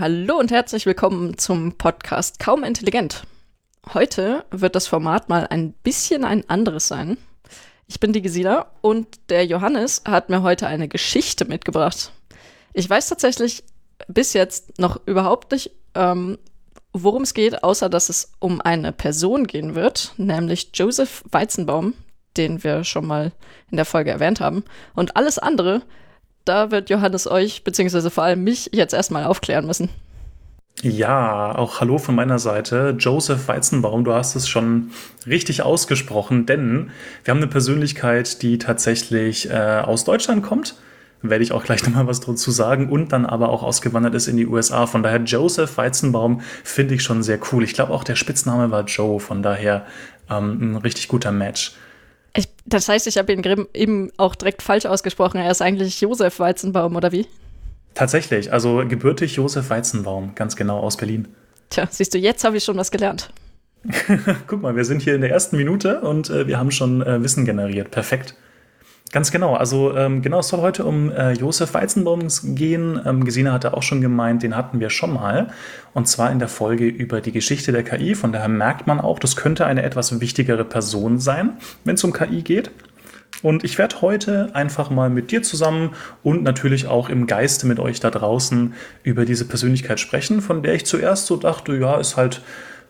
Hallo und herzlich willkommen zum Podcast Kaum Intelligent. Heute wird das Format mal ein bisschen ein anderes sein. Ich bin die Gesina und der Johannes hat mir heute eine Geschichte mitgebracht. Ich weiß tatsächlich bis jetzt noch überhaupt nicht, ähm, worum es geht, außer dass es um eine Person gehen wird, nämlich Joseph Weizenbaum, den wir schon mal in der Folge erwähnt haben. Und alles andere da wird Johannes euch, beziehungsweise vor allem mich, jetzt erstmal aufklären müssen. Ja, auch Hallo von meiner Seite. Joseph Weizenbaum, du hast es schon richtig ausgesprochen, denn wir haben eine Persönlichkeit, die tatsächlich äh, aus Deutschland kommt. Werde ich auch gleich nochmal was dazu sagen und dann aber auch ausgewandert ist in die USA. Von daher Joseph Weizenbaum finde ich schon sehr cool. Ich glaube auch der Spitzname war Joe, von daher ähm, ein richtig guter Match. Ich, das heißt, ich habe ihn eben auch direkt falsch ausgesprochen. Er ist eigentlich Josef Weizenbaum, oder wie? Tatsächlich, also gebürtig Josef Weizenbaum, ganz genau aus Berlin. Tja, siehst du, jetzt habe ich schon was gelernt. Guck mal, wir sind hier in der ersten Minute und äh, wir haben schon äh, Wissen generiert. Perfekt. Ganz genau. Also ähm, genau, es soll heute um äh, Josef Weizenbaum gehen. Ähm, Gesine hatte auch schon gemeint, den hatten wir schon mal. Und zwar in der Folge über die Geschichte der KI. Von daher merkt man auch, das könnte eine etwas wichtigere Person sein, wenn es um KI geht. Und ich werde heute einfach mal mit dir zusammen und natürlich auch im Geiste mit euch da draußen über diese Persönlichkeit sprechen, von der ich zuerst so dachte, ja, ist halt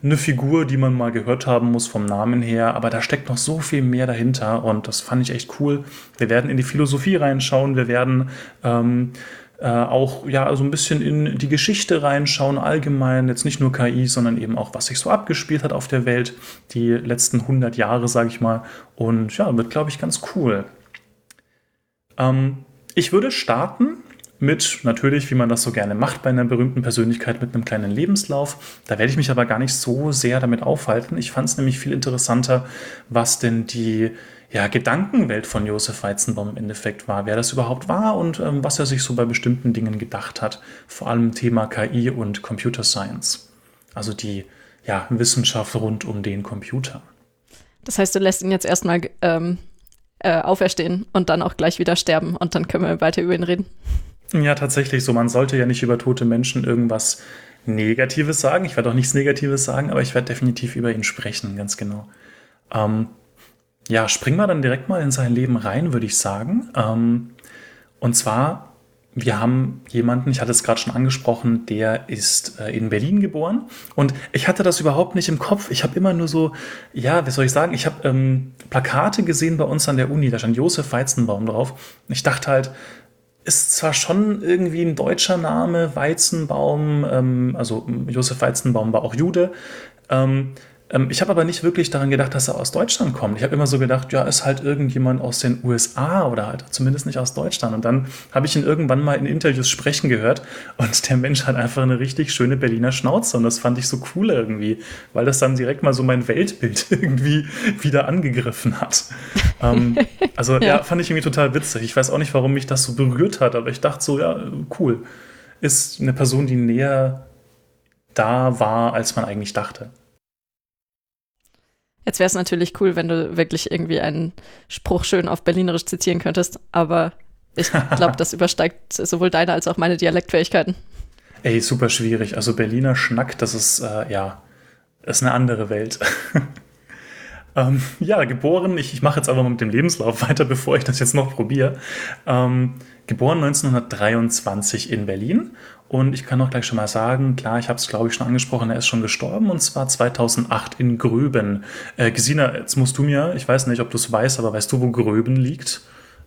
eine Figur, die man mal gehört haben muss vom Namen her, aber da steckt noch so viel mehr dahinter und das fand ich echt cool. Wir werden in die Philosophie reinschauen, wir werden ähm, äh, auch ja so ein bisschen in die Geschichte reinschauen, allgemein, jetzt nicht nur KI, sondern eben auch, was sich so abgespielt hat auf der Welt, die letzten 100 Jahre, sage ich mal. Und ja, wird, glaube ich, ganz cool. Ähm, ich würde starten mit natürlich, wie man das so gerne macht bei einer berühmten Persönlichkeit, mit einem kleinen Lebenslauf. Da werde ich mich aber gar nicht so sehr damit aufhalten. Ich fand es nämlich viel interessanter, was denn die ja, Gedankenwelt von Josef Weizenbaum im Endeffekt war, wer das überhaupt war und ähm, was er sich so bei bestimmten Dingen gedacht hat, vor allem Thema KI und Computer Science. Also die ja, Wissenschaft rund um den Computer. Das heißt, du lässt ihn jetzt erstmal ähm, äh, auferstehen und dann auch gleich wieder sterben und dann können wir weiter über ihn reden. Ja, tatsächlich so. Man sollte ja nicht über tote Menschen irgendwas Negatives sagen. Ich werde auch nichts Negatives sagen, aber ich werde definitiv über ihn sprechen, ganz genau. Ähm, ja, springen wir dann direkt mal in sein Leben rein, würde ich sagen. Ähm, und zwar, wir haben jemanden, ich hatte es gerade schon angesprochen, der ist äh, in Berlin geboren. Und ich hatte das überhaupt nicht im Kopf. Ich habe immer nur so, ja, wie soll ich sagen, ich habe ähm, Plakate gesehen bei uns an der Uni, da stand Josef Weizenbaum drauf. Ich dachte halt, ist zwar schon irgendwie ein deutscher Name, Weizenbaum, ähm, also Josef Weizenbaum war auch Jude, ähm, ich habe aber nicht wirklich daran gedacht, dass er aus Deutschland kommt. Ich habe immer so gedacht, ja, ist halt irgendjemand aus den USA oder halt zumindest nicht aus Deutschland. Und dann habe ich ihn irgendwann mal in Interviews sprechen gehört und der Mensch hat einfach eine richtig schöne Berliner Schnauze und das fand ich so cool irgendwie, weil das dann direkt mal so mein Weltbild irgendwie wieder angegriffen hat. ähm, also ja. ja, fand ich irgendwie total witzig. Ich weiß auch nicht, warum mich das so berührt hat, aber ich dachte so, ja, cool. Ist eine Person, die näher da war, als man eigentlich dachte. Jetzt wäre es natürlich cool, wenn du wirklich irgendwie einen Spruch schön auf Berlinerisch zitieren könntest, aber ich glaube, das übersteigt sowohl deine als auch meine Dialektfähigkeiten. Ey, super schwierig. Also Berliner Schnack, das ist, äh, ja, ist eine andere Welt. ähm, ja, geboren, ich, ich mache jetzt aber mal mit dem Lebenslauf weiter, bevor ich das jetzt noch probiere. Ähm, geboren 1923 in Berlin und ich kann auch gleich schon mal sagen, klar, ich habe es glaube ich schon angesprochen, er ist schon gestorben und zwar 2008 in Gröben. Äh, Gesina, jetzt musst du mir, ich weiß nicht, ob du es weißt, aber weißt du, wo Gröben liegt?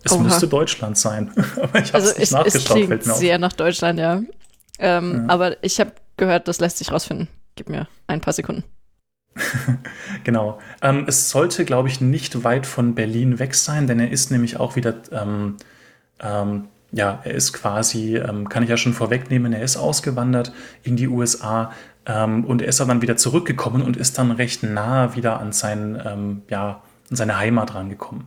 Es Oha. müsste Deutschland sein. aber ich habe also nicht nachgeschaut. Es klingt fällt mir sehr nach Deutschland, ja. Ähm, ja. Aber ich habe gehört, das lässt sich rausfinden. Gib mir ein paar Sekunden. genau. Ähm, es sollte, glaube ich, nicht weit von Berlin weg sein, denn er ist nämlich auch wieder ähm, ähm, ja, er ist quasi, ähm, kann ich ja schon vorwegnehmen, er ist ausgewandert in die USA ähm, und er ist dann wieder zurückgekommen und ist dann recht nah wieder an, sein, ähm, ja, an seine Heimat rangekommen.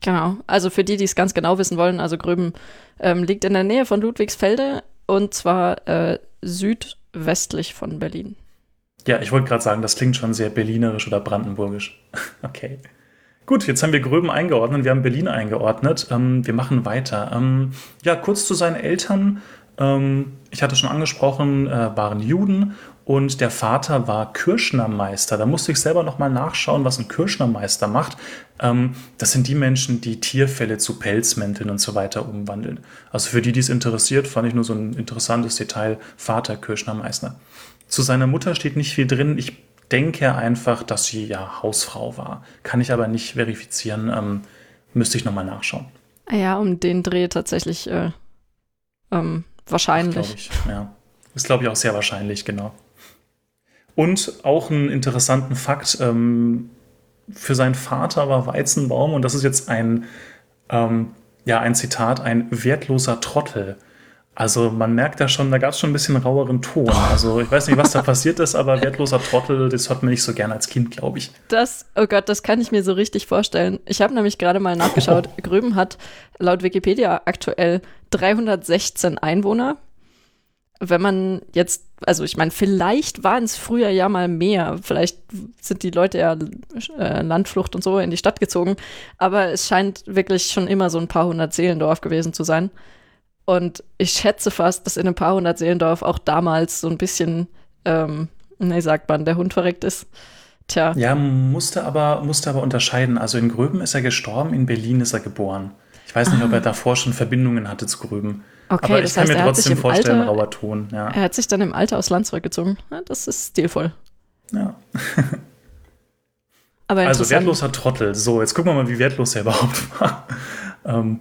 Genau, also für die, die es ganz genau wissen wollen, also Gröben ähm, liegt in der Nähe von Ludwigsfelde und zwar äh, südwestlich von Berlin. Ja, ich wollte gerade sagen, das klingt schon sehr berlinerisch oder brandenburgisch. okay. Gut, jetzt haben wir Gröben eingeordnet, wir haben Berlin eingeordnet. Ähm, wir machen weiter. Ähm, ja, kurz zu seinen Eltern. ähm, ich hatte schon angesprochen, äh, waren Juden und der Vater war Kirschnermeister. Da musste ich selber nochmal nachschauen, was ein Kirschnermeister macht. Ähm, das sind die Menschen, die Tierfälle zu Pelzmänteln und so weiter umwandeln. Also für die, die es interessiert, fand ich nur so ein interessantes Detail. Vater Kirschnermeister. Zu seiner Mutter steht nicht viel drin. Ich denke einfach, dass sie ja Hausfrau war. Kann ich aber nicht verifizieren. Ähm, müsste ich nochmal nachschauen. Ja, um den Dreh tatsächlich äh, ähm, wahrscheinlich. Ach, ich, ja. Ist, glaube ich, auch sehr wahrscheinlich, genau. Und auch einen interessanten Fakt, ähm, für seinen Vater war Weizenbaum, und das ist jetzt ein, ähm, ja, ein Zitat, ein wertloser Trottel. Also man merkt ja schon, da gab es schon ein bisschen raueren Ton. Also ich weiß nicht, was da passiert ist, aber wertloser Trottel, das hört man nicht so gerne als Kind, glaube ich. Das, oh Gott, das kann ich mir so richtig vorstellen. Ich habe nämlich gerade mal nachgeschaut. Oh. Gröben hat laut Wikipedia aktuell 316 Einwohner. Wenn man jetzt, also ich meine, vielleicht waren es früher ja mal mehr. Vielleicht sind die Leute ja äh, Landflucht und so in die Stadt gezogen. Aber es scheint wirklich schon immer so ein paar hundert Seelendorf gewesen zu sein. Und ich schätze fast, dass in ein paar hundert Seelendorf auch damals so ein bisschen, ähm, ne, sagt man, der Hund verreckt ist. Tja. Ja, musste aber, musste aber unterscheiden. Also in Gröben ist er gestorben, in Berlin ist er geboren. Ich weiß nicht, ah. ob er davor schon Verbindungen hatte zu Grüben. Okay, aber ich kann heißt, mir trotzdem vorstellen, Alter, rauer Ton. Ja. Er hat sich dann im Alter aus Land zurückgezogen. Das ist stilvoll. Ja. aber also wertloser Trottel. So, jetzt gucken wir mal, wie wertlos er überhaupt war. ähm,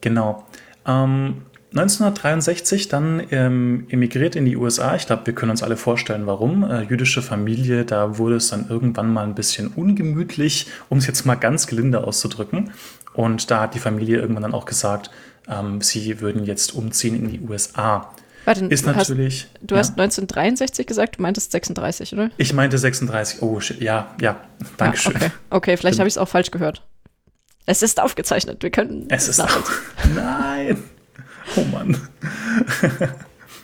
genau. Ähm, 1963 dann ähm, emigriert in die USA. Ich glaube, wir können uns alle vorstellen, warum. Äh, jüdische Familie, da wurde es dann irgendwann mal ein bisschen ungemütlich, um es jetzt mal ganz gelinde auszudrücken. Und da hat die Familie irgendwann dann auch gesagt, ähm, sie würden jetzt umziehen in die USA. Warte, ist du natürlich. Hast, du ja. hast 1963 gesagt, du meintest 36, oder? Ich meinte 36. Oh, ja, ja. Dankeschön. Ja, okay. okay, vielleicht habe ich es auch falsch gehört. Es ist aufgezeichnet. Wir können. Es ist auf. Nein. Oh Mann.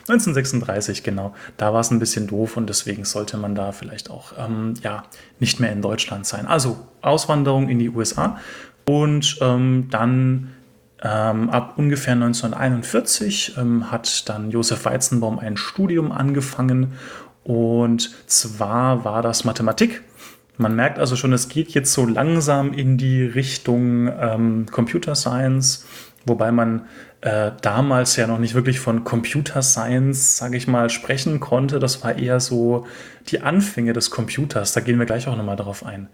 1936, genau. Da war es ein bisschen doof und deswegen sollte man da vielleicht auch ähm, ja, nicht mehr in Deutschland sein. Also Auswanderung in die USA und ähm, dann ähm, ab ungefähr 1941 ähm, hat dann Josef Weizenbaum ein Studium angefangen und zwar war das Mathematik. Man merkt also schon, es geht jetzt so langsam in die Richtung ähm, Computer Science, wobei man äh, damals ja noch nicht wirklich von Computer Science, sage ich mal, sprechen konnte. Das war eher so die Anfänge des Computers. Da gehen wir gleich auch nochmal darauf ein.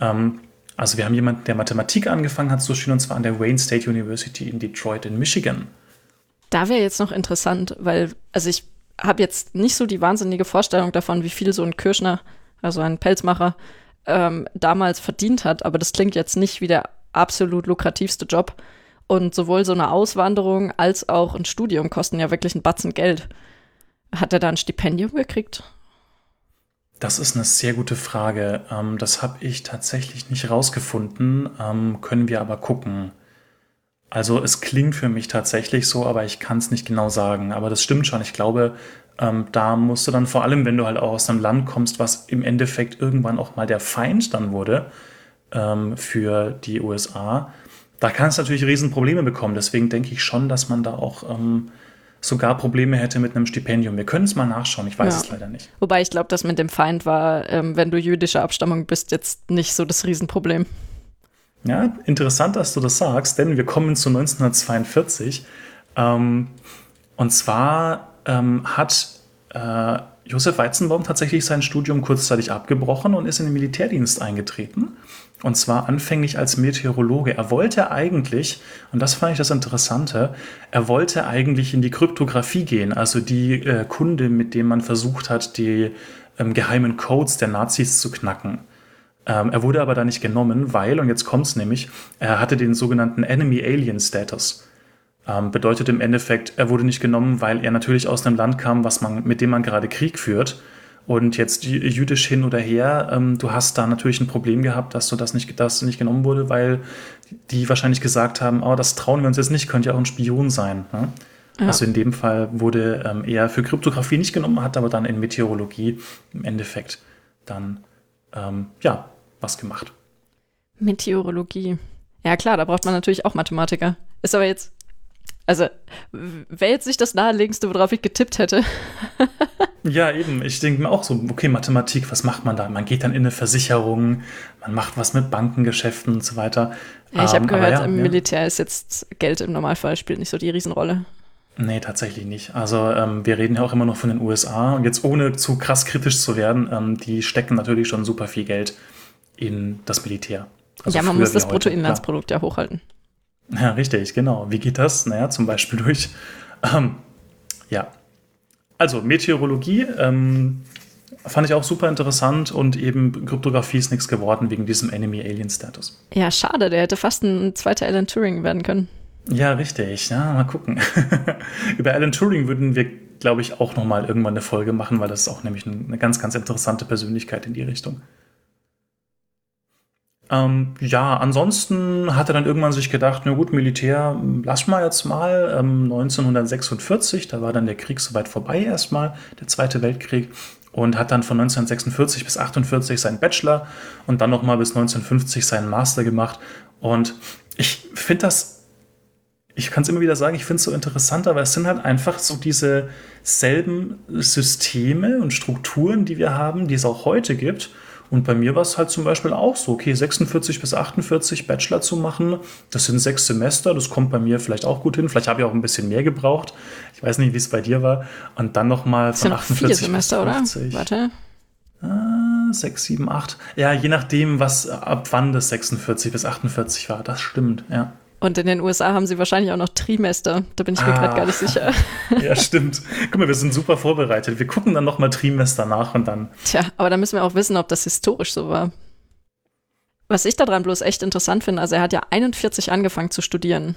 Ähm, also wir haben jemanden, der Mathematik angefangen hat zu studieren, und zwar an der Wayne State University in Detroit in Michigan. Da wäre jetzt noch interessant, weil, also ich habe jetzt nicht so die wahnsinnige Vorstellung davon, wie viel so ein Kirschner also ein Pelzmacher, ähm, damals verdient hat. Aber das klingt jetzt nicht wie der absolut lukrativste Job. Und sowohl so eine Auswanderung als auch ein Studium kosten ja wirklich einen Batzen Geld. Hat er da ein Stipendium gekriegt? Das ist eine sehr gute Frage. Ähm, das habe ich tatsächlich nicht rausgefunden. Ähm, können wir aber gucken. Also es klingt für mich tatsächlich so, aber ich kann es nicht genau sagen. Aber das stimmt schon. Ich glaube, ähm, da musst du dann vor allem, wenn du halt auch aus einem Land kommst, was im Endeffekt irgendwann auch mal der Feind dann wurde ähm, für die USA, da kann es natürlich Riesenprobleme bekommen. Deswegen denke ich schon, dass man da auch ähm, sogar Probleme hätte mit einem Stipendium. Wir können es mal nachschauen, ich weiß ja. es leider nicht. Wobei ich glaube, dass mit dem Feind war, ähm, wenn du jüdischer Abstammung bist, jetzt nicht so das Riesenproblem. Ja, interessant, dass du das sagst, denn wir kommen zu 1942. Ähm, und zwar ähm, hat äh, Josef Weizenbaum tatsächlich sein Studium kurzzeitig abgebrochen und ist in den Militärdienst eingetreten. Und zwar anfänglich als Meteorologe. Er wollte eigentlich, und das fand ich das Interessante, er wollte eigentlich in die Kryptographie gehen, also die äh, Kunde, mit dem man versucht hat, die ähm, geheimen Codes der Nazis zu knacken. Ähm, er wurde aber da nicht genommen, weil, und jetzt kommt es nämlich, er hatte den sogenannten Enemy Alien Status. Ähm, bedeutet im Endeffekt, er wurde nicht genommen, weil er natürlich aus einem Land kam, was man, mit dem man gerade Krieg führt. Und jetzt jüdisch hin oder her, ähm, du hast da natürlich ein Problem gehabt, dass du das nicht, das nicht genommen wurde, weil die wahrscheinlich gesagt haben, oh, das trauen wir uns jetzt nicht, könnte ja auch ein Spion sein. Ne? Ja. Also in dem Fall wurde ähm, er für Kryptographie nicht genommen, hat aber dann in Meteorologie im Endeffekt dann ähm, ja was gemacht. Meteorologie. Ja klar, da braucht man natürlich auch Mathematiker. Ist aber jetzt Also, wäre jetzt nicht das naheliegendste, worauf ich getippt hätte. ja, eben. Ich denke mir auch so, okay, Mathematik, was macht man da? Man geht dann in eine Versicherung, man macht was mit Bankengeschäften und so weiter. Ja, ich habe ähm, gehört, ja, im ja. Militär ist jetzt Geld im Normalfall spielt nicht so die Riesenrolle. Nee, tatsächlich nicht. Also ähm, wir reden ja auch immer noch von den USA und jetzt ohne zu krass kritisch zu werden, ähm, die stecken natürlich schon super viel Geld in das Militär. Also ja, man muss das Bruttoinlandsprodukt ja hochhalten. Ja, richtig, genau. Wie geht das? Naja, zum Beispiel durch, ähm, ja. Also Meteorologie ähm, fand ich auch super interessant und eben Kryptographie ist nichts geworden wegen diesem Enemy-Alien-Status. Ja, schade, der hätte fast ein zweiter Alan Turing werden können. Ja, richtig. Ja, mal gucken. Über Alan Turing würden wir, glaube ich, auch noch mal irgendwann eine Folge machen, weil das ist auch nämlich eine ganz, ganz interessante Persönlichkeit in die Richtung. Ähm, ja, ansonsten hat er dann irgendwann sich gedacht, na gut, Militär, lass mal jetzt mal. Ähm, 1946, da war dann der Krieg soweit vorbei erstmal, der Zweite Weltkrieg. Und hat dann von 1946 bis 48 seinen Bachelor und dann nochmal bis 1950 seinen Master gemacht. Und ich finde das ich kann es immer wieder sagen, ich finde es so interessant, aber es sind halt einfach so diese selben Systeme und Strukturen, die wir haben, die es auch heute gibt. Und bei mir war es halt zum Beispiel auch so, okay, 46 bis 48 Bachelor zu machen, das sind sechs Semester, das kommt bei mir vielleicht auch gut hin. Vielleicht habe ich auch ein bisschen mehr gebraucht. Ich weiß nicht, wie es bei dir war. Und dann nochmal von 48 vier Semester, bis 50. oder? Warte. Ah, 6, 7, 8. Ja, je nachdem, was ab wann das 46 bis 48 war. Das stimmt, ja. Und in den USA haben sie wahrscheinlich auch noch Trimester. Da bin ich mir ah, gerade gar nicht sicher. Ja, stimmt. Guck mal, wir sind super vorbereitet. Wir gucken dann noch mal Trimester nach und dann. Tja, aber da müssen wir auch wissen, ob das historisch so war. Was ich daran bloß echt interessant finde, also er hat ja 41 angefangen zu studieren.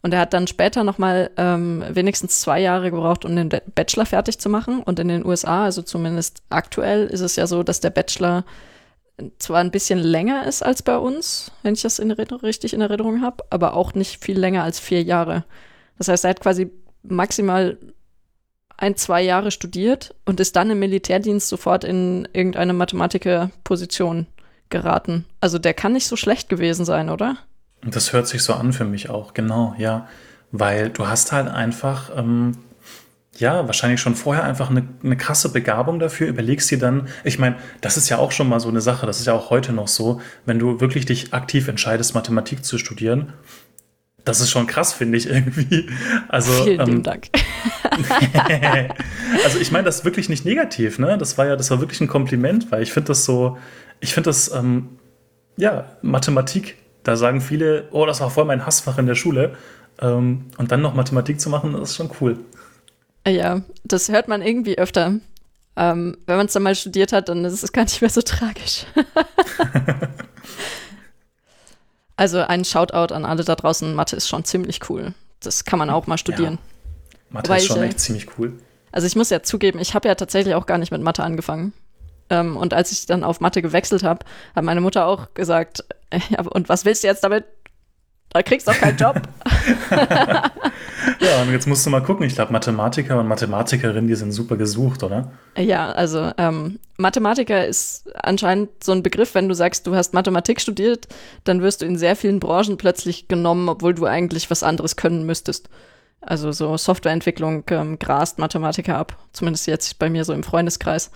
Und er hat dann später noch mal ähm, wenigstens zwei Jahre gebraucht, um den Bachelor fertig zu machen. Und in den USA, also zumindest aktuell, ist es ja so, dass der Bachelor zwar ein bisschen länger ist als bei uns, wenn ich das in richtig in Erinnerung habe, aber auch nicht viel länger als vier Jahre. Das heißt, er hat quasi maximal ein, zwei Jahre studiert und ist dann im Militärdienst sofort in irgendeine Mathematikerposition geraten. Also der kann nicht so schlecht gewesen sein, oder? Das hört sich so an für mich auch, genau, ja. Weil du hast halt einfach ähm, ja, wahrscheinlich schon vorher einfach eine, eine krasse Begabung dafür, überlegst dir dann, ich meine, das ist ja auch schon mal so eine Sache, das ist ja auch heute noch so, wenn du wirklich dich aktiv entscheidest, Mathematik zu studieren, das ist schon krass, finde ich irgendwie. Also, Vielen ähm, Dank. also ich meine das wirklich nicht negativ, ne? Das war ja, das war wirklich ein Kompliment, weil ich finde das so, ich finde das, ähm, ja, Mathematik, da sagen viele, oh, das war voll mein Hassfach in der Schule. Ähm, und dann noch Mathematik zu machen, das ist schon cool. Ja, das hört man irgendwie öfter. Ähm, wenn man es dann mal studiert hat, dann ist es gar nicht mehr so tragisch. also ein Shoutout an alle da draußen. Mathe ist schon ziemlich cool. Das kann man auch mal studieren. Ja, Mathe Wobei ist schon ich, echt ziemlich cool. Also ich muss ja zugeben, ich habe ja tatsächlich auch gar nicht mit Mathe angefangen. Ähm, und als ich dann auf Mathe gewechselt habe, hat meine Mutter auch gesagt, ja, und was willst du jetzt damit? Da kriegst du auch keinen Job. ja, und jetzt musst du mal gucken. Ich glaube, Mathematiker und Mathematikerinnen, die sind super gesucht, oder? Ja, also ähm, Mathematiker ist anscheinend so ein Begriff, wenn du sagst, du hast Mathematik studiert, dann wirst du in sehr vielen Branchen plötzlich genommen, obwohl du eigentlich was anderes können müsstest. Also so Softwareentwicklung ähm, grast Mathematiker ab. Zumindest jetzt bei mir so im Freundeskreis.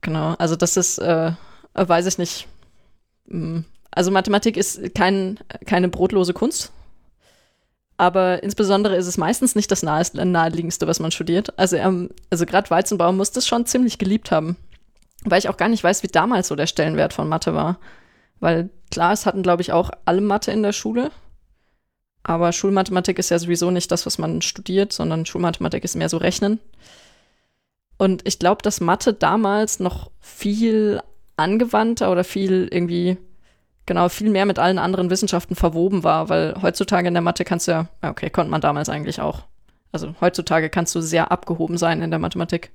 Genau, also das ist, äh, weiß ich nicht. Also Mathematik ist kein, keine brotlose Kunst, aber insbesondere ist es meistens nicht das naheliegendste, was man studiert. Also, ähm, also gerade Weizenbaum muss das schon ziemlich geliebt haben. Weil ich auch gar nicht weiß, wie damals so der Stellenwert von Mathe war. Weil klar, es hatten, glaube ich, auch alle Mathe in der Schule. Aber Schulmathematik ist ja sowieso nicht das, was man studiert, sondern Schulmathematik ist mehr so Rechnen. Und ich glaube, dass Mathe damals noch viel angewandter oder viel irgendwie genau viel mehr mit allen anderen Wissenschaften verwoben war, weil heutzutage in der Mathe kannst du ja, okay, konnte man damals eigentlich auch. Also heutzutage kannst du sehr abgehoben sein in der Mathematik.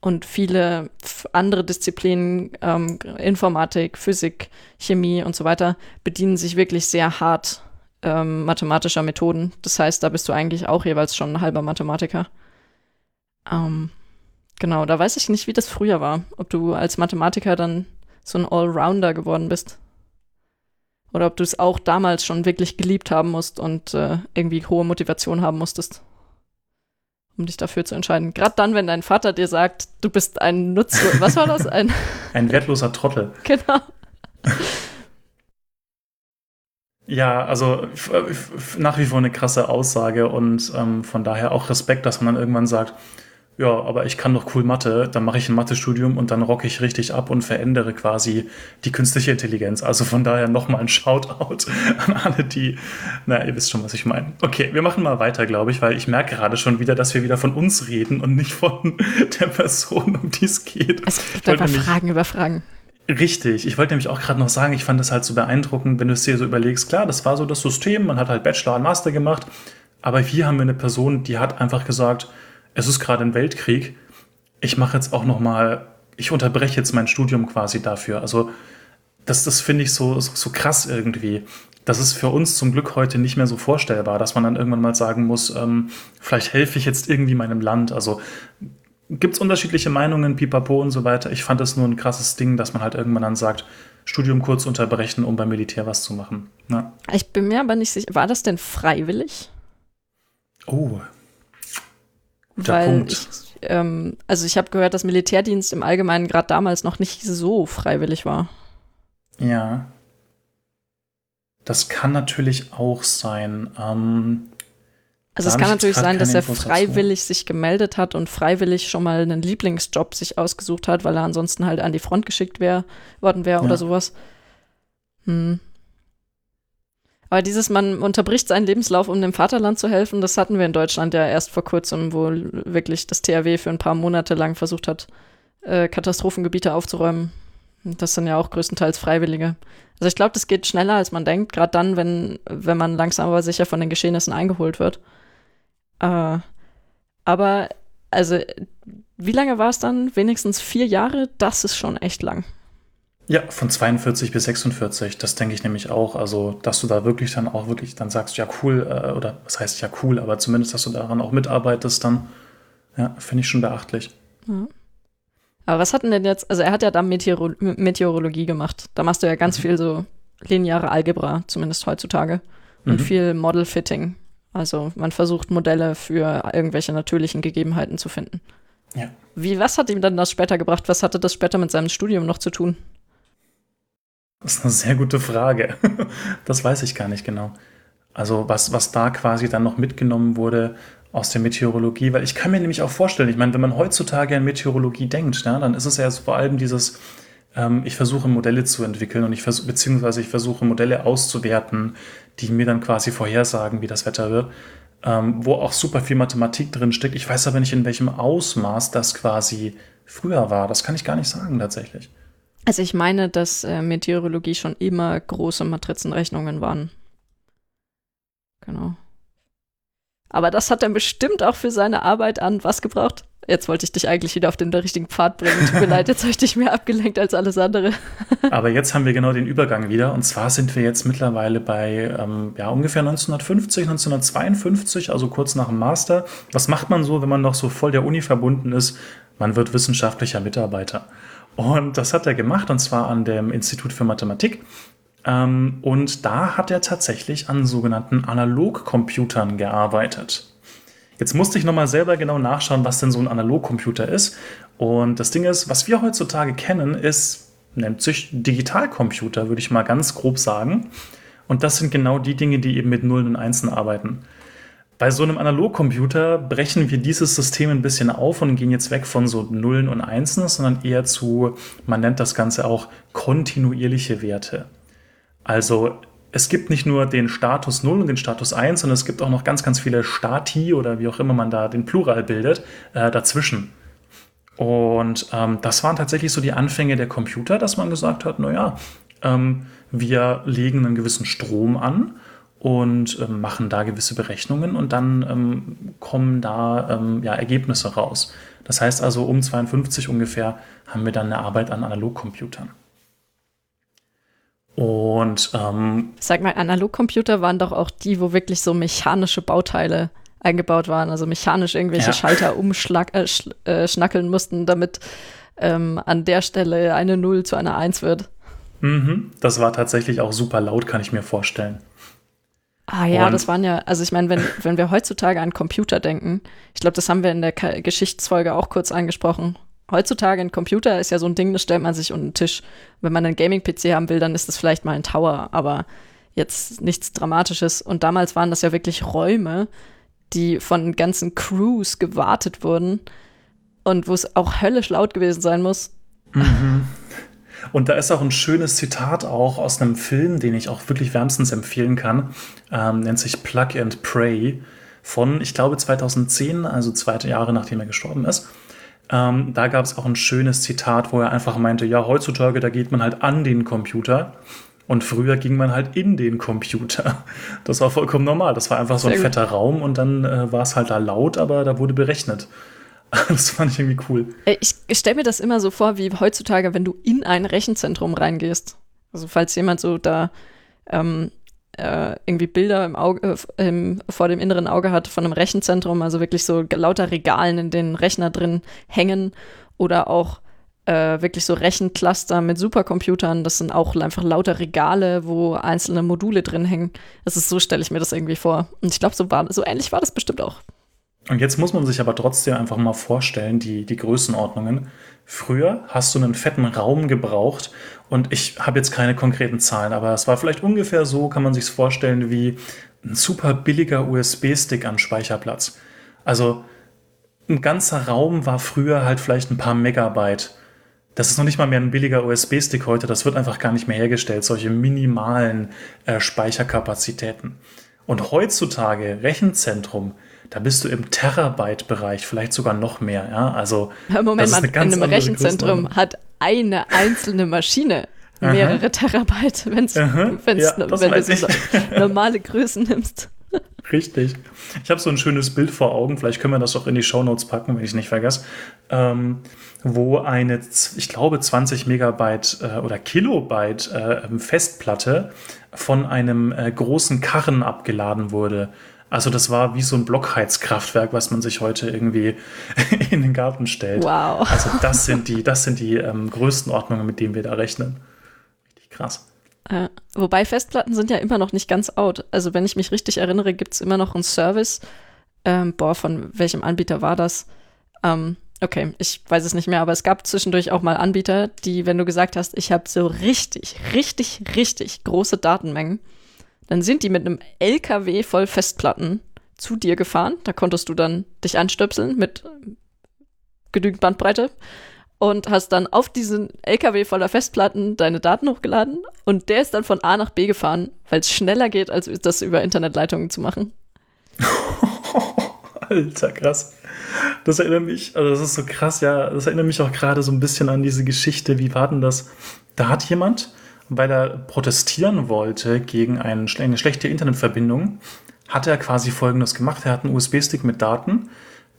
Und viele andere Disziplinen, ähm, Informatik, Physik, Chemie und so weiter, bedienen sich wirklich sehr hart ähm, mathematischer Methoden. Das heißt, da bist du eigentlich auch jeweils schon ein halber Mathematiker. Ähm, genau, da weiß ich nicht, wie das früher war. Ob du als Mathematiker dann so ein Allrounder geworden bist. Oder ob du es auch damals schon wirklich geliebt haben musst und äh, irgendwie hohe Motivation haben musstest, um dich dafür zu entscheiden. Gerade dann, wenn dein Vater dir sagt, du bist ein Nutzlos. Was war das? Ein, ein wertloser Trottel. Genau. Ja, also nach wie vor eine krasse Aussage und ähm, von daher auch Respekt, dass man dann irgendwann sagt, ja, aber ich kann doch cool Mathe, dann mache ich ein Mathestudium und dann rocke ich richtig ab und verändere quasi die künstliche Intelligenz. Also von daher nochmal ein Shoutout an alle, die, na, ihr wisst schon, was ich meine. Okay, wir machen mal weiter, glaube ich, weil ich merke gerade schon wieder, dass wir wieder von uns reden und nicht von der Person, um die es geht. Es gibt einfach Fragen über Fragen. Richtig, ich wollte nämlich auch gerade noch sagen, ich fand das halt so beeindruckend, wenn du es dir so überlegst, klar, das war so das System, man hat halt Bachelor und Master gemacht, aber hier haben wir eine Person, die hat einfach gesagt, es ist gerade ein Weltkrieg, ich mache jetzt auch noch mal, ich unterbreche jetzt mein Studium quasi dafür. Also das, das finde ich so, so, so krass irgendwie. Das ist für uns zum Glück heute nicht mehr so vorstellbar, dass man dann irgendwann mal sagen muss, ähm, vielleicht helfe ich jetzt irgendwie meinem Land. Also gibt es unterschiedliche Meinungen, pipapo und so weiter. Ich fand es nur ein krasses Ding, dass man halt irgendwann dann sagt, Studium kurz unterbrechen, um beim Militär was zu machen. Ja. Ich bin mir aber nicht sicher, war das denn freiwillig? Oh. Guter Weil Punkt. Ich, ähm, also ich habe gehört, dass Militärdienst im Allgemeinen gerade damals noch nicht so freiwillig war. Ja. Das kann natürlich auch sein. Ähm, also es kann natürlich sein, dass er freiwillig dazu. sich gemeldet hat und freiwillig schon mal einen Lieblingsjob sich ausgesucht hat, weil er ansonsten halt an die Front geschickt wär, worden wäre ja. oder sowas. Hm. Aber dieses, man unterbricht seinen Lebenslauf, um dem Vaterland zu helfen, das hatten wir in Deutschland ja erst vor kurzem, wo wirklich das THW für ein paar Monate lang versucht hat, äh, Katastrophengebiete aufzuräumen. Das sind ja auch größtenteils Freiwillige. Also ich glaube, das geht schneller, als man denkt, gerade dann, wenn, wenn man langsam aber sicher von den Geschehnissen eingeholt wird. Äh, aber, also, wie lange war es dann? Wenigstens vier Jahre? Das ist schon echt lang. Ja, von 42 bis 46, das denke ich nämlich auch. Also, dass du da wirklich dann auch wirklich dann sagst, ja cool, äh, oder was heißt ja cool, aber zumindest, dass du daran auch mitarbeitest, dann, ja, finde ich schon beachtlich. Ja. Aber was hat denn denn jetzt, also er hat ja da Meteoro Meteorologie gemacht. Da machst du ja ganz mhm. viel so lineare Algebra, zumindest heutzutage. Und mhm. viel Model-Fitting. Also man versucht Modelle für irgendwelche natürlichen Gegebenheiten zu finden. Ja. Wie, was hat ihm dann das später gebracht? Was hatte das später mit seinem Studium noch zu tun? Das ist eine sehr gute Frage. Das weiß ich gar nicht genau. Also was, was da quasi dann noch mitgenommen wurde aus der Meteorologie, weil ich kann mir nämlich auch vorstellen, ich meine, wenn man heutzutage an Meteorologie denkt, ja, dann ist es ja vor allem dieses, ähm, ich versuche Modelle zu entwickeln und ich versuche, beziehungsweise ich versuche Modelle auszuwerten, die mir dann quasi vorhersagen, wie das Wetter wird, ähm, wo auch super viel Mathematik drin steckt. Ich weiß aber nicht, in welchem Ausmaß das quasi früher war. Das kann ich gar nicht sagen tatsächlich. Also ich meine, dass äh, Meteorologie schon immer große Matrizenrechnungen waren. Genau. Aber das hat er bestimmt auch für seine Arbeit an was gebraucht? Jetzt wollte ich dich eigentlich wieder auf den richtigen Pfad bringen. Tut mir leid, jetzt habe ich dich mehr abgelenkt als alles andere. Aber jetzt haben wir genau den Übergang wieder. Und zwar sind wir jetzt mittlerweile bei ähm, ja, ungefähr 1950, 1952, also kurz nach dem Master. Was macht man so, wenn man noch so voll der Uni verbunden ist? Man wird wissenschaftlicher Mitarbeiter. Und das hat er gemacht, und zwar an dem Institut für Mathematik. Ähm, und da hat er tatsächlich an sogenannten Analogcomputern gearbeitet. Jetzt musste ich nochmal selber genau nachschauen, was denn so ein Analogcomputer ist. Und das Ding ist, was wir heutzutage kennen, ist, nennt sich Digitalcomputer, würde ich mal ganz grob sagen. Und das sind genau die Dinge, die eben mit Nullen und Einsen arbeiten. Bei so einem Analogcomputer brechen wir dieses System ein bisschen auf und gehen jetzt weg von so Nullen und Einsen, sondern eher zu, man nennt das Ganze auch kontinuierliche Werte. Also es gibt nicht nur den Status 0 und den Status 1, sondern es gibt auch noch ganz, ganz viele Stati oder wie auch immer man da den Plural bildet, äh, dazwischen. Und ähm, das waren tatsächlich so die Anfänge der Computer, dass man gesagt hat, naja, ähm, wir legen einen gewissen Strom an und ähm, machen da gewisse Berechnungen und dann ähm, kommen da ähm, ja, Ergebnisse raus. Das heißt also, um 52 ungefähr haben wir dann eine Arbeit an Analogcomputern. Und ähm, sag mal, Analogcomputer waren doch auch die, wo wirklich so mechanische Bauteile eingebaut waren, also mechanisch irgendwelche ja. Schalter umschnackeln äh, äh, mussten, damit ähm, an der Stelle eine 0 zu einer 1 wird. Mhm, das war tatsächlich auch super laut, kann ich mir vorstellen. Ah ja, und das waren ja, also ich meine, wenn, wenn wir heutzutage an Computer denken, ich glaube, das haben wir in der Ka Geschichtsfolge auch kurz angesprochen. Heutzutage ein Computer ist ja so ein Ding, das stellt man sich unter den Tisch. Wenn man einen Gaming-PC haben will, dann ist das vielleicht mal ein Tower, aber jetzt nichts Dramatisches. Und damals waren das ja wirklich Räume, die von ganzen Crews gewartet wurden und wo es auch höllisch laut gewesen sein muss. Mhm. Und da ist auch ein schönes Zitat auch aus einem Film, den ich auch wirklich wärmstens empfehlen kann. Ähm, nennt sich Plug and Pray von, ich glaube, 2010, also zwei Jahre nachdem er gestorben ist. Ähm, da gab es auch ein schönes Zitat, wo er einfach meinte, ja, heutzutage, da geht man halt an den Computer. Und früher ging man halt in den Computer. Das war vollkommen normal. Das war einfach so ein fetter Raum und dann äh, war es halt da laut, aber da wurde berechnet. Das fand ich irgendwie cool. Ich, ich stelle mir das immer so vor, wie heutzutage, wenn du in ein Rechenzentrum reingehst. Also falls jemand so da ähm, äh, irgendwie Bilder im Auge, äh, im, vor dem inneren Auge hat von einem Rechenzentrum, also wirklich so lauter Regalen, in denen Rechner drin hängen oder auch äh, wirklich so Rechencluster mit Supercomputern. Das sind auch einfach lauter Regale, wo einzelne Module drin hängen. Das ist so, stelle ich mir das irgendwie vor. Und ich glaube, so, so ähnlich war das bestimmt auch. Und jetzt muss man sich aber trotzdem einfach mal vorstellen, die, die Größenordnungen. Früher hast du einen fetten Raum gebraucht und ich habe jetzt keine konkreten Zahlen, aber es war vielleicht ungefähr so, kann man sich vorstellen, wie ein super billiger USB-Stick an Speicherplatz. Also ein ganzer Raum war früher halt vielleicht ein paar Megabyte. Das ist noch nicht mal mehr ein billiger USB-Stick heute, das wird einfach gar nicht mehr hergestellt, solche minimalen äh, Speicherkapazitäten. Und heutzutage Rechenzentrum, da bist du im Terabyte-Bereich, vielleicht sogar noch mehr. Ja? Also, Moment ganz in einem Rechenzentrum hat eine einzelne Maschine mehrere. Terabyte, wenn's, ja, wenn du so normale Größen nimmst. Richtig. Ich habe so ein schönes Bild vor Augen, vielleicht können wir das auch in die Shownotes packen, wenn ich es nicht vergesse, ähm, wo eine, ich glaube, 20 Megabyte äh, oder Kilobyte äh, Festplatte von einem äh, großen Karren abgeladen wurde. Also das war wie so ein Blockheizkraftwerk, was man sich heute irgendwie in den Garten stellt. Wow. Also das sind die, das sind die ähm, Größenordnungen, mit denen wir da rechnen. Richtig krass. Äh, wobei Festplatten sind ja immer noch nicht ganz out. Also wenn ich mich richtig erinnere, gibt es immer noch einen Service. Ähm, boah, von welchem Anbieter war das? Ähm, okay, ich weiß es nicht mehr, aber es gab zwischendurch auch mal Anbieter, die, wenn du gesagt hast, ich habe so richtig, richtig, richtig große Datenmengen, dann sind die mit einem LKW voll Festplatten zu dir gefahren. Da konntest du dann dich anstöpseln mit genügend Bandbreite und hast dann auf diesen LKW voller Festplatten deine Daten hochgeladen und der ist dann von A nach B gefahren, weil es schneller geht, als das über Internetleitungen zu machen. Alter, krass. Das erinnert mich, also das ist so krass, ja, das erinnert mich auch gerade so ein bisschen an diese Geschichte, wie war denn das? Da hat jemand, weil er protestieren wollte gegen eine schlechte Internetverbindung, hat er quasi Folgendes gemacht. Er hat einen USB-Stick mit Daten,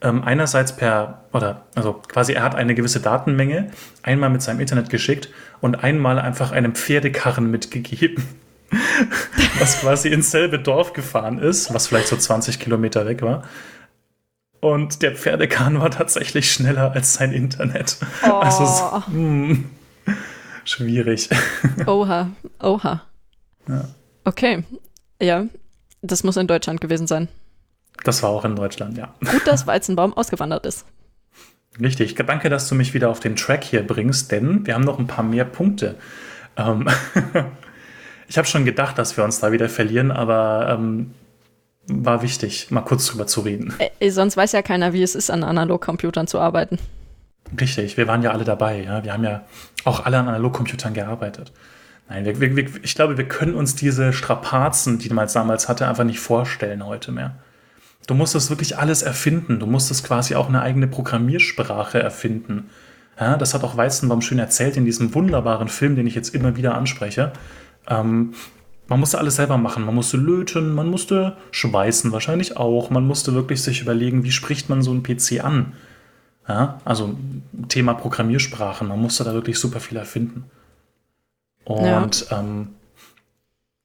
ähm, einerseits per, oder also quasi er hat eine gewisse Datenmenge einmal mit seinem Internet geschickt und einmal einfach einem Pferdekarren mitgegeben, was quasi ins selbe Dorf gefahren ist, was vielleicht so 20 Kilometer weg war. Und der Pferdekarren war tatsächlich schneller als sein Internet. Oh. Also, mh. Schwierig. Oha, oha. Ja. Okay, ja, das muss in Deutschland gewesen sein. Das war auch in Deutschland, ja. Gut, dass Weizenbaum ausgewandert ist. Richtig. Danke, dass du mich wieder auf den Track hier bringst, denn wir haben noch ein paar mehr Punkte. Ähm ich habe schon gedacht, dass wir uns da wieder verlieren, aber ähm, war wichtig, mal kurz drüber zu reden. Äh, sonst weiß ja keiner, wie es ist, an Analogcomputern zu arbeiten. Richtig, wir waren ja alle dabei. Ja? Wir haben ja auch alle an Analogcomputern gearbeitet. Nein, wir, wir, ich glaube, wir können uns diese Strapazen, die man damals hatte, einfach nicht vorstellen heute mehr. Du musstest wirklich alles erfinden. Du musstest quasi auch eine eigene Programmiersprache erfinden. Ja, das hat auch Weizenbaum schön erzählt in diesem wunderbaren Film, den ich jetzt immer wieder anspreche. Ähm, man musste alles selber machen. Man musste löten, man musste schweißen wahrscheinlich auch. Man musste wirklich sich überlegen, wie spricht man so einen PC an. Ja, also Thema Programmiersprachen, man musste da wirklich super viel erfinden. Und ja. ähm,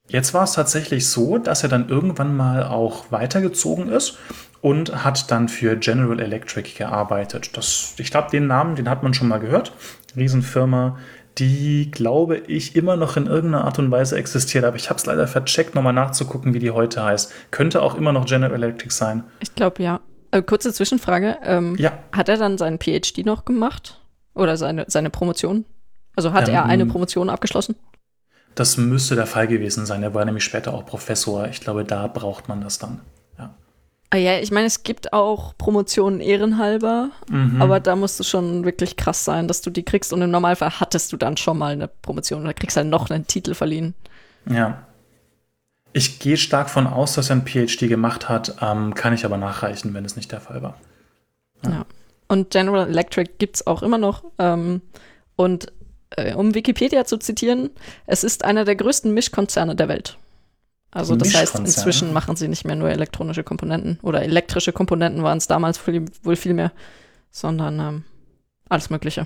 jetzt war es tatsächlich so, dass er dann irgendwann mal auch weitergezogen ist und hat dann für General Electric gearbeitet. Das, ich glaube, den Namen, den hat man schon mal gehört. Riesenfirma, die, glaube ich, immer noch in irgendeiner Art und Weise existiert. Aber ich habe es leider vercheckt, nochmal nachzugucken, wie die heute heißt. Könnte auch immer noch General Electric sein. Ich glaube, ja. Äh, kurze Zwischenfrage. Ähm, Ja. Hat er dann seinen PhD noch gemacht? Oder seine, seine Promotion? Also hat Ähm, er eine Promotion abgeschlossen? Das müsste der Fall gewesen sein. Er war nämlich später auch Professor. Ich glaube, da braucht man das dann. Ja. Ah ja, ich meine, es gibt auch Promotionen ehrenhalber, Mhm. aber da musst du schon wirklich krass sein, dass du die kriegst. Und im Normalfall hattest du dann schon mal eine Promotion oder kriegst halt noch einen Titel verliehen. Ja. Ich gehe stark von aus, dass er ein PhD gemacht hat, ähm, kann ich aber nachreichen, wenn es nicht der Fall war. Ja. Und General Electric gibt's auch immer noch. Ähm, und äh, um Wikipedia zu zitieren, es ist einer der größten Mischkonzerne der Welt. Also das heißt, inzwischen machen sie nicht mehr nur elektronische Komponenten oder elektrische Komponenten waren es damals wohl viel mehr, sondern ähm, alles Mögliche.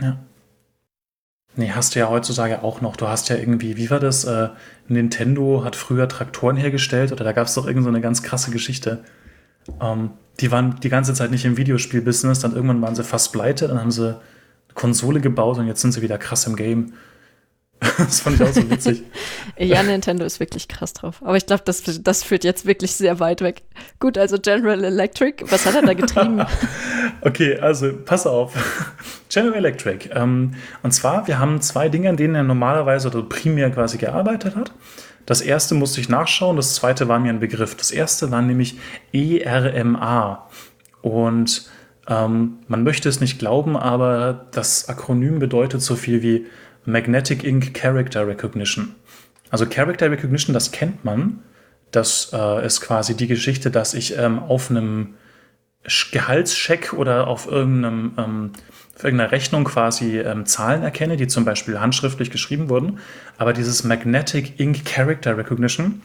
Ja. Nee, hast du ja heutzutage auch noch. Du hast ja irgendwie, wie war das? Äh, Nintendo hat früher Traktoren hergestellt oder da gab es doch irgend so eine ganz krasse Geschichte. Ähm, die waren die ganze Zeit nicht im Videospiel-Business, dann irgendwann waren sie fast pleite, dann haben sie eine Konsole gebaut und jetzt sind sie wieder krass im Game. das fand ich auch so witzig. Ja, Nintendo ist wirklich krass drauf. Aber ich glaube, das, das führt jetzt wirklich sehr weit weg. Gut, also General Electric, was hat er da getrieben? Okay, also pass auf. General Electric. Ähm, und zwar, wir haben zwei Dinge, an denen er normalerweise oder primär quasi gearbeitet hat. Das erste musste ich nachschauen, das zweite war mir ein Begriff. Das erste war nämlich ERMA. Und ähm, man möchte es nicht glauben, aber das Akronym bedeutet so viel wie Magnetic Ink Character Recognition. Also Character Recognition, das kennt man. Das äh, ist quasi die Geschichte, dass ich ähm, auf einem Sch- Gehaltscheck oder auf irgendeinem, ähm, auf irgendeiner Rechnung quasi ähm, Zahlen erkenne, die zum Beispiel handschriftlich geschrieben wurden. Aber dieses Magnetic Ink Character Recognition,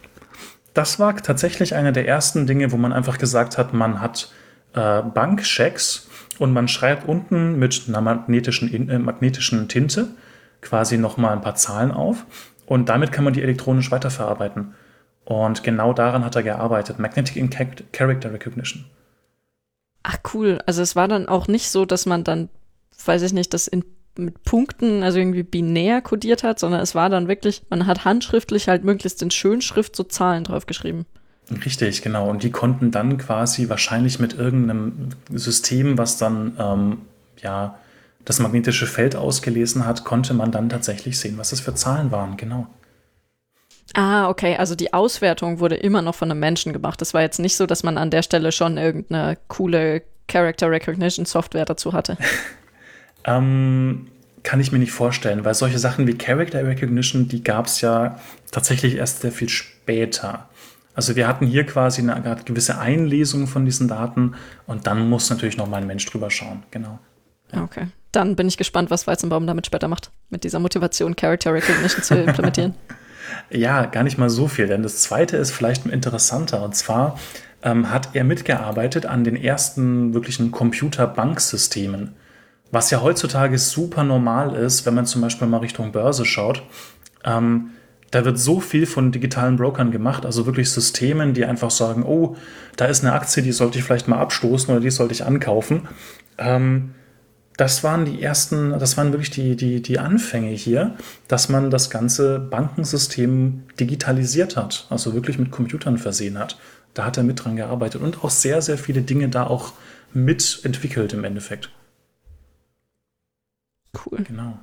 das war tatsächlich einer der ersten Dinge, wo man einfach gesagt hat, man hat äh, Bankchecks und man schreibt unten mit einer magnetischen, äh, magnetischen Tinte quasi nochmal ein paar Zahlen auf und damit kann man die elektronisch weiterverarbeiten. Und genau daran hat er gearbeitet. Magnetic Char- Character Recognition. Ach cool, also es war dann auch nicht so, dass man dann, weiß ich nicht, das in, mit Punkten, also irgendwie binär kodiert hat, sondern es war dann wirklich, man hat handschriftlich halt möglichst in Schönschrift so Zahlen draufgeschrieben. Richtig, genau. Und die konnten dann quasi wahrscheinlich mit irgendeinem System, was dann ähm, ja das magnetische Feld ausgelesen hat, konnte man dann tatsächlich sehen, was das für Zahlen waren. Genau. Ah, okay, also die Auswertung wurde immer noch von einem Menschen gemacht. Es war jetzt nicht so, dass man an der Stelle schon irgendeine coole Character Recognition Software dazu hatte. Ähm, kann ich mir nicht vorstellen, weil solche Sachen wie Character Recognition, die gab es ja tatsächlich erst sehr viel später. Also wir hatten hier quasi eine Art gewisse Einlesung von diesen Daten und dann muss natürlich noch mal ein Mensch drüber schauen. Genau. Okay. Dann bin ich gespannt, was Weizenbaum damit später macht, mit dieser Motivation, Character Recognition zu implementieren. Ja, gar nicht mal so viel, denn das zweite ist vielleicht interessanter. Und zwar ähm, hat er mitgearbeitet an den ersten wirklichen Computerbanksystemen. Was ja heutzutage super normal ist, wenn man zum Beispiel mal Richtung Börse schaut. Ähm, da wird so viel von digitalen Brokern gemacht, also wirklich Systemen, die einfach sagen, oh, da ist eine Aktie, die sollte ich vielleicht mal abstoßen oder die sollte ich ankaufen. Ähm, das waren die ersten, das waren wirklich die, die, die Anfänge hier, dass man das ganze Bankensystem digitalisiert hat, also wirklich mit Computern versehen hat. Da hat er mit dran gearbeitet und auch sehr, sehr viele Dinge da auch mitentwickelt im Endeffekt. Cool. Genau.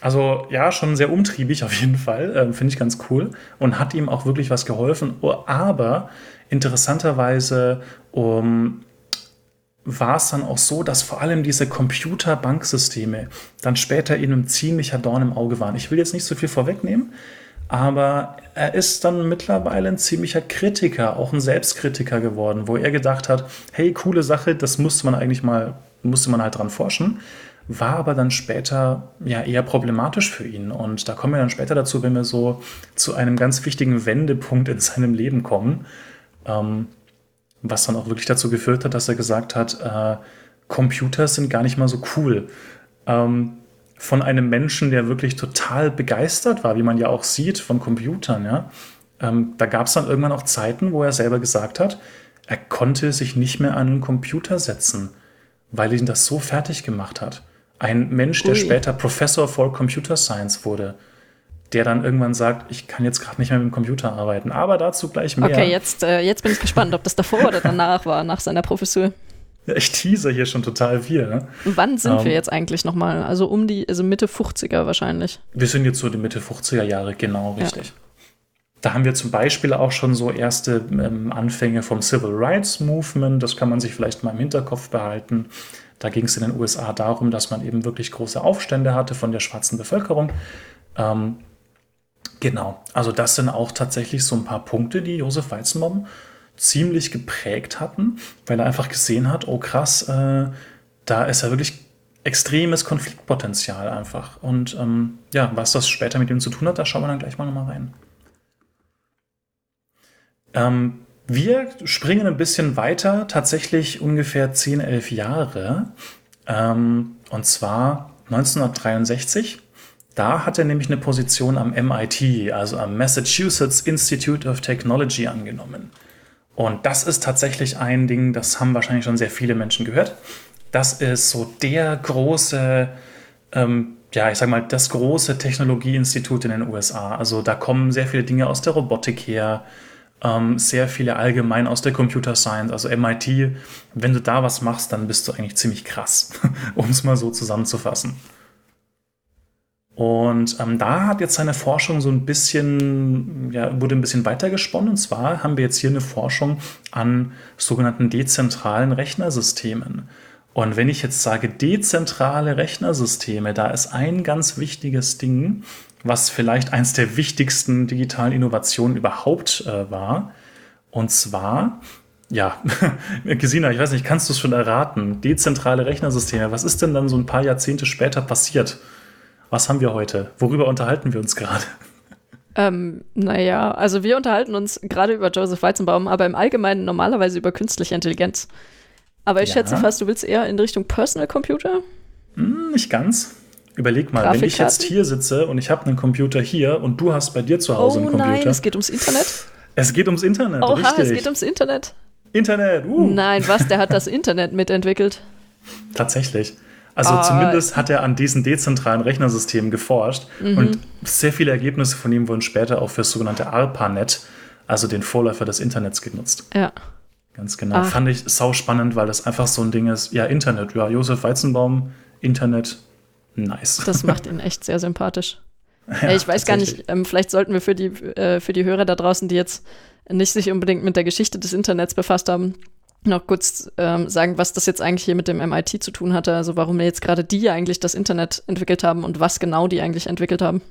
Also ja, schon sehr umtriebig auf jeden Fall, ähm, finde ich ganz cool und hat ihm auch wirklich was geholfen. Oh, Aber interessanterweise um, war es dann auch so, dass vor allem diese Computerbanksysteme dann später ihm ein ziemlicher Dorn im Auge waren. Ich will jetzt nicht so viel vorwegnehmen, aber er ist dann mittlerweile ein ziemlicher Kritiker, auch ein Selbstkritiker geworden, wo er gedacht hat, hey, coole Sache, das musste man eigentlich mal, musste man halt dran forschen, war aber dann später ja eher problematisch für ihn. Und da kommen wir dann später dazu, wenn wir so zu einem ganz wichtigen Wendepunkt in seinem Leben kommen, ähm, was dann auch wirklich dazu geführt hat, dass er gesagt hat, äh, Computer sind gar nicht mal so cool. Ähm, von einem Menschen, der wirklich total begeistert war, wie man ja auch sieht von Computern, ja. Ähm, da gab es dann irgendwann auch Zeiten, wo er selber gesagt hat, er konnte sich nicht mehr an einen Computer setzen, weil ihn das so fertig gemacht hat. Ein Mensch, der Ui. später Professor for Computer Science wurde, der dann irgendwann sagt, ich kann jetzt gerade nicht mehr mit dem Computer arbeiten. Aber dazu gleich mehr. Okay, jetzt, äh, jetzt bin ich gespannt, ob das davor oder danach war, nach seiner Professur. Ja, ich teaser hier schon total viel. Ne? Wann sind ähm, wir jetzt eigentlich nochmal? Also um die, also Mitte 50er wahrscheinlich. Wir sind jetzt so die Mitte 50er Jahre, genau, richtig. Ja. Da haben wir zum Beispiel auch schon so erste ähm, Anfänge vom Civil Rights Movement. Das kann man sich vielleicht mal im Hinterkopf behalten. Da ging es in den USA darum, dass man eben wirklich große Aufstände hatte von der schwarzen Bevölkerung. Ähm, genau, also das sind auch tatsächlich so ein paar Punkte, die Josef Weizenbaum ziemlich geprägt hatten, weil er einfach gesehen hat, oh krass, äh, da ist ja wirklich extremes Konfliktpotenzial einfach. Und ähm, ja, was das später mit ihm zu tun hat, da schauen wir dann gleich mal nochmal rein. Ähm, wir springen ein bisschen weiter, tatsächlich ungefähr 10, 11 Jahre. Ähm, und zwar 1963. Da hat er nämlich eine Position am MIT, also am Massachusetts Institute of Technology, angenommen. Und das ist tatsächlich ein Ding, das haben wahrscheinlich schon sehr viele Menschen gehört. Das ist so der große, ähm, ja, ich sag mal, das große Technologieinstitut in den USA. Also da kommen sehr viele Dinge aus der Robotik her, ähm, sehr viele allgemein aus der Computer Science, also MIT. Wenn du da was machst, dann bist du eigentlich ziemlich krass, um es mal so zusammenzufassen. Und ähm, da hat jetzt seine Forschung so ein bisschen, ja, wurde ein bisschen weitergesponnen. Und zwar haben wir jetzt hier eine Forschung an sogenannten dezentralen Rechnersystemen. Und wenn ich jetzt sage dezentrale Rechnersysteme, da ist ein ganz wichtiges Ding, was vielleicht eins der wichtigsten digitalen Innovationen überhaupt äh, war. Und zwar, ja, Gesina, ich weiß nicht, kannst du es schon erraten? Dezentrale Rechnersysteme, was ist denn dann so ein paar Jahrzehnte später passiert? Was haben wir heute? Worüber unterhalten wir uns gerade? Ähm, naja, also wir unterhalten uns gerade über Joseph Weizenbaum, aber im Allgemeinen normalerweise über künstliche Intelligenz. Aber ich ja. schätze fast, du willst eher in Richtung Personal Computer? Hm, nicht ganz. Überleg mal, wenn ich jetzt hier sitze und ich habe einen Computer hier und du hast bei dir zu Hause oh, einen Computer. Nein, es geht ums Internet. Es geht ums Internet. Oha, richtig. es geht ums Internet. Internet. Uh. Nein, was? Der hat das Internet mitentwickelt. Tatsächlich. Also oh. zumindest hat er an diesen dezentralen Rechnersystemen geforscht mhm. und sehr viele Ergebnisse von ihm wurden später auch für das sogenannte ARPANET, also den Vorläufer des Internets, genutzt. Ja. Ganz genau. Ach. Fand ich sau spannend, weil das einfach so ein Ding ist. Ja, Internet. Ja, Josef Weizenbaum, Internet, Nice. Das macht ihn echt sehr sympathisch. Ja, ich weiß gar nicht, ähm, vielleicht sollten wir für die, äh, für die Hörer da draußen, die jetzt nicht sich unbedingt mit der Geschichte des Internets befasst haben, noch kurz ähm, sagen, was das jetzt eigentlich hier mit dem MIT zu tun hatte. Also warum jetzt gerade die eigentlich das Internet entwickelt haben und was genau die eigentlich entwickelt haben.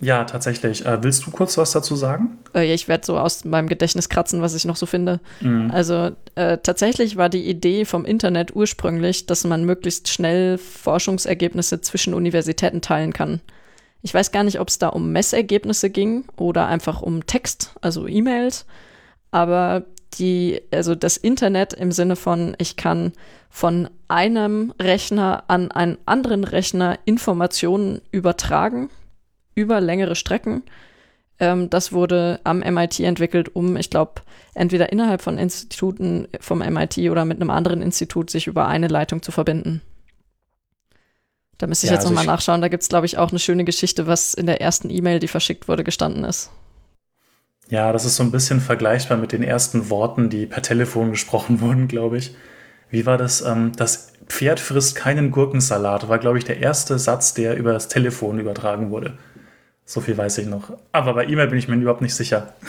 Ja, tatsächlich. Äh, willst du kurz was dazu sagen? Äh, ich werde so aus meinem Gedächtnis kratzen, was ich noch so finde. Mhm. Also äh, tatsächlich war die Idee vom Internet ursprünglich, dass man möglichst schnell Forschungsergebnisse zwischen Universitäten teilen kann. Ich weiß gar nicht, ob es da um Messergebnisse ging oder einfach um Text, also E-Mails. Aber die, also das Internet im Sinne von, ich kann von einem Rechner an einen anderen Rechner Informationen übertragen über längere Strecken. Ähm, das wurde am MIT entwickelt, um, ich glaube, entweder innerhalb von Instituten vom MIT oder mit einem anderen Institut sich über eine Leitung zu verbinden. Da müsste ich ja, jetzt also nochmal nachschauen. Da gibt es, glaube ich, auch eine schöne Geschichte, was in der ersten E-Mail, die verschickt wurde, gestanden ist. Ja, das ist so ein bisschen vergleichbar mit den ersten Worten, die per Telefon gesprochen wurden, glaube ich. Wie war das? Ähm, das Pferd frisst keinen Gurkensalat war, glaube ich, der erste Satz, der über das Telefon übertragen wurde. So viel weiß ich noch. Aber bei E-Mail bin ich mir überhaupt nicht sicher.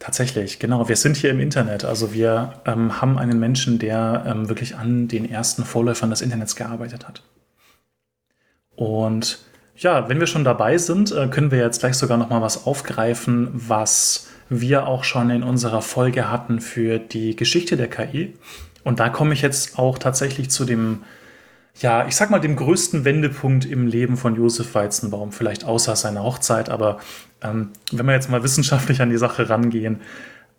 Tatsächlich, genau. Wir sind hier im Internet. Also wir ähm, haben einen Menschen, der ähm, wirklich an den ersten Vorläufern des Internets gearbeitet hat. Und ja, wenn wir schon dabei sind, äh, können wir jetzt gleich sogar noch mal was aufgreifen, was wir auch schon in unserer Folge hatten für die Geschichte der KI. Und da komme ich jetzt auch tatsächlich zu dem ja, ich sag mal, dem größten Wendepunkt im Leben von Josef Weizenbaum, vielleicht außer seiner Hochzeit, aber ähm, wenn wir jetzt mal wissenschaftlich an die Sache rangehen,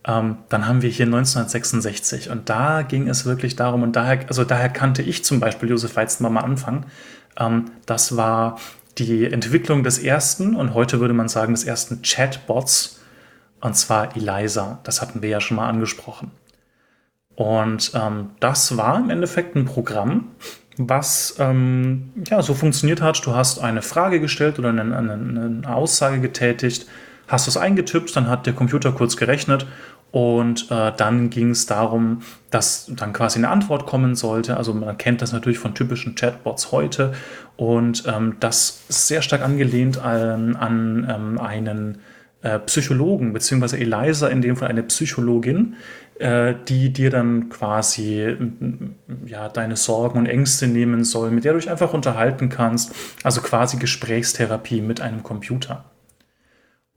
ähm, dann haben wir hier 1966 und da ging es wirklich darum und daher, also daher kannte ich zum Beispiel Josef Weizenbaum am Anfang. Ähm, das war die Entwicklung des ersten und heute würde man sagen des ersten Chatbots und zwar Eliza. Das hatten wir ja schon mal angesprochen. Und ähm, das war im Endeffekt ein Programm, was ähm, ja, so funktioniert hat. Du hast eine Frage gestellt oder eine, eine, eine Aussage getätigt, hast es eingetippt, dann hat der Computer kurz gerechnet und äh, dann ging es darum, dass dann quasi eine Antwort kommen sollte. Also man kennt das natürlich von typischen Chatbots heute. Und ähm, das ist sehr stark angelehnt an, an ähm, einen äh, Psychologen, beziehungsweise Eliza in dem Fall eine Psychologin, äh, die dir dann quasi ja, deine Sorgen und Ängste nehmen soll, mit der du dich einfach unterhalten kannst. Also quasi Gesprächstherapie mit einem Computer.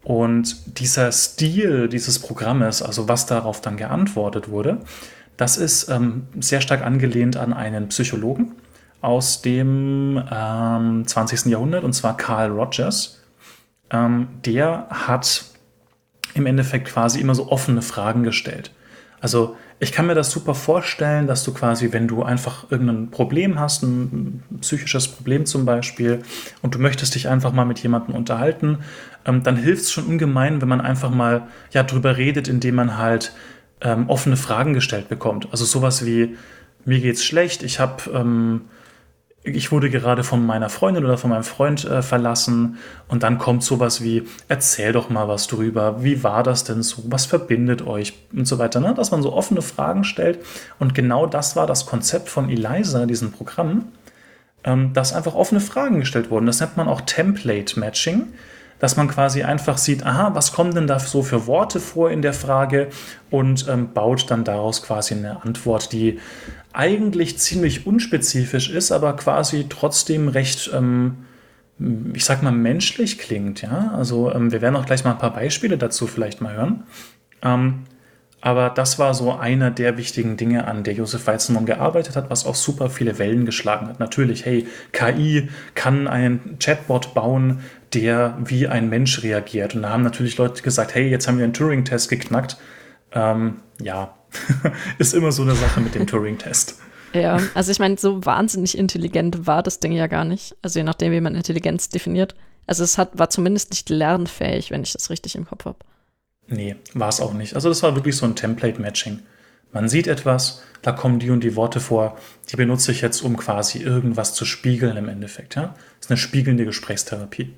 Und dieser Stil dieses Programmes, also was darauf dann geantwortet wurde, das ist ähm, sehr stark angelehnt an einen Psychologen aus dem ähm, 20. Jahrhundert, und zwar Carl Rogers. Ähm, der hat im Endeffekt quasi immer so offene Fragen gestellt. Also ich kann mir das super vorstellen, dass du quasi, wenn du einfach irgendein Problem hast, ein psychisches Problem zum Beispiel, und du möchtest dich einfach mal mit jemandem unterhalten, ähm, dann hilft es schon ungemein, wenn man einfach mal ja drüber redet, indem man halt ähm, offene Fragen gestellt bekommt. Also sowas wie, mir geht's schlecht, ich habe ähm, ich wurde gerade von meiner Freundin oder von meinem Freund äh, verlassen und dann kommt sowas wie, erzähl doch mal was drüber, wie war das denn so, was verbindet euch? Und so weiter, ne? dass man so offene Fragen stellt. Und genau das war das Konzept von Eliza, diesem Programm, ähm, dass einfach offene Fragen gestellt wurden. Das nennt man auch Template Matching dass man quasi einfach sieht, aha, was kommen denn da so für Worte vor in der Frage und ähm, baut dann daraus quasi eine Antwort, die eigentlich ziemlich unspezifisch ist, aber quasi trotzdem recht, ähm, ich sag mal, menschlich klingt. Ja? Also ähm, wir werden auch gleich mal ein paar Beispiele dazu vielleicht mal hören. Ähm, aber das war so einer der wichtigen Dinge, an der Josef Weizenbaum gearbeitet hat, was auch super viele Wellen geschlagen hat. Natürlich, hey, KI kann einen Chatbot bauen, der wie ein Mensch reagiert. Und da haben natürlich Leute gesagt, hey, jetzt haben wir einen Turing-Test geknackt. Ähm, ja, ist immer so eine Sache mit dem Turing-Test. Ja, also ich meine, so wahnsinnig intelligent war das Ding ja gar nicht. Also je nachdem, wie man Intelligenz definiert. Also es hat, war zumindest nicht lernfähig, wenn ich das richtig im Kopf habe. Nee, war es auch nicht. Also das war wirklich so ein Template-Matching. Man sieht etwas, da kommen die und die Worte vor, die benutze ich jetzt, um quasi irgendwas zu spiegeln im Endeffekt. Ja? Das ist eine spiegelnde Gesprächstherapie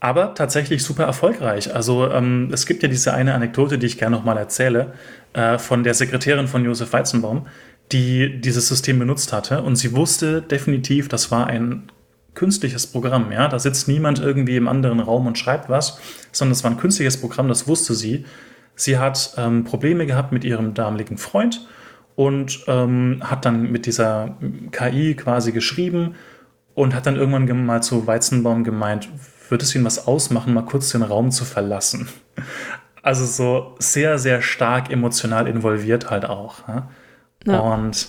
aber tatsächlich super erfolgreich. Also ähm, es gibt ja diese eine Anekdote, die ich gerne nochmal erzähle, äh, von der Sekretärin von Josef Weizenbaum, die dieses System benutzt hatte und sie wusste definitiv, das war ein künstliches Programm, ja, da sitzt niemand irgendwie im anderen Raum und schreibt was, sondern es war ein künstliches Programm, das wusste sie. Sie hat ähm, Probleme gehabt mit ihrem damaligen Freund und ähm, hat dann mit dieser KI quasi geschrieben und hat dann irgendwann mal zu Weizenbaum gemeint, würde es Ihnen was ausmachen, mal kurz den Raum zu verlassen? Also so sehr, sehr stark emotional involviert halt auch. Ja? Ja. Und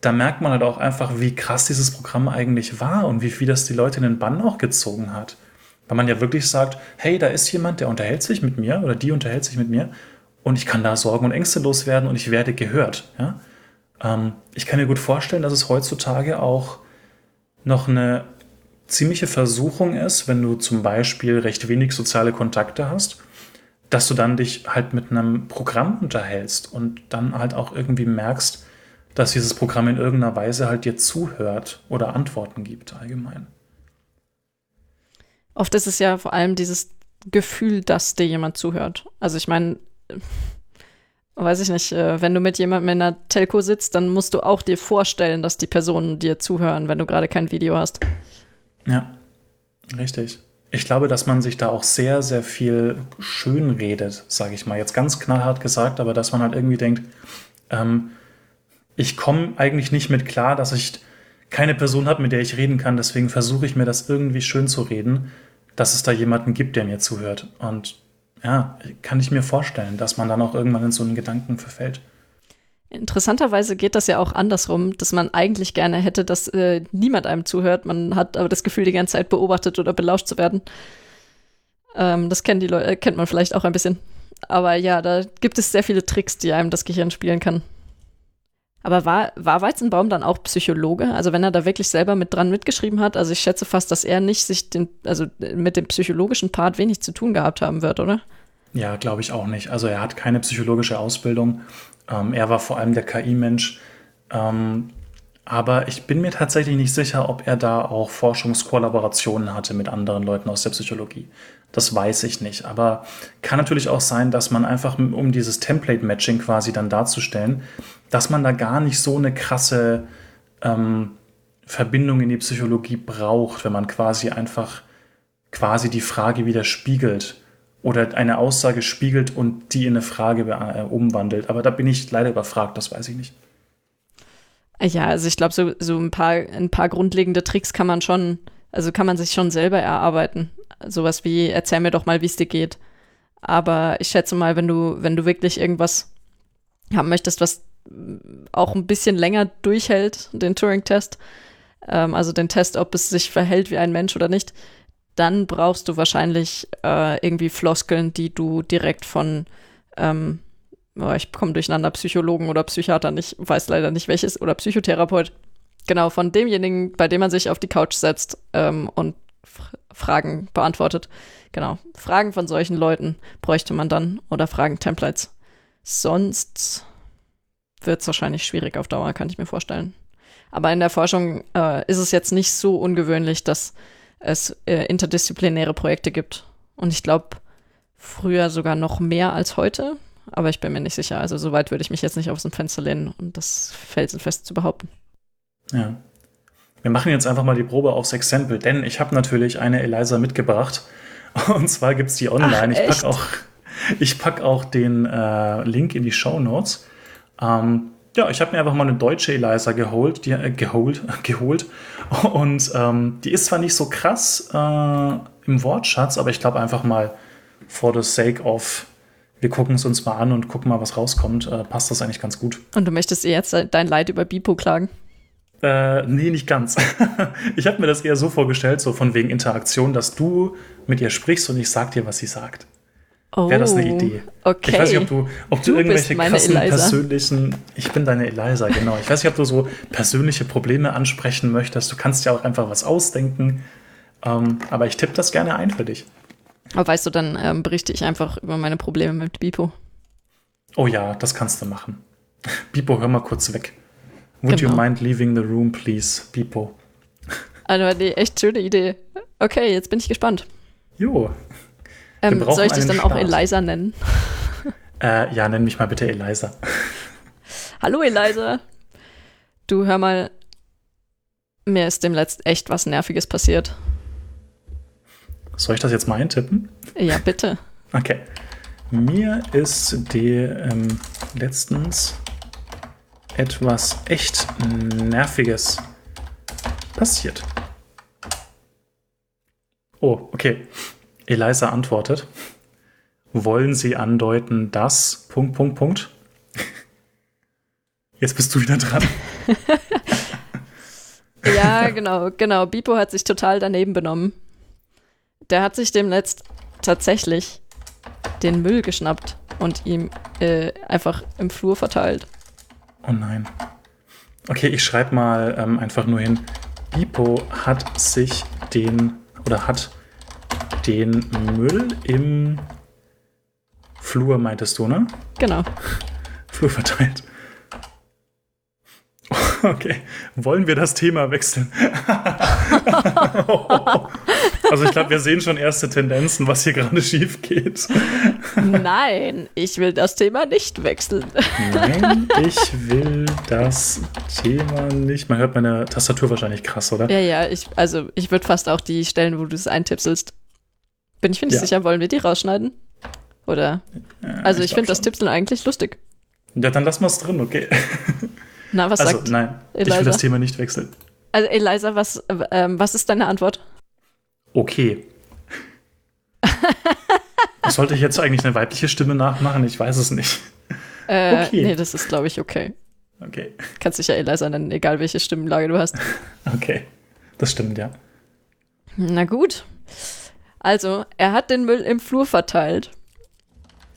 da merkt man halt auch einfach, wie krass dieses Programm eigentlich war und wie viel das die Leute in den Bann auch gezogen hat. Weil man ja wirklich sagt, hey, da ist jemand, der unterhält sich mit mir oder die unterhält sich mit mir und ich kann da Sorgen und Ängste loswerden und ich werde gehört. Ja? Ähm, ich kann mir gut vorstellen, dass es heutzutage auch noch eine ziemliche Versuchung ist, wenn du zum Beispiel recht wenig soziale Kontakte hast, dass du dann dich halt mit einem Programm unterhältst und dann halt auch irgendwie merkst, dass dieses Programm in irgendeiner Weise halt dir zuhört oder Antworten gibt allgemein. Oft ist es ja vor allem dieses Gefühl, dass dir jemand zuhört. Also ich meine, weiß ich nicht, äh, wenn du mit jemandem in einer Telco sitzt, dann musst du auch dir vorstellen, dass die Personen dir zuhören, wenn du gerade kein Video hast. Ja, richtig. Ich glaube, dass man sich da auch sehr, sehr viel schön redet, sage ich mal. Jetzt ganz knallhart gesagt, aber dass man halt irgendwie denkt, ähm, ich komme eigentlich nicht mit klar, dass ich keine Person habe, mit der ich reden kann. Deswegen versuche ich mir das irgendwie schön zu reden, dass es da jemanden gibt, der mir zuhört. Und ja, kann ich mir vorstellen, dass man dann auch irgendwann in so einen Gedanken verfällt. Interessanterweise geht das ja auch andersrum, dass man eigentlich gerne hätte, dass äh, niemand einem zuhört. Man hat aber das Gefühl, die ganze Zeit beobachtet oder belauscht zu werden. Ähm, das kennen die Leute, äh, kennt man vielleicht auch ein bisschen. Aber ja, da gibt es sehr viele Tricks, die einem das Gehirn spielen kann. Aber war, war Weizenbaum dann auch Psychologe? Also wenn er da wirklich selber mit dran mitgeschrieben hat, also ich schätze fast, dass er nicht sich den, also mit dem psychologischen Part wenig zu tun gehabt haben wird, oder? Ja, glaube ich auch nicht. Also er hat keine psychologische Ausbildung. Ähm, er war vor allem der KI-Mensch. Ähm, aber ich bin mir tatsächlich nicht sicher, ob er da auch Forschungskollaborationen hatte mit anderen Leuten aus der Psychologie. Das weiß ich nicht. Aber kann natürlich auch sein, dass man einfach, um dieses Template-Matching quasi dann darzustellen, dass man da gar nicht so eine krasse ähm, Verbindung in die Psychologie braucht, wenn man quasi einfach quasi die Frage widerspiegelt oder eine Aussage spiegelt und die in eine Frage äh, umwandelt. Aber da bin ich leider überfragt, das weiß ich nicht. Ja, also ich glaube, so, so ein, paar, ein paar grundlegende Tricks kann man schon, also kann man sich schon selber erarbeiten. Sowas wie, erzähl mir doch mal, wie es dir geht. Aber ich schätze mal, wenn du, wenn du wirklich irgendwas haben möchtest, was auch ein bisschen länger durchhält, den Turing-Test, ähm, also den Test, ob es sich verhält wie ein Mensch oder nicht, dann brauchst du wahrscheinlich äh, irgendwie Floskeln, die du direkt von ähm, oh, ich komme durcheinander, Psychologen oder Psychiater, ich weiß leider nicht welches, oder Psychotherapeut. Genau, von demjenigen, bei dem man sich auf die Couch setzt ähm, und Fragen beantwortet. Genau, Fragen von solchen Leuten bräuchte man dann oder Fragen-Templates. Sonst wird es wahrscheinlich schwierig auf Dauer, kann ich mir vorstellen. Aber in der Forschung äh, ist es jetzt nicht so ungewöhnlich, dass es äh, interdisziplinäre Projekte gibt. Und ich glaube, früher sogar noch mehr als heute aber ich bin mir nicht sicher. Also so weit würde ich mich jetzt nicht aus dem Fenster lehnen und das felsenfest zu behaupten. Ja. Wir machen jetzt einfach mal die Probe aufs Exempel, denn ich habe natürlich eine Eliza mitgebracht. Und zwar gibt es die online. Ach, ich packe auch, ich pack auch den äh, Link in die Show Notes. Ähm, ja, ich habe mir einfach mal eine deutsche Eliza geholt, die, äh, geholt, geholt. Und ähm, die ist zwar nicht so krass äh, im Wortschatz, aber ich glaube einfach mal for the sake of wir gucken es uns mal an und gucken mal, was rauskommt, äh, passt das eigentlich ganz gut. Und du möchtest ihr jetzt dein Leid über Bipo klagen? Äh, nee, nicht ganz. ich habe mir das eher so vorgestellt, so von wegen Interaktion, dass du mit ihr sprichst und ich sag dir, was sie sagt. Oh, Wäre das eine Idee? Okay. Ich weiß nicht, ob du, ob du, du irgendwelche krassen Eliza. persönlichen. Ich bin deine Eliza, genau. Ich weiß nicht, ob du so persönliche Probleme ansprechen möchtest. Du kannst ja auch einfach was ausdenken. Ähm, aber ich tippe das gerne ein für dich. Aber weißt du, dann ähm, berichte ich einfach über meine Probleme mit Bipo. Oh ja, das kannst du machen. Bipo, hör mal kurz weg. Would genau. you mind leaving the room, please, Bipo? Also, die echt schöne Idee. Okay, jetzt bin ich gespannt. Jo. Ähm, soll ich dich dann Start. auch Eliza nennen? Äh, ja, nenn mich mal bitte Eliza. Hallo Eliza. Du hör mal, mir ist dem letzt echt was Nerviges passiert. Soll ich das jetzt mal eintippen? Ja, bitte. Okay. Mir ist die, ähm, letztens etwas echt Nerviges passiert. Oh, okay. Eliza antwortet. Wollen Sie andeuten, dass. Punkt, Punkt, Punkt. Jetzt bist du wieder dran. ja, genau, genau. Bipo hat sich total daneben benommen der hat sich demnächst tatsächlich den Müll geschnappt und ihm äh, einfach im Flur verteilt. Oh nein. Okay, ich schreibe mal ähm, einfach nur hin. Bipo hat sich den oder hat den Müll im Flur, meintest du, ne? Genau. Flur verteilt. Okay, wollen wir das Thema wechseln? also ich glaube, wir sehen schon erste Tendenzen, was hier gerade schief geht. Nein, ich will das Thema nicht wechseln. Nein, ich will das Thema nicht. Man hört meine Tastatur wahrscheinlich krass, oder? Ja, ja, ich, also ich würde fast auch die Stellen, wo du es eintipselst. Bin ich mir nicht ja. sicher, wollen wir die rausschneiden? Oder? Ja, also ich, ich finde das Tipseln eigentlich lustig. Ja, dann lassen wir es drin, okay. Na, was also, sagt nein, Eliza? ich will das Thema nicht wechseln. Also Eliza, was, ähm, was ist deine Antwort? Okay. Sollte ich jetzt eigentlich eine weibliche Stimme nachmachen? Ich weiß es nicht. Äh, okay. Nee, das ist, glaube ich, okay. Okay. Kannst dich ja Eliza nennen, egal welche Stimmenlage du hast. Okay, das stimmt, ja. Na gut. Also, er hat den Müll im Flur verteilt.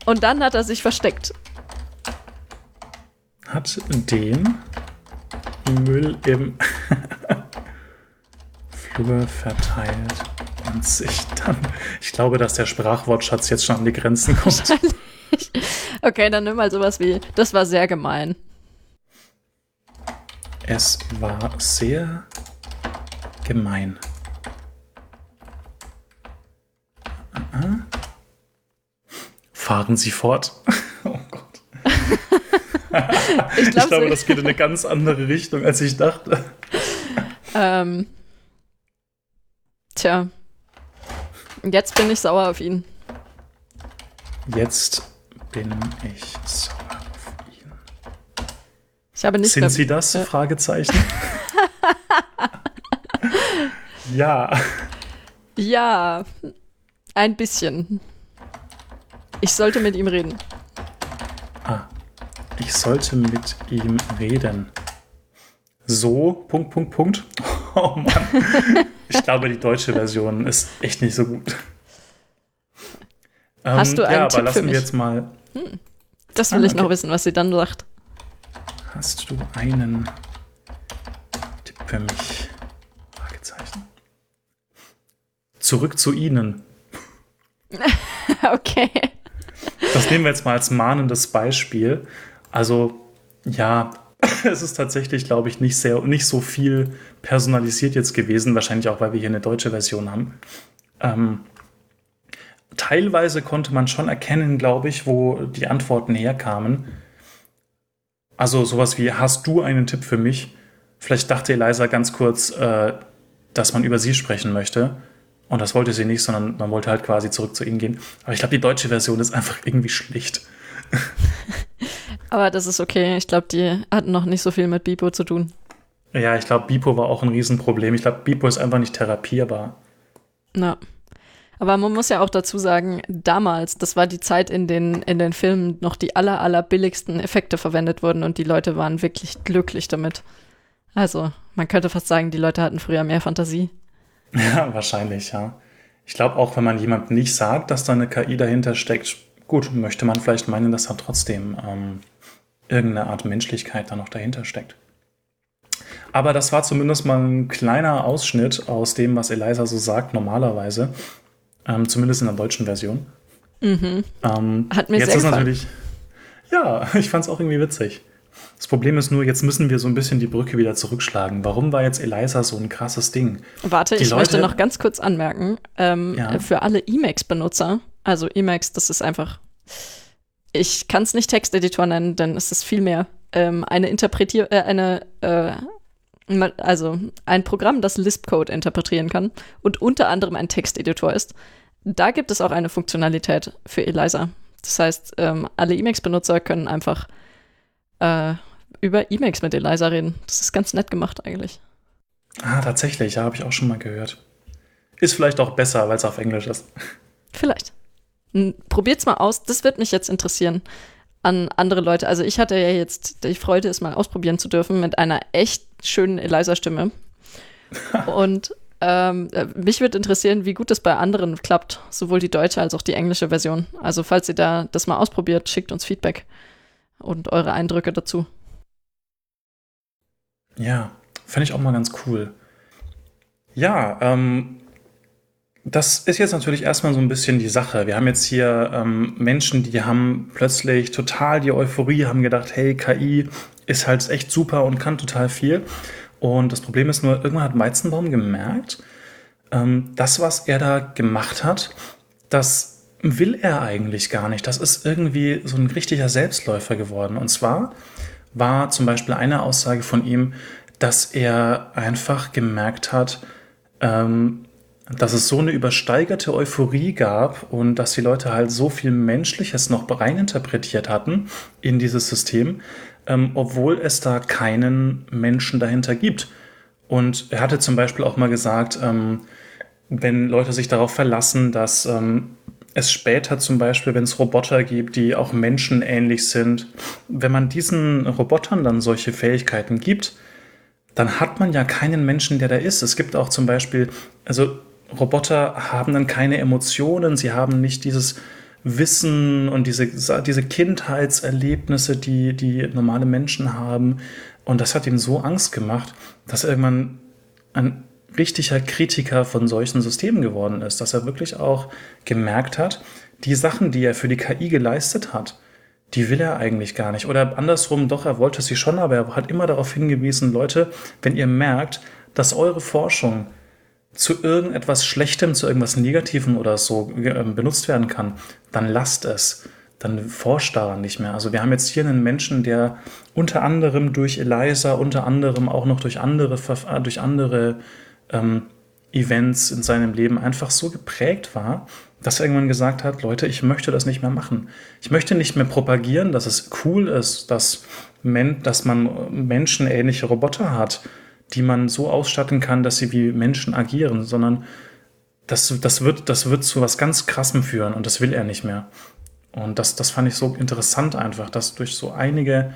Und dann hat er sich versteckt hat den Müll im Flur verteilt. 20, dann. Ich glaube, dass der Sprachwortschatz jetzt schon an die Grenzen kommt. okay, dann nimm mal sowas wie, das war sehr gemein. Es war sehr gemein. Fahren Sie fort. oh Gott. ich, glaub, ich, glaube, das geht in eine ganz andere Richtung, als ich dachte. Ähm, tja. Jetzt bin ich sauer auf ihn. Jetzt bin ich sauer auf ihn. Ich habe nicht Sind mehr, Sie das? Äh, Fragezeichen. ja. Ja, ein bisschen. Ich sollte mit ihm reden. Ah, ich sollte mit ihm reden. So, Punkt, Punkt, Punkt. Oh Mann. ich glaube, die deutsche Version ist echt nicht so gut. Hast ähm, du einen ja, Tipp aber lassen für mich? wir jetzt mal. Hm. Das will ah, ich noch wissen, was sie dann sagt. Hast du einen Tipp für mich? Fragezeichen. Zurück zu Ihnen. okay. Das nehmen wir jetzt mal als mahnendes Beispiel. Also, ja, es ist tatsächlich, glaube ich, nicht, sehr, nicht so viel personalisiert jetzt gewesen. Wahrscheinlich auch, weil wir hier eine deutsche Version haben. Ähm, teilweise konnte man schon erkennen, glaube ich, wo die Antworten herkamen. Also sowas wie, hast du einen Tipp für mich? Vielleicht dachte Eliza ganz kurz, äh, dass man über sie sprechen möchte. Und das wollte sie nicht, sondern man wollte halt quasi zurück zu ihnen gehen. Aber ich glaube, die deutsche Version ist einfach irgendwie schlicht. Aber das ist okay. Ich glaube, die hatten noch nicht so viel mit Bipo zu tun. Ja, ich glaube, Bipo war auch ein Riesenproblem. Ich glaube, Bipo ist einfach nicht therapierbar. Na. Aber man muss ja auch dazu sagen, damals, das war die Zeit, in den, in den Filmen noch die aller, aller billigsten Effekte verwendet wurden und die Leute waren wirklich glücklich damit. Also, man könnte fast sagen, die Leute hatten früher mehr Fantasie. Ja, wahrscheinlich, ja. Ich glaube auch, wenn man jemandem nicht sagt, dass da eine KI dahinter steckt, gut, möchte man vielleicht meinen, dass da trotzdem ähm, irgendeine Art Menschlichkeit da noch dahinter steckt. Aber das war zumindest mal ein kleiner Ausschnitt aus dem, was Eliza so sagt, normalerweise. Ähm, zumindest in der deutschen Version. Mhm. Ähm, Hat mir jetzt sehr ist gefallen. natürlich. Ja, ich fand es auch irgendwie witzig. Das Problem ist nur, jetzt müssen wir so ein bisschen die Brücke wieder zurückschlagen. Warum war jetzt Eliza so ein krasses Ding? Warte, die ich Leute, möchte noch ganz kurz anmerken, ähm, ja. für alle Emacs-Benutzer, also Emacs, das ist einfach, ich kann es nicht Texteditor nennen, denn es ist viel mehr ähm, eine Interpretier, äh, eine, äh, also ein Programm, das Lisp-Code interpretieren kann und unter anderem ein Texteditor ist. Da gibt es auch eine Funktionalität für Eliza. Das heißt, ähm, alle Emacs-Benutzer können einfach äh, über Emacs mit Eliza reden. Das ist ganz nett gemacht eigentlich. Ah, tatsächlich, ja, habe ich auch schon mal gehört. Ist vielleicht auch besser, weil es auf Englisch ist. Vielleicht. Probiert's mal aus, das wird mich jetzt interessieren an andere Leute. Also ich hatte ja jetzt die Freude, es mal ausprobieren zu dürfen mit einer echt schönen Eliza-Stimme. Und ähm, äh, mich würde interessieren, wie gut es bei anderen klappt, sowohl die deutsche als auch die englische Version. Also falls ihr da das mal ausprobiert, schickt uns Feedback und eure Eindrücke dazu. Ja, fände ich auch mal ganz cool. Ja, ähm, das ist jetzt natürlich erstmal so ein bisschen die Sache. Wir haben jetzt hier ähm, Menschen, die haben plötzlich total die Euphorie, haben gedacht, hey, KI ist halt echt super und kann total viel. Und das Problem ist nur, irgendwann hat Weizenbaum gemerkt, ähm, das, was er da gemacht hat, das will er eigentlich gar nicht. Das ist irgendwie so ein richtiger Selbstläufer geworden. Und zwar war zum Beispiel eine Aussage von ihm, dass er einfach gemerkt hat, ähm, dass es so eine übersteigerte Euphorie gab und dass die Leute halt so viel Menschliches noch reininterpretiert hatten in dieses System, ähm, obwohl es da keinen Menschen dahinter gibt. Und er hatte zum Beispiel auch mal gesagt, ähm, wenn Leute sich darauf verlassen, dass ähm, es später zum Beispiel, wenn es Roboter gibt, die auch menschenähnlich sind, wenn man diesen Robotern dann solche Fähigkeiten gibt, dann hat man ja keinen Menschen, der da ist. Es gibt auch zum Beispiel, also Roboter haben dann keine Emotionen, sie haben nicht dieses Wissen und diese, diese Kindheitserlebnisse, die, die normale Menschen haben. Und das hat ihm so Angst gemacht, dass irgendwann ein richtiger Kritiker von solchen Systemen geworden ist, dass er wirklich auch gemerkt hat, die Sachen, die er für die KI geleistet hat, die will er eigentlich gar nicht. Oder andersrum, doch, er wollte sie schon, aber er hat immer darauf hingewiesen, Leute, wenn ihr merkt, dass eure Forschung zu irgendetwas Schlechtem, zu irgendwas Negativem oder so äh, benutzt werden kann, dann lasst es. Dann forscht daran nicht mehr. Also wir haben jetzt hier einen Menschen, der unter anderem durch Eliza, unter anderem auch noch durch andere, äh, durch andere ähm, Events in seinem Leben einfach so geprägt war, dass er irgendwann gesagt hat, Leute, ich möchte das nicht mehr machen. Ich möchte nicht mehr propagieren, dass es cool ist, dass, men dass man menschenähnliche Roboter hat, die man so ausstatten kann, dass sie wie Menschen agieren, sondern das, das, wird, das wird zu was ganz Krassem führen und das will er nicht mehr. Und das, das fand ich so interessant einfach, dass durch so einige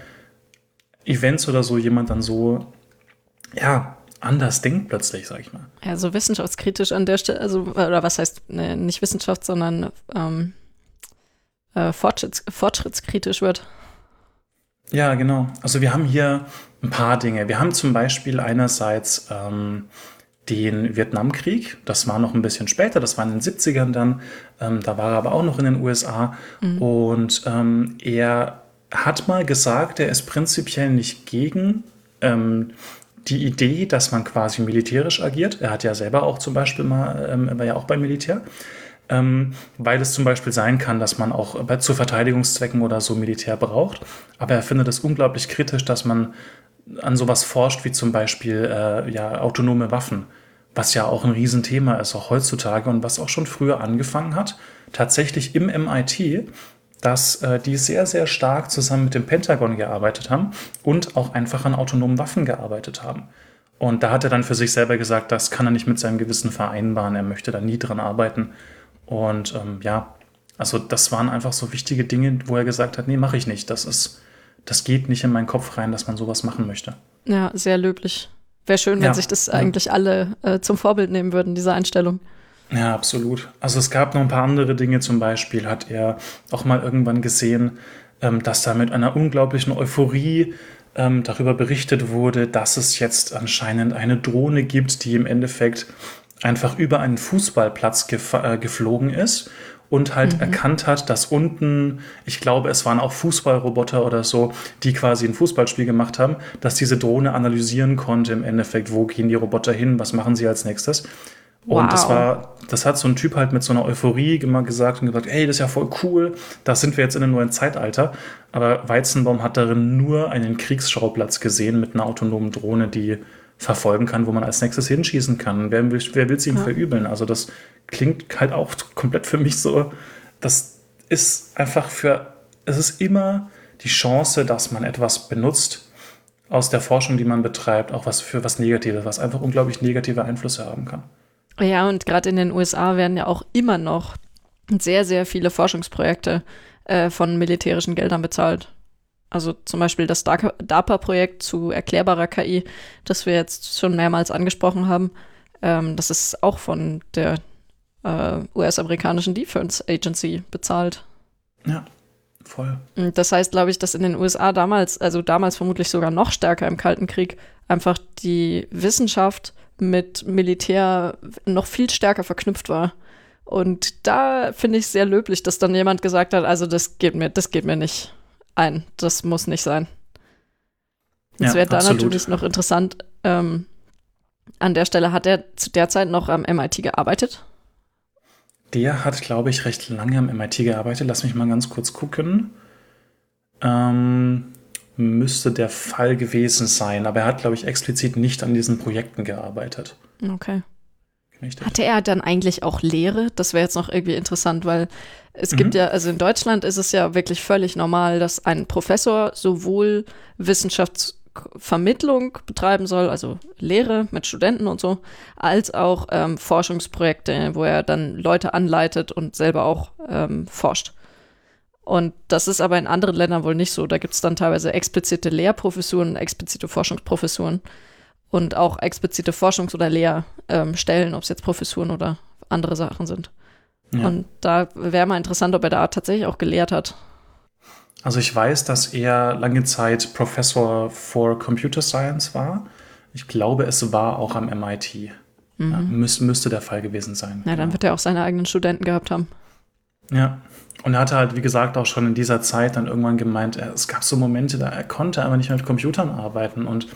Events oder so jemand dann so, ja, anders denkt plötzlich, sag ich mal. Ja, so wissenschaftskritisch an der Stelle, also, oder was heißt, ne, nicht Wissenschaft, sondern ähm, äh, Fortschritts, fortschrittskritisch wird. Ja, genau. Also wir haben hier ein paar Dinge. Wir haben zum Beispiel einerseits ähm, den Vietnamkrieg. Das war noch ein bisschen später, das war in den 70ern dann. Ähm, da war er aber auch noch in den USA. Mhm. Und ähm, er hat mal gesagt, er ist prinzipiell nicht gegen ähm, die Idee, dass man quasi militärisch agiert. Er hat ja selber auch zum Beispiel mal, ähm, er war ja auch beim Militär. Ähm, weil es zum Beispiel sein kann, dass man auch bei, zu Verteidigungszwecken oder so Militär braucht. Aber er findet es unglaublich kritisch, dass man an sowas forscht, wie zum Beispiel äh, ja, autonome Waffen, was ja auch ein Riesenthema ist, auch heutzutage und was auch schon früher angefangen hat, tatsächlich im MIT, dass äh, die sehr, sehr stark zusammen mit dem Pentagon gearbeitet haben und auch einfach an autonomen Waffen gearbeitet haben. Und da hat er dann für sich selber gesagt, das kann er nicht mit seinem Gewissen vereinbaren, er möchte da nie dran arbeiten. Und ähm, ja, also das waren einfach so wichtige Dinge, wo er gesagt hat, nee, mache ich nicht. Das ist, das geht nicht in meinen Kopf rein, dass man sowas machen möchte. Ja, sehr löblich. Wäre schön, wenn ja, sich das ja. eigentlich alle äh, zum Vorbild nehmen würden, diese Einstellung. Ja, absolut. Also es gab noch ein paar andere Dinge. Zum Beispiel hat er auch mal irgendwann gesehen, ähm, dass da mit einer unglaublichen Euphorie ähm, darüber berichtet wurde, dass es jetzt anscheinend eine Drohne gibt, die im Endeffekt einfach über einen Fußballplatz äh, geflogen ist und halt mhm. erkannt hat, dass unten, ich glaube, es waren auch Fußballroboter oder so, die quasi ein Fußballspiel gemacht haben, dass diese Drohne analysieren konnte im Endeffekt, wo gehen die Roboter hin, was machen sie als nächstes. Und wow. das war, das hat so ein Typ halt mit so einer Euphorie immer gesagt und gesagt, ey, das ist ja voll cool, da sind wir jetzt in einem neuen Zeitalter. Aber Weizenbaum hat darin nur einen Kriegsschauplatz gesehen mit einer autonomen Drohne, die verfolgen kann, wo man als nächstes hinschießen kann. Wer will, wer will es ihm ja. verübeln? Also das klingt halt auch komplett für mich so, das ist einfach für, es ist immer die Chance, dass man etwas benutzt aus der Forschung, die man betreibt, auch was für was Negatives, was einfach unglaublich negative Einflüsse haben kann. Ja, und gerade in den USA werden ja auch immer noch sehr, sehr viele Forschungsprojekte äh, von militärischen Geldern bezahlt. Also zum Beispiel das DARPA-Projekt zu erklärbarer KI, das wir jetzt schon mehrmals angesprochen haben. Ähm, das ist auch von der äh, US-amerikanischen Defense Agency bezahlt. Ja, voll. Und das heißt, glaube ich, dass in den USA damals, also damals vermutlich sogar noch stärker im Kalten Krieg, einfach die Wissenschaft mit Militär noch viel stärker verknüpft war. Und da finde ich sehr löblich, dass dann jemand gesagt hat, also das geht mir, das geht mir nicht ein. Das muss nicht sein. Es ja, wäre da natürlich noch interessant. Ähm, an der Stelle hat er zu der Zeit noch am MIT gearbeitet. Der hat, glaube ich, recht lange am MIT gearbeitet. Lass mich mal ganz kurz gucken. Ähm, müsste der Fall gewesen sein, aber er hat, glaube ich, explizit nicht an diesen Projekten gearbeitet. Okay. Richtig. Hatte er dann eigentlich auch Lehre? Das wäre jetzt noch irgendwie interessant, weil es mhm. gibt ja, also in Deutschland ist es ja wirklich völlig normal, dass ein Professor sowohl Wissenschaftsvermittlung betreiben soll, also Lehre mit Studenten und so, als auch ähm, Forschungsprojekte, wo er dann Leute anleitet und selber auch ähm, forscht. Und das ist aber in anderen Ländern wohl nicht so. Da gibt es dann teilweise explizite Lehrprofessuren, explizite Forschungsprofessuren und auch explizite Forschungs- oder Lehrstellen, ähm, ob es jetzt Professuren oder andere Sachen sind. Ja. Und da wäre mal interessant, ob er da tatsächlich auch gelehrt hat. Also ich weiß, dass er lange Zeit Professor for Computer Science war. Ich glaube, es war auch am MIT. Mhm. Ja, müß, müsste der Fall gewesen sein. Na, dann wird er auch seine eigenen Studenten gehabt haben. Ja. Und er hatte halt, wie gesagt, auch schon in dieser Zeit dann irgendwann gemeint, es gab so Momente, da er konnte einfach nicht mehr mit Computern arbeiten. Und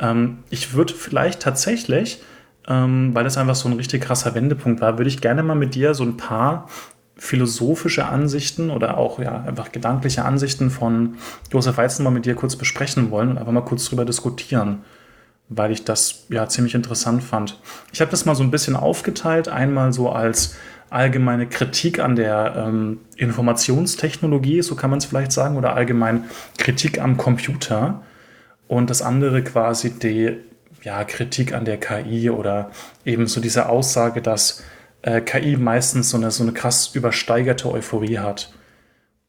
ähm, ich würde vielleicht tatsächlich, ähm, weil das einfach so ein richtig krasser Wendepunkt war, würde ich gerne mal mit dir so ein paar philosophische Ansichten oder auch ja einfach gedankliche Ansichten von Josef Weizenbaum mit dir kurz besprechen wollen und einfach mal kurz drüber diskutieren, weil ich das ja ziemlich interessant fand. Ich habe das mal so ein bisschen aufgeteilt, einmal so als allgemeine Kritik an der ähm, Informationstechnologie, so kann man es vielleicht sagen, oder allgemein Kritik am Computer und das andere quasi die ja, Kritik an der KI oder eben so diese Aussage, dass äh, KI meistens so eine, so eine krass übersteigerte Euphorie hat.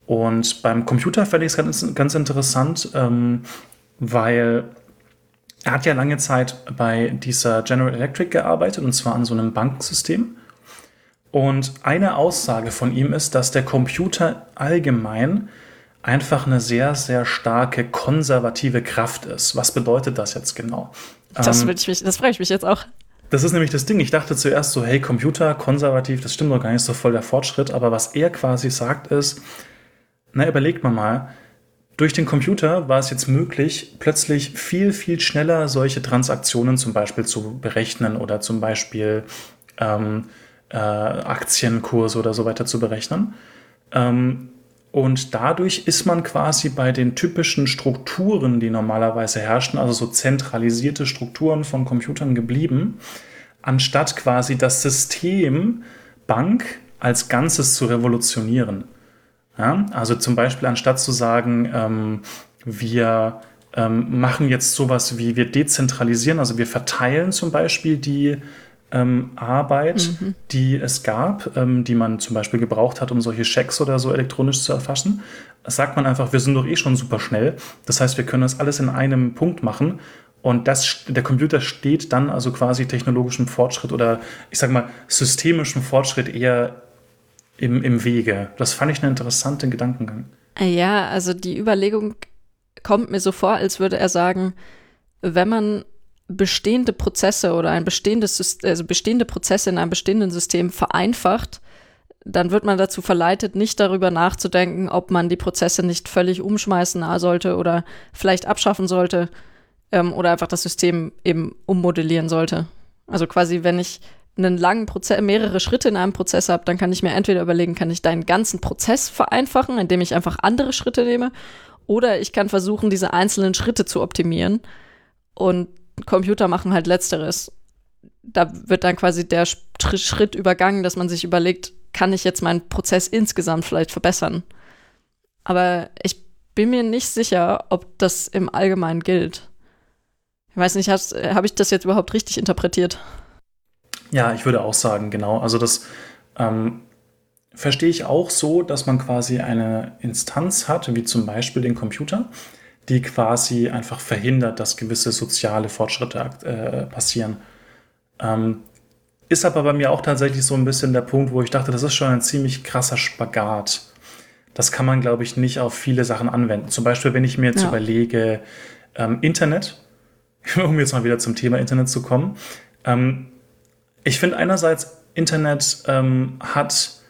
Und beim Computer fände ich es ganz, ganz interessant, ähm, weil er hat ja lange Zeit bei dieser General Electric gearbeitet und zwar an so einem Bankensystem. Und eine Aussage von ihm ist, dass der Computer allgemein einfach eine sehr, sehr starke konservative Kraft ist. Was bedeutet das jetzt genau? Das, ähm, ich das frage ich mich jetzt auch. Das ist nämlich das Ding. Ich dachte zuerst so, hey, Computer, konservativ, das stimmt doch gar nicht so voll der Fortschritt. Aber was er quasi sagt ist, na, überlegt mal mal, durch den Computer war es jetzt möglich, plötzlich viel, viel schneller solche Transaktionen zum Beispiel zu berechnen oder zum Beispiel ähm, äh, Aktienkurse oder so weiter zu berechnen. Ähm, und dadurch ist man quasi bei den typischen Strukturen, die normalerweise herrschen, also so zentralisierte Strukturen von Computern geblieben, anstatt quasi das System Bank als Ganzes zu revolutionieren. Ja? Also zum Beispiel anstatt zu sagen, ähm, wir ähm, machen jetzt sowas wie wir dezentralisieren, also wir verteilen zum Beispiel die ähm, Arbeit, mhm. die es gab, ähm, die man zum Beispiel gebraucht hat, um solche Schecks oder so elektronisch zu erfassen, sagt man einfach, wir sind doch eh schon super schnell. Das heißt, wir können das alles in einem Punkt machen. Und das, der Computer steht dann also quasi technologischem Fortschritt oder ich sag mal systemischem Fortschritt eher im, im Wege. Das fand ich einen interessanten Gedankengang. Ja, also die Überlegung kommt mir so vor, als würde er sagen, wenn man bestehende Prozesse oder ein bestehendes, also bestehende Prozesse in einem bestehenden System vereinfacht, dann wird man dazu verleitet, nicht darüber nachzudenken, ob man die Prozesse nicht völlig umschmeißen sollte oder vielleicht abschaffen sollte ähm, oder einfach das System eben ummodellieren sollte. Also quasi, wenn ich einen langen Prozess, mehrere Schritte in einem Prozess habe, dann kann ich mir entweder überlegen, kann ich deinen ganzen Prozess vereinfachen, indem ich einfach andere Schritte nehme, oder ich kann versuchen, diese einzelnen Schritte zu optimieren. Und Computer machen halt letzteres. Da wird dann quasi der Schritt übergangen, dass man sich überlegt, kann ich jetzt meinen Prozess insgesamt vielleicht verbessern? Aber ich bin mir nicht sicher, ob das im Allgemeinen gilt. Ich weiß nicht, habe ich das jetzt überhaupt richtig interpretiert? Ja, ich würde auch sagen, genau. Also das ähm, verstehe ich auch so, dass man quasi eine Instanz hat, wie zum Beispiel den Computer, die quasi einfach verhindert, dass gewisse soziale Fortschritte äh, passieren. Ähm, ist aber bei mir auch tatsächlich so ein bisschen der Punkt, wo ich dachte, das ist schon ein ziemlich krasser Spagat. Das kann man, glaube ich, nicht auf viele Sachen anwenden. Zum Beispiel, wenn ich mir jetzt ja. überlege, ähm, Internet, um jetzt mal wieder zum Thema Internet zu kommen. Ähm, ich finde einerseits, Internet ähm, hat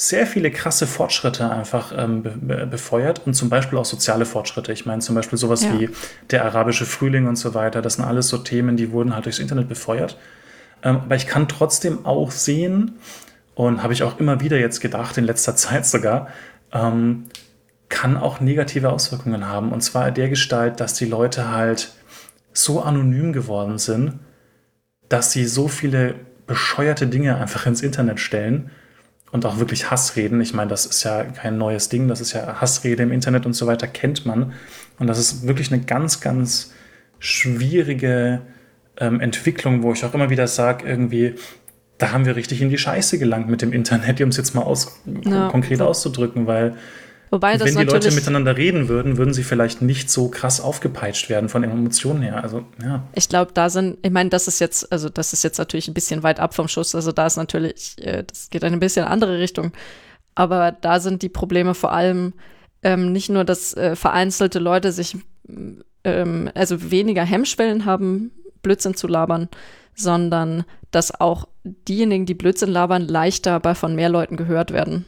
sehr viele krasse Fortschritte einfach ähm, be befeuert und zum Beispiel auch soziale Fortschritte. Ich meine zum Beispiel sowas ja. wie der arabische Frühling und so weiter. Das sind alles so Themen, die wurden halt durchs Internet befeuert. Ähm, aber ich kann trotzdem auch sehen und habe ich auch immer wieder jetzt gedacht, in letzter Zeit sogar, ähm, kann auch negative Auswirkungen haben. Und zwar der Gestalt, dass die Leute halt so anonym geworden sind, dass sie so viele bescheuerte Dinge einfach ins Internet stellen und auch wirklich Hassreden. Ich meine, das ist ja kein neues Ding, das ist ja Hassrede im Internet und so weiter, kennt man. Und das ist wirklich eine ganz, ganz schwierige ähm, Entwicklung, wo ich auch immer wieder sage, irgendwie, da haben wir richtig in die Scheiße gelangt mit dem Internet, um es jetzt mal aus, ja, konkret auszudrücken, weil Wobei Wenn die Leute miteinander reden würden, würden sie vielleicht nicht so krass aufgepeitscht werden von Emotionen her. Also, ja. Ich glaube, da sind, ich meine, das ist jetzt, also das ist jetzt natürlich ein bisschen weit ab vom Schuss. Also da ist natürlich, äh, das geht in ein bisschen andere Richtung. Aber da sind die Probleme vor allem ähm, nicht nur, dass äh, vereinzelte Leute sich, ähm, also weniger Hemmschwellen haben, Blödsinn zu labern, sondern dass auch diejenigen, die Blödsinn labern, leichter bei von mehr Leuten gehört werden.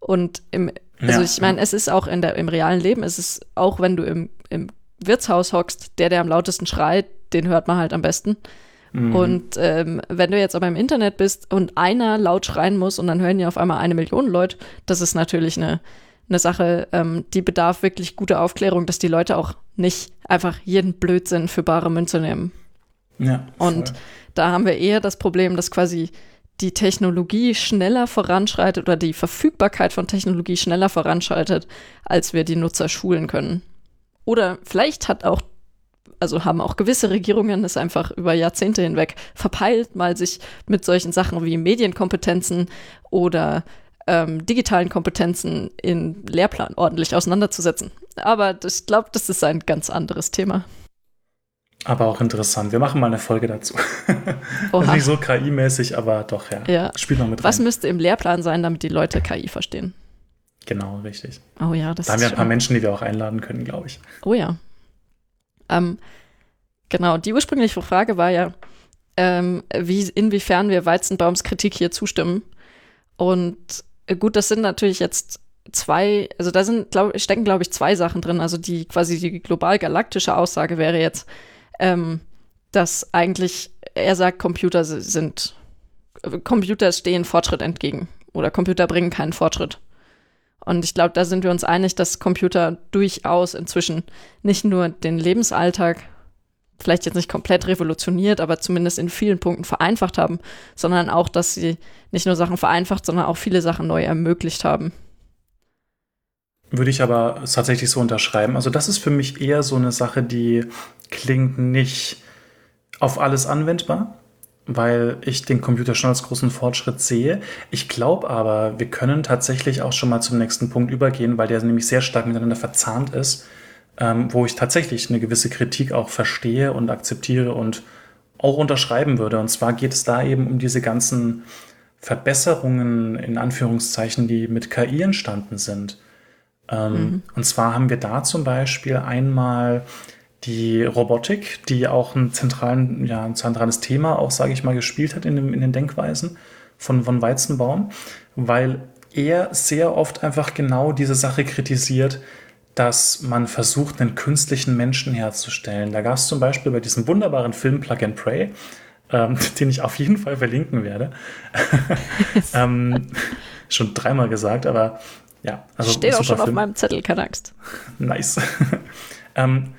Und im, also ja. ich meine, es ist auch in der, im realen Leben, es ist auch, wenn du im, im Wirtshaus hockst, der, der am lautesten schreit, den hört man halt am besten. Mhm. Und ähm, wenn du jetzt aber im Internet bist und einer laut schreien muss und dann hören ja auf einmal eine Million Leute, das ist natürlich eine, eine Sache, ähm, die bedarf wirklich guter Aufklärung, dass die Leute auch nicht einfach jeden Blödsinn für bare Münze nehmen. Ja. Voll. Und da haben wir eher das Problem, dass quasi die Technologie schneller voranschreitet oder die Verfügbarkeit von Technologie schneller voranschreitet, als wir die Nutzer schulen können. Oder vielleicht hat auch, also haben auch gewisse Regierungen es einfach über Jahrzehnte hinweg verpeilt, mal sich mit solchen Sachen wie Medienkompetenzen oder ähm, digitalen Kompetenzen in Lehrplan ordentlich auseinanderzusetzen. Aber ich glaube, das ist ein ganz anderes Thema. Aber auch interessant. Wir machen mal eine Folge dazu. Also nicht so KI-mäßig, aber doch, ja. ja. Spiel mal mit rein. Was müsste im Lehrplan sein, damit die Leute KI verstehen? Genau, richtig. Oh ja, das Da haben wir ein paar Menschen, die wir auch einladen können, glaube ich. Oh ja. Ähm, genau, die ursprüngliche Frage war ja, ähm, wie, inwiefern wir Weizenbaums Kritik hier zustimmen. Und äh, gut, das sind natürlich jetzt zwei, also da sind, glaub, stecken, glaube ich, zwei Sachen drin. Also die quasi die global-galaktische Aussage wäre jetzt, ähm, dass eigentlich, er sagt, Computer sind, Computer stehen Fortschritt entgegen oder Computer bringen keinen Fortschritt. Und ich glaube, da sind wir uns einig, dass Computer durchaus inzwischen nicht nur den Lebensalltag vielleicht jetzt nicht komplett revolutioniert, aber zumindest in vielen Punkten vereinfacht haben, sondern auch, dass sie nicht nur Sachen vereinfacht, sondern auch viele Sachen neu ermöglicht haben. Würde ich aber tatsächlich so unterschreiben. Also das ist für mich eher so eine Sache, die klingt nicht auf alles anwendbar, weil ich den Computer schon als großen Fortschritt sehe. Ich glaube aber, wir können tatsächlich auch schon mal zum nächsten Punkt übergehen, weil der nämlich sehr stark miteinander verzahnt ist, ähm, wo ich tatsächlich eine gewisse Kritik auch verstehe und akzeptiere und auch unterschreiben würde. Und zwar geht es da eben um diese ganzen Verbesserungen in Anführungszeichen, die mit KI entstanden sind. Ähm, mhm. Und zwar haben wir da zum Beispiel einmal die Robotik, die auch ein, zentralen, ja, ein zentrales Thema auch, sage ich mal, gespielt hat in, dem, in den Denkweisen von, von Weizenbaum, weil er sehr oft einfach genau diese Sache kritisiert, dass man versucht, einen künstlichen Menschen herzustellen. Da gab es zum Beispiel bei diesem wunderbaren Film Plug and Pray, ähm, den ich auf jeden Fall verlinken werde. ähm, schon dreimal gesagt, aber ja, also Steht auch schon Film. auf meinem Zettel, keine Angst. Nice. ähm,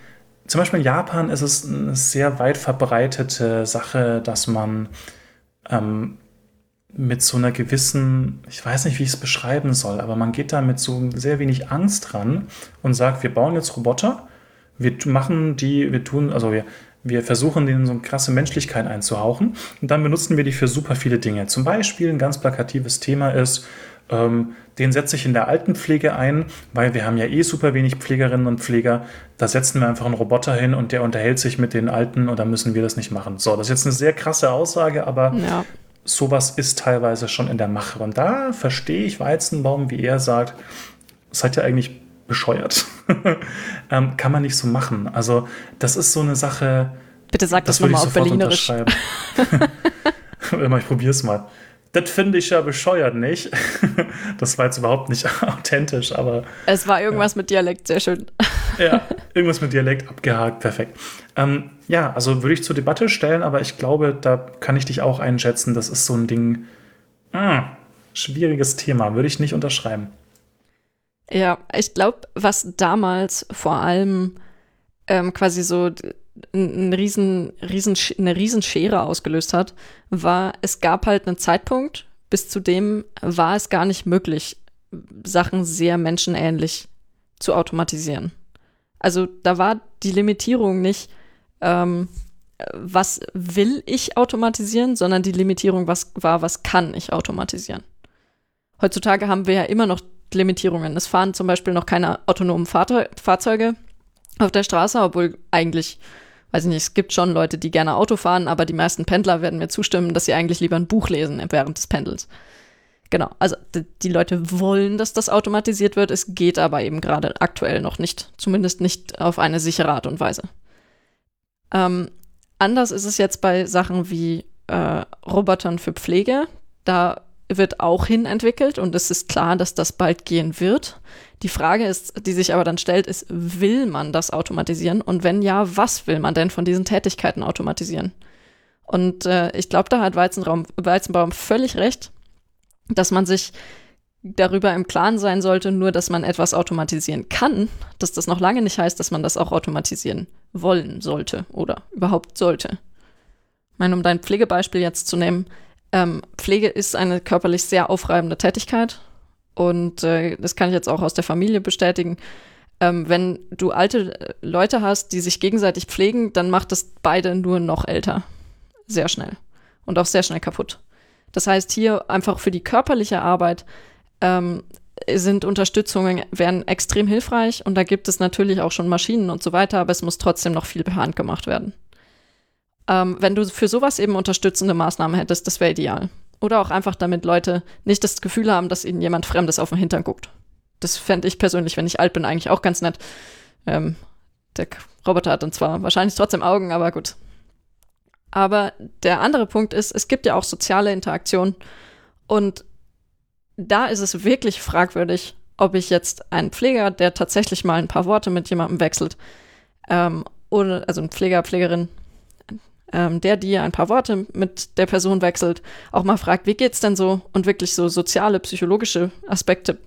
zum Beispiel in Japan ist es eine sehr weit verbreitete Sache, dass man ähm, mit so einer gewissen, ich weiß nicht, wie ich es beschreiben soll, aber man geht da mit so sehr wenig Angst dran und sagt, wir bauen jetzt Roboter, wir machen die, wir tun, also wir, wir versuchen denen so eine krasse Menschlichkeit einzuhauchen und dann benutzen wir die für super viele Dinge. Zum Beispiel ein ganz plakatives Thema ist, ähm, den setze ich in der Altenpflege ein, weil wir haben ja eh super wenig Pflegerinnen und Pfleger. Da setzen wir einfach einen Roboter hin und der unterhält sich mit den Alten und dann müssen wir das nicht machen. So, das ist jetzt eine sehr krasse Aussage, aber ja. sowas ist teilweise schon in der Mache. Und da verstehe ich Weizenbaum, wie er sagt, seid ihr eigentlich bescheuert. ähm, kann man nicht so machen. Also, das ist so eine Sache. Bitte sag das, das nochmal auf Berlinerisch. ich probiere es mal. Das finde ich ja bescheuert, nicht? Das war jetzt überhaupt nicht authentisch, aber. Es war irgendwas ja. mit Dialekt, sehr schön. Ja, irgendwas mit Dialekt abgehakt, perfekt. Ähm, ja, also würde ich zur Debatte stellen, aber ich glaube, da kann ich dich auch einschätzen. Das ist so ein Ding. Mh, hm, schwieriges Thema, würde ich nicht unterschreiben. Ja, ich glaube, was damals vor allem ähm, quasi so ein riesen, riesen, eine Riesenschere ausgelöst hat, war, es gab halt einen Zeitpunkt, bis zu dem war es gar nicht möglich, Sachen sehr menschenähnlich zu automatisieren. Also da war die Limitierung nicht, ähm, was will ich automatisieren, sondern die Limitierung was, war, was kann ich automatisieren. Heutzutage haben wir ja immer noch Limitierungen. Es fahren zum Beispiel noch keine autonomen Fahrzeuge auf der Straße, obwohl eigentlich weiß ich nicht, es gibt schon Leute, die gerne Auto fahren, aber die meisten Pendler werden mir zustimmen, dass sie eigentlich lieber ein Buch lesen während des Pendels. Genau, also die Leute wollen, dass das automatisiert wird, es geht aber eben gerade aktuell noch nicht, zumindest nicht auf eine sichere Art und Weise. Ähm, Anders ist es jetzt bei Sachen wie äh, Robotern für Pflege. Da wird auch hin entwickelt und es ist klar, dass das bald gehen wird. Die Frage ist, die sich aber dann stellt, ist, will man das automatisieren? Und wenn ja, was will man denn von diesen Tätigkeiten automatisieren? Und äh, ich glaube, da hat Weizenraum, Weizenbaum völlig recht, dass man sich darüber im Klaren sein sollte, nur dass man etwas automatisieren kann, dass das noch lange nicht heißt, dass man das auch automatisieren wollen sollte oder überhaupt sollte. Ich meine, um dein Pflegebeispiel jetzt zu nehmen, ähm, Pflege ist eine körperlich sehr aufreibende Tätigkeit und äh, das kann ich jetzt auch aus der Familie bestätigen. Ähm, wenn du alte Leute hast, die sich gegenseitig pflegen, dann macht es beide nur noch älter. Sehr schnell. Und auch sehr schnell kaputt. Das heißt, hier einfach für die körperliche Arbeit ähm, sind Unterstützungen, wären extrem hilfreich und da gibt es natürlich auch schon Maschinen und so weiter, aber es muss trotzdem noch viel per Hand gemacht werden. Ähm, wenn du für sowas eben unterstützende Maßnahmen hättest, das wäre ideal. Oder auch einfach, damit Leute nicht das Gefühl haben, dass ihnen jemand Fremdes auf den Hintern guckt. Das fände ich persönlich, wenn ich alt bin, eigentlich auch ganz nett. Ähm, der Roboter hat dann zwar wahrscheinlich trotzdem Augen, aber gut. Aber der andere Punkt ist, es gibt ja auch soziale Interaktion und da ist es wirklich fragwürdig, ob ich jetzt einen Pfleger, der tatsächlich mal ein paar Worte mit jemandem wechselt, ähm, oder, also ein Pfleger, Pflegerin, ähm, der, die ein paar Worte mit der Person wechselt, auch mal fragt, wie geht's denn so und wirklich so soziale, psychologische Aspekte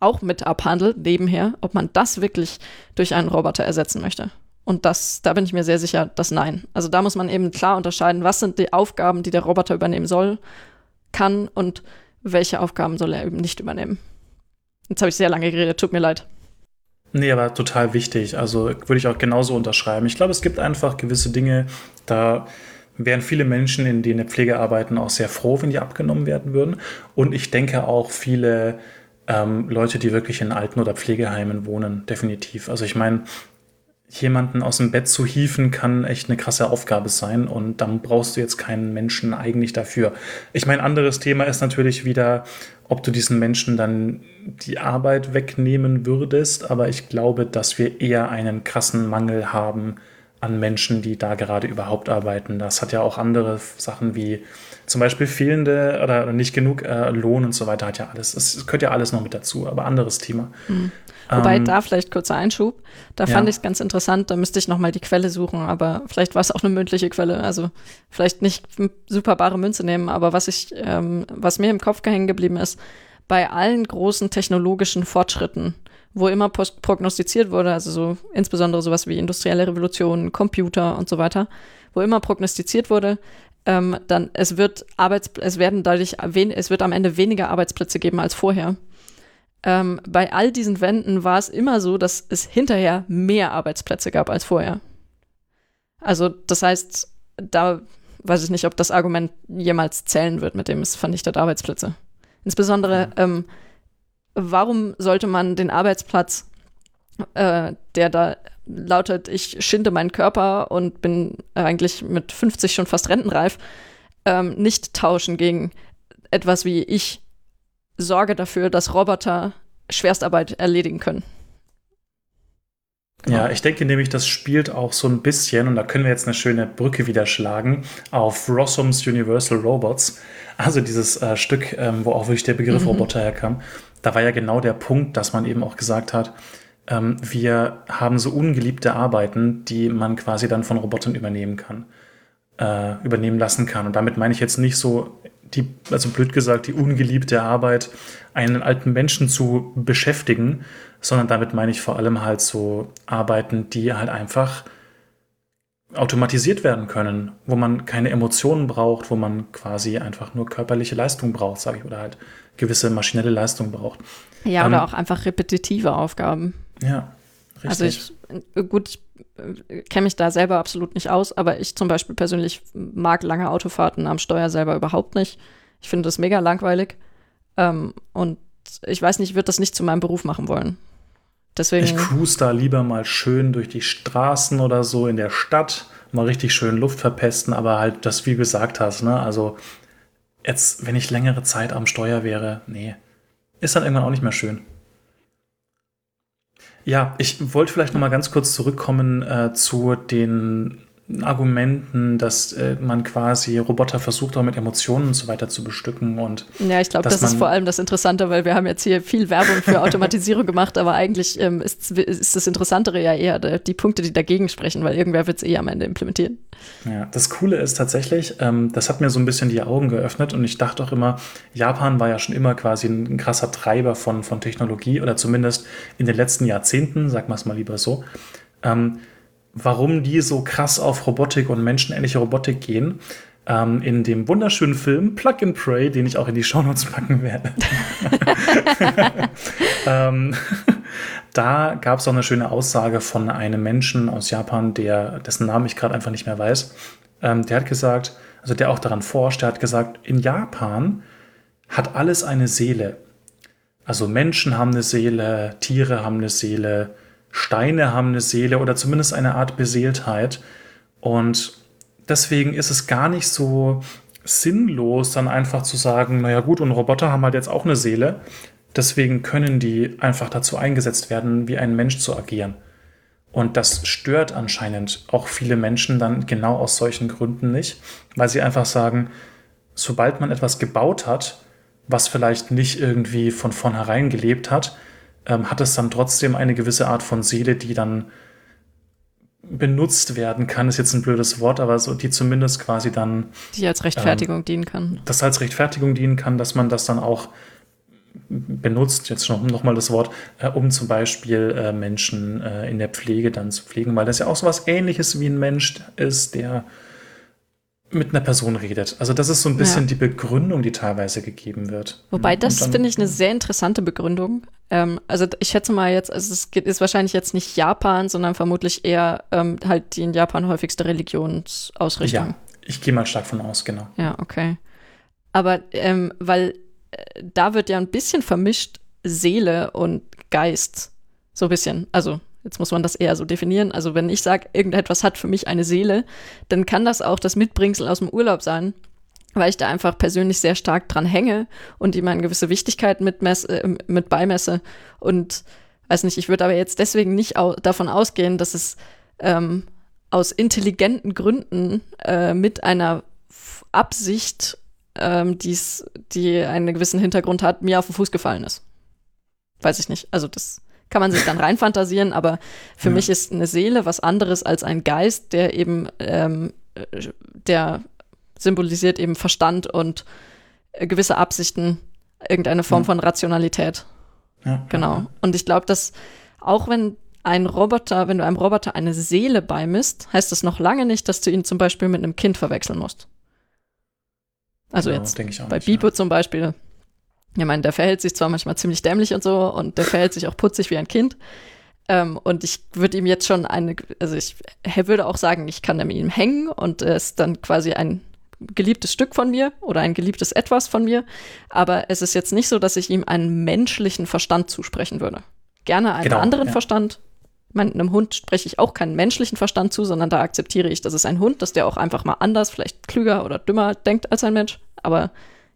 auch mit abhandelt, nebenher, ob man das wirklich durch einen Roboter ersetzen möchte. Und das, da bin ich mir sehr sicher, dass nein. Also da muss man eben klar unterscheiden, was sind die Aufgaben, die der Roboter übernehmen soll, kann und welche Aufgaben soll er eben nicht übernehmen. Jetzt habe ich sehr lange geredet, tut mir leid. Nee, aber total wichtig. Also würde ich auch genauso unterschreiben. Ich glaube, es gibt einfach gewisse Dinge, da wären viele Menschen, in denen Pflege arbeiten, auch sehr froh, wenn die abgenommen werden würden. Und ich denke auch viele ähm, Leute, die wirklich in Alten- oder Pflegeheimen wohnen, definitiv. Also ich meine, jemanden aus dem Bett zu hieven, kann echt eine krasse Aufgabe sein und dann brauchst du jetzt keinen Menschen eigentlich dafür. Ich meine, anderes Thema ist natürlich wieder, ob du diesen Menschen dann die Arbeit wegnehmen würdest, aber ich glaube, dass wir eher einen krassen Mangel haben an Menschen, die da gerade überhaupt arbeiten. Das hat ja auch andere Sachen wie zum Beispiel fehlende oder nicht genug äh, Lohn und so weiter hat ja alles. Es gehört ja alles noch mit dazu, aber anderes Thema. Mhm. Wobei ähm, da vielleicht kurzer Einschub. Da ja. fand ich es ganz interessant. Da müsste ich noch mal die Quelle suchen, aber vielleicht war es auch eine mündliche Quelle. Also vielleicht nicht super bare Münze nehmen, aber was ich, ähm, was mir im Kopf hängen geblieben ist, bei allen großen technologischen Fortschritten, wo immer prognostiziert wurde, also so insbesondere sowas wie industrielle Revolution, Computer und so weiter, wo immer prognostiziert wurde, ähm, dann es wird Arbeits es werden dadurch es wird am Ende weniger Arbeitsplätze geben als vorher ähm, bei all diesen Wänden war es immer so, dass es hinterher mehr Arbeitsplätze gab als vorher. Also das heißt, da weiß ich nicht, ob das Argument jemals zählen wird, mit dem es vernichtet Arbeitsplätze. Insbesondere, ähm, warum sollte man den Arbeitsplatz, äh, der da lautet, ich schinde meinen Körper und bin eigentlich mit 50 schon fast rentenreif, ähm, nicht tauschen gegen etwas wie ich sorge dafür, dass Roboter Schwerstarbeit erledigen können. Genau. Ja, ich denke nämlich, das spielt auch so ein bisschen, und da können wir jetzt eine schöne Brücke wieder schlagen, auf Rossums Universal Robots. Also dieses äh, Stück, ähm, wo auch wirklich der Begriff mhm. Roboter herkam. Da war ja genau der Punkt, dass man eben auch gesagt hat, ähm, wir haben so ungeliebte Arbeiten, die man quasi dann von Robotern übernehmen kann, äh, übernehmen lassen kann. Und damit meine ich jetzt nicht so die, also blöd gesagt, die ungeliebte Arbeit, einen alten Menschen zu beschäftigen, sondern damit meine ich vor allem halt so Arbeiten, die halt einfach automatisiert werden können, wo man keine Emotionen braucht, wo man quasi einfach nur körperliche Leistung braucht, sage ich, oder halt gewisse maschinelle Leistung braucht. Ja, ähm, oder auch einfach repetitive Aufgaben. Ja, richtig. Also ich, gut, ich kenne mich da selber absolut nicht aus, aber ich zum Beispiel persönlich mag lange Autofahrten am Steuer selber überhaupt nicht. Ich finde das mega langweilig. Ähm, und ich weiß nicht, ich würde das nicht zu meinem Beruf machen wollen. Deswegen. Ich cruise da lieber mal schön durch die Straßen oder so in der Stadt, mal richtig schön Luft verpesten, aber halt das, wie du gesagt hast, ne? Also jetzt, wenn ich längere Zeit am Steuer wäre, nee, ist dann irgendwann auch nicht mehr schön. Ja, ich wollte vielleicht noch mal ganz kurz zurückkommen äh, zu den Argumenten, dass äh, man quasi Roboter versucht, auch mit Emotionen und so weiter zu bestücken. Und ja, ich glaube, das ist vor allem das Interessante, weil wir haben jetzt hier viel Werbung für Automatisierung gemacht, aber eigentlich ähm, ist, ist das Interessantere ja eher die Punkte, die dagegen sprechen, weil irgendwer wird es eh am Ende implementieren. Ja, das Coole ist tatsächlich, ähm, das hat mir so ein bisschen die Augen geöffnet und ich dachte auch immer, Japan war ja schon immer quasi ein, ein krasser Treiber von, von Technologie oder zumindest in den letzten Jahrzehnten, sag mal es mal lieber so. Ähm, warum die so krass auf Robotik und menschenähnliche Robotik gehen. Ähm, in dem wunderschönen Film Plug and Pray, den ich auch in die Shownotes packen werde. ähm, da gab es auch eine schöne Aussage von einem Menschen aus Japan, der, dessen Namen ich gerade einfach nicht mehr weiß. Ähm, der hat gesagt, also der auch daran forscht, der hat gesagt, in Japan hat alles eine Seele. Also Menschen haben eine Seele, Tiere haben eine Seele, Steine haben eine Seele oder zumindest eine Art Beseeltheit. Und deswegen ist es gar nicht so sinnlos, dann einfach zu sagen, naja gut, und Roboter haben halt jetzt auch eine Seele. Deswegen können die einfach dazu eingesetzt werden, wie ein Mensch zu agieren. Und das stört anscheinend auch viele Menschen dann genau aus solchen Gründen nicht, weil sie einfach sagen, sobald man etwas gebaut hat, was vielleicht nicht irgendwie von vornherein gelebt hat, ähm, hat es dann trotzdem eine gewisse Art von Seele, die dann benutzt werden kann, ist jetzt ein blödes Wort, aber so, die zumindest quasi dann. Die als Rechtfertigung ähm, dienen kann. Das als Rechtfertigung dienen kann, dass man das dann auch benutzt, jetzt noch, noch mal das Wort, äh, um zum Beispiel äh, Menschen äh, in der Pflege dann zu pflegen, weil das ja auch so was ähnliches wie ein Mensch ist, der mit einer Person redet. Also das ist so ein bisschen ja. die Begründung, die teilweise gegeben wird. Wobei das finde ich eine sehr interessante Begründung. Ähm, also ich schätze mal jetzt, also es ist wahrscheinlich jetzt nicht Japan, sondern vermutlich eher ähm, halt die in Japan häufigste Religionsausrichtung. Ja, ich gehe mal stark von aus, genau. Ja, okay. Aber ähm, weil äh, da wird ja ein bisschen vermischt Seele und Geist. So ein bisschen. Also Jetzt muss man das eher so definieren. Also wenn ich sage, irgendetwas hat für mich eine Seele, dann kann das auch das Mitbringsel aus dem Urlaub sein, weil ich da einfach persönlich sehr stark dran hänge und ihm eine gewisse Wichtigkeit mit, äh, mit beimesse. Und weiß nicht, ich würde aber jetzt deswegen nicht au davon ausgehen, dass es ähm, aus intelligenten Gründen äh, mit einer Absicht, ähm, die's, die einen gewissen Hintergrund hat, mir auf den Fuß gefallen ist. Weiß ich nicht. Also das kann man sich dann reinfantasieren, aber für ja. mich ist eine Seele was anderes als ein Geist, der eben, ähm, der symbolisiert eben Verstand und äh, gewisse Absichten, irgendeine Form ja. von Rationalität. Ja, genau. Und ich glaube, dass auch wenn ein Roboter, wenn du einem Roboter eine Seele beimisst, heißt das noch lange nicht, dass du ihn zum Beispiel mit einem Kind verwechseln musst. Also genau, jetzt bei nicht, Bibo zum Beispiel ich meine, der verhält sich zwar manchmal ziemlich dämlich und so und der verhält sich auch putzig wie ein Kind. Ähm, und ich würde ihm jetzt schon eine, also ich würde auch sagen, ich kann mit ihm hängen und er ist dann quasi ein geliebtes Stück von mir oder ein geliebtes Etwas von mir. Aber es ist jetzt nicht so, dass ich ihm einen menschlichen Verstand zusprechen würde. Gerne einen genau, anderen ja. Verstand. Ich meine, einem Hund spreche ich auch keinen menschlichen Verstand zu, sondern da akzeptiere ich, dass es ein Hund, dass der auch einfach mal anders, vielleicht klüger oder dümmer denkt als ein Mensch, aber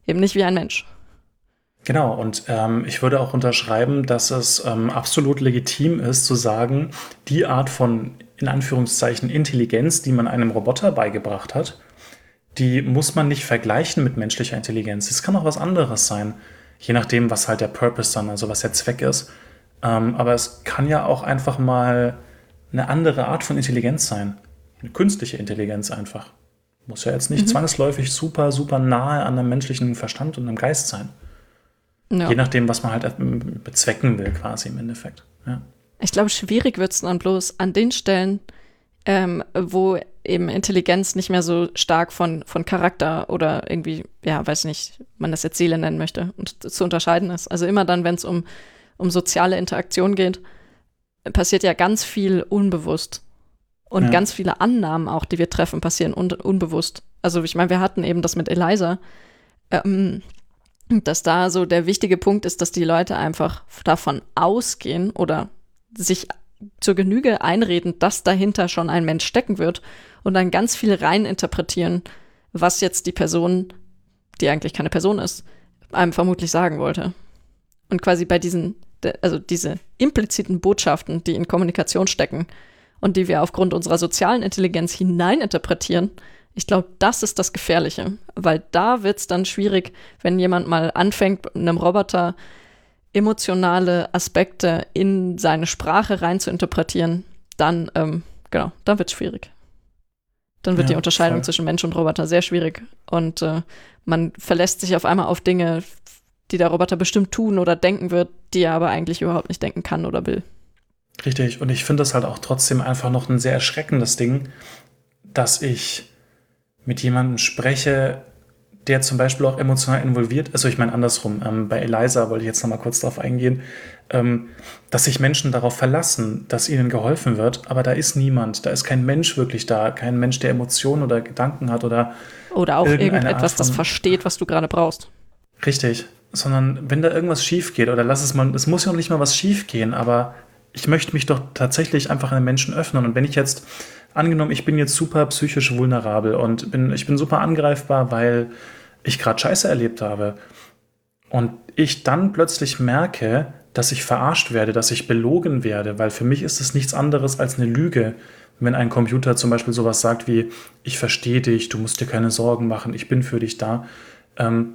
eben nicht wie ein Mensch. Genau, und ähm, ich würde auch unterschreiben, dass es ähm, absolut legitim ist zu sagen, die Art von in Anführungszeichen Intelligenz, die man einem Roboter beigebracht hat, die muss man nicht vergleichen mit menschlicher Intelligenz. Es kann auch was anderes sein, je nachdem, was halt der Purpose dann, also was der Zweck ist. Ähm, aber es kann ja auch einfach mal eine andere Art von Intelligenz sein. Eine künstliche Intelligenz einfach. Muss ja jetzt nicht mhm. zwangsläufig super, super nahe an einem menschlichen Verstand und einem Geist sein. Ja. Je nachdem, was man halt bezwecken will, quasi im Endeffekt. Ja. Ich glaube, schwierig wird es dann bloß an den Stellen, ähm, wo eben Intelligenz nicht mehr so stark von, von Charakter oder irgendwie, ja, weiß nicht, man das jetzt Seele nennen möchte und zu unterscheiden ist. Also immer dann, wenn es um, um soziale Interaktion geht, passiert ja ganz viel unbewusst. Und ja. ganz viele Annahmen auch, die wir treffen, passieren un unbewusst. Also ich meine, wir hatten eben das mit Eliza. Ähm, dass da so der wichtige Punkt ist, dass die Leute einfach davon ausgehen oder sich zur Genüge einreden, dass dahinter schon ein Mensch stecken wird und dann ganz viel reininterpretieren, was jetzt die Person, die eigentlich keine Person ist, einem vermutlich sagen wollte. Und quasi bei diesen, also diese impliziten Botschaften, die in Kommunikation stecken und die wir aufgrund unserer sozialen Intelligenz hineininterpretieren, ich glaube, das ist das Gefährliche, weil da wird es dann schwierig, wenn jemand mal anfängt, einem Roboter emotionale Aspekte in seine Sprache rein zu interpretieren, dann, ähm, genau, dann wird es schwierig. Dann wird ja, die Unterscheidung voll. zwischen Mensch und Roboter sehr schwierig. Und äh, man verlässt sich auf einmal auf Dinge, die der Roboter bestimmt tun oder denken wird, die er aber eigentlich überhaupt nicht denken kann oder will. Richtig. Und ich finde das halt auch trotzdem einfach noch ein sehr erschreckendes Ding, dass ich mit jemandem spreche, der zum Beispiel auch emotional involviert ist, also ich meine andersrum, ähm, bei Eliza wollte ich jetzt nochmal kurz darauf eingehen, ähm, dass sich Menschen darauf verlassen, dass ihnen geholfen wird, aber da ist niemand, da ist kein Mensch wirklich da, kein Mensch, der Emotionen oder Gedanken hat oder oder auch irgendetwas, das versteht, was du gerade brauchst. Richtig, sondern wenn da irgendwas schief geht oder lass es mal, es muss ja noch nicht mal was schief gehen, aber ich möchte mich doch tatsächlich einfach einem Menschen öffnen und wenn ich jetzt angenommen, ich bin jetzt super psychisch vulnerabel und bin, ich bin super angreifbar, weil ich gerade Scheiße erlebt habe. Und ich dann plötzlich merke, dass ich verarscht werde, dass ich belogen werde, weil für mich ist es nichts anderes als eine Lüge, wenn ein Computer zum Beispiel sowas sagt wie, ich verstehe dich, du musst dir keine Sorgen machen, ich bin für dich da. Ähm,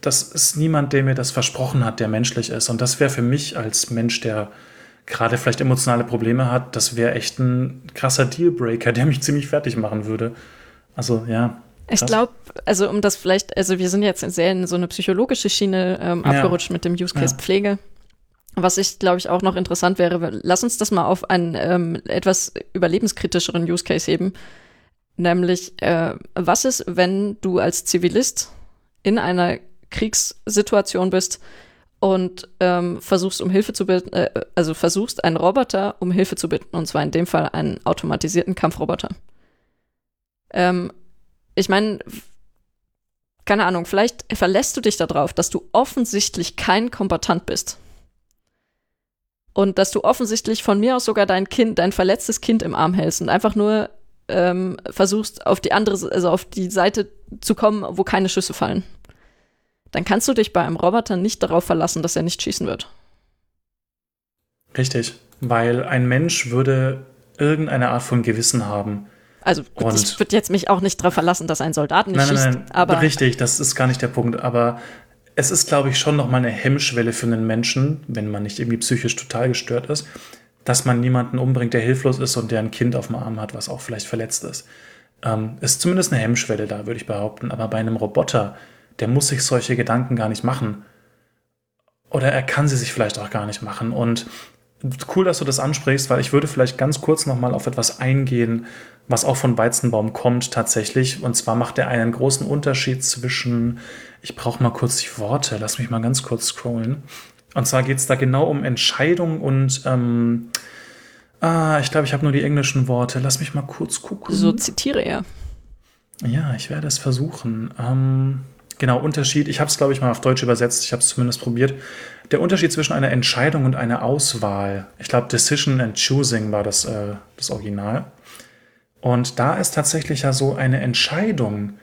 das ist niemand, der mir das versprochen hat, der menschlich ist. Und das wäre für mich als Mensch, der gerade vielleicht emotionale Probleme hat, das wäre echt ein krasser Dealbreaker, der mich ziemlich fertig machen würde. Also ja. Ich glaube, also um das vielleicht, also wir sind jetzt sehr in so eine psychologische Schiene ähm, ja. abgerutscht mit dem Use Case ja. Pflege. Was ich, glaube ich, auch noch interessant wäre, lass uns das mal auf einen ähm, etwas überlebenskritischeren Use Case heben. Nämlich, äh, was ist, wenn du als Zivilist in einer Kriegssituation bist und ähm, versuchst um Hilfe zu bitten, äh, also versuchst einen Roboter um Hilfe zu bitten, und zwar in dem Fall einen automatisierten Kampfroboter. Ähm, ich meine, keine Ahnung, vielleicht verlässt du dich darauf, dass du offensichtlich kein Kombatant bist. Und dass du offensichtlich von mir aus sogar dein Kind, dein verletztes Kind im Arm hältst und einfach nur ähm, versuchst, auf die andere, also auf die Seite zu kommen, wo keine Schüsse fallen dann kannst du dich bei einem Roboter nicht darauf verlassen, dass er nicht schießen wird. Richtig, weil ein Mensch würde irgendeine Art von Gewissen haben. Also und ich würde jetzt mich auch nicht darauf verlassen, dass ein Soldat nicht nein, schießt. Nein, nein, aber richtig, das ist gar nicht der Punkt. Aber es ist, glaube ich, schon noch mal eine Hemmschwelle für einen Menschen, wenn man nicht irgendwie psychisch total gestört ist, dass man niemanden umbringt, der hilflos ist und der ein Kind auf dem Arm hat, was auch vielleicht verletzt ist. Ähm, ist zumindest eine Hemmschwelle da, würde ich behaupten. Aber bei einem Roboter, der muss sich solche Gedanken gar nicht machen. Oder er kann sie sich vielleicht auch gar nicht machen. Und cool, dass du das ansprichst, weil ich würde vielleicht ganz kurz nochmal auf etwas eingehen, was auch von Weizenbaum kommt tatsächlich. Und zwar macht er einen großen Unterschied zwischen, ich brauche mal kurz die Worte, lass mich mal ganz kurz scrollen. Und zwar geht es da genau um Entscheidung und ähm, ah, ich glaube, ich habe nur die englischen Worte. Lass mich mal kurz gucken. So zitiere er. Ja, ich werde es versuchen. Ähm, Genau, Unterschied, ich habe es, glaube ich, mal auf Deutsch übersetzt, ich habe es zumindest probiert. Der Unterschied zwischen einer Entscheidung und einer Auswahl. Ich glaube, Decision and Choosing war das, äh, das Original. Und da ist tatsächlich ja so eine Entscheidung.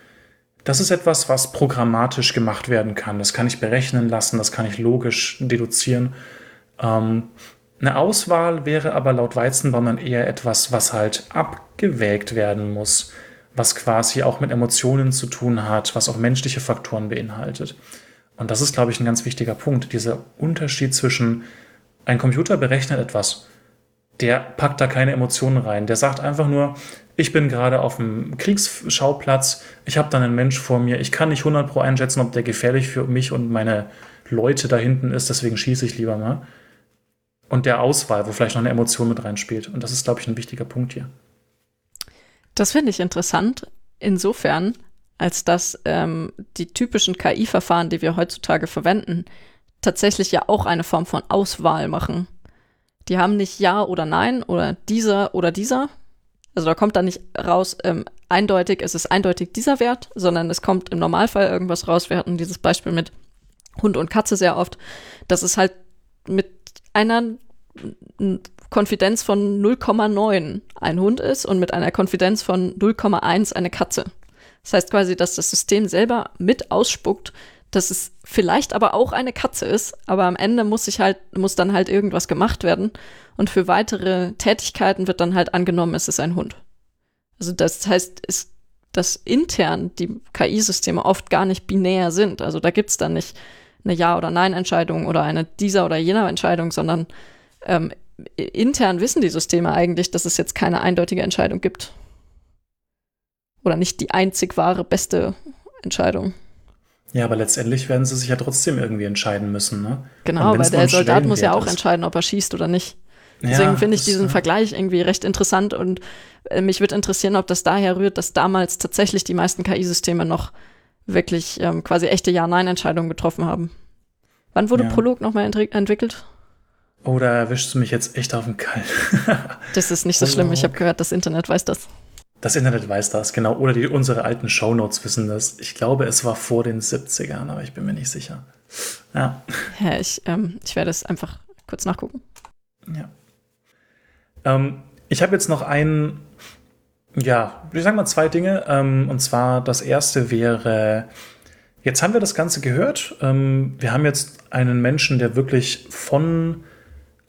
Das ist etwas, was programmatisch gemacht werden kann. Das kann ich berechnen lassen, das kann ich logisch deduzieren. Ähm, eine Auswahl wäre aber laut Weizenbaum dann eher etwas, was halt abgewägt werden muss was quasi auch mit Emotionen zu tun hat, was auch menschliche Faktoren beinhaltet. Und das ist, glaube ich, ein ganz wichtiger Punkt. Dieser Unterschied zwischen ein Computer berechnet etwas, der packt da keine Emotionen rein. Der sagt einfach nur, ich bin gerade auf dem Kriegsschauplatz, ich habe dann einen Mensch vor mir, ich kann nicht 100 pro einschätzen, ob der gefährlich für mich und meine Leute da hinten ist, deswegen schieße ich lieber mal. Und der Auswahl, wo vielleicht noch eine Emotion mit reinspielt. Und das ist, glaube ich, ein wichtiger Punkt hier. Das finde ich interessant, insofern, als dass ähm, die typischen KI-Verfahren, die wir heutzutage verwenden, tatsächlich ja auch eine Form von Auswahl machen. Die haben nicht Ja oder Nein oder dieser oder dieser. Also da kommt da nicht raus, ähm, eindeutig, es ist eindeutig dieser Wert, sondern es kommt im Normalfall irgendwas raus. Wir hatten dieses Beispiel mit Hund und Katze sehr oft. Das ist halt mit einer Konfidenz von 0,9 ein Hund ist und mit einer Konfidenz von 0,1 eine Katze. Das heißt quasi, dass das System selber mit ausspuckt, dass es vielleicht aber auch eine Katze ist, aber am Ende muss sich halt, muss dann halt irgendwas gemacht werden. Und für weitere Tätigkeiten wird dann halt angenommen, es ist ein Hund. Also das heißt, es, dass intern die KI-Systeme oft gar nicht binär sind. Also da gibt's dann nicht eine Ja- oder Nein-Entscheidung oder eine dieser oder jener Entscheidung, sondern ähm, intern wissen die Systeme eigentlich, dass es jetzt keine eindeutige Entscheidung gibt. Oder nicht die einzig wahre beste Entscheidung. Ja, aber letztendlich werden sie sich ja trotzdem irgendwie entscheiden müssen, ne? Genau, weil der Soldat muss ja auch ist. entscheiden, ob er schießt oder nicht. Deswegen ja, finde ich diesen ja. Vergleich irgendwie recht interessant und äh, mich würde interessieren, ob das daher rührt, dass damals tatsächlich die meisten KI-Systeme noch wirklich ähm, quasi echte Ja-Nein-Entscheidungen getroffen haben. Wann wurde ja. Prolog nochmal ent entwickelt? Oh, da erwischst du mich jetzt echt auf den Kalt. das ist nicht so schlimm, ich habe gehört, das Internet weiß das. Das Internet weiß das, genau. Oder die, unsere alten Shownotes wissen das. Ich glaube, es war vor den 70ern, aber ich bin mir nicht sicher. Ja. Ja, ich, ähm, ich werde es einfach kurz nachgucken. Ja. Ähm, ich habe jetzt noch ein, ja, ich sage mal zwei Dinge. Ähm, und zwar das erste wäre, jetzt haben wir das Ganze gehört. Ähm, wir haben jetzt einen Menschen, der wirklich von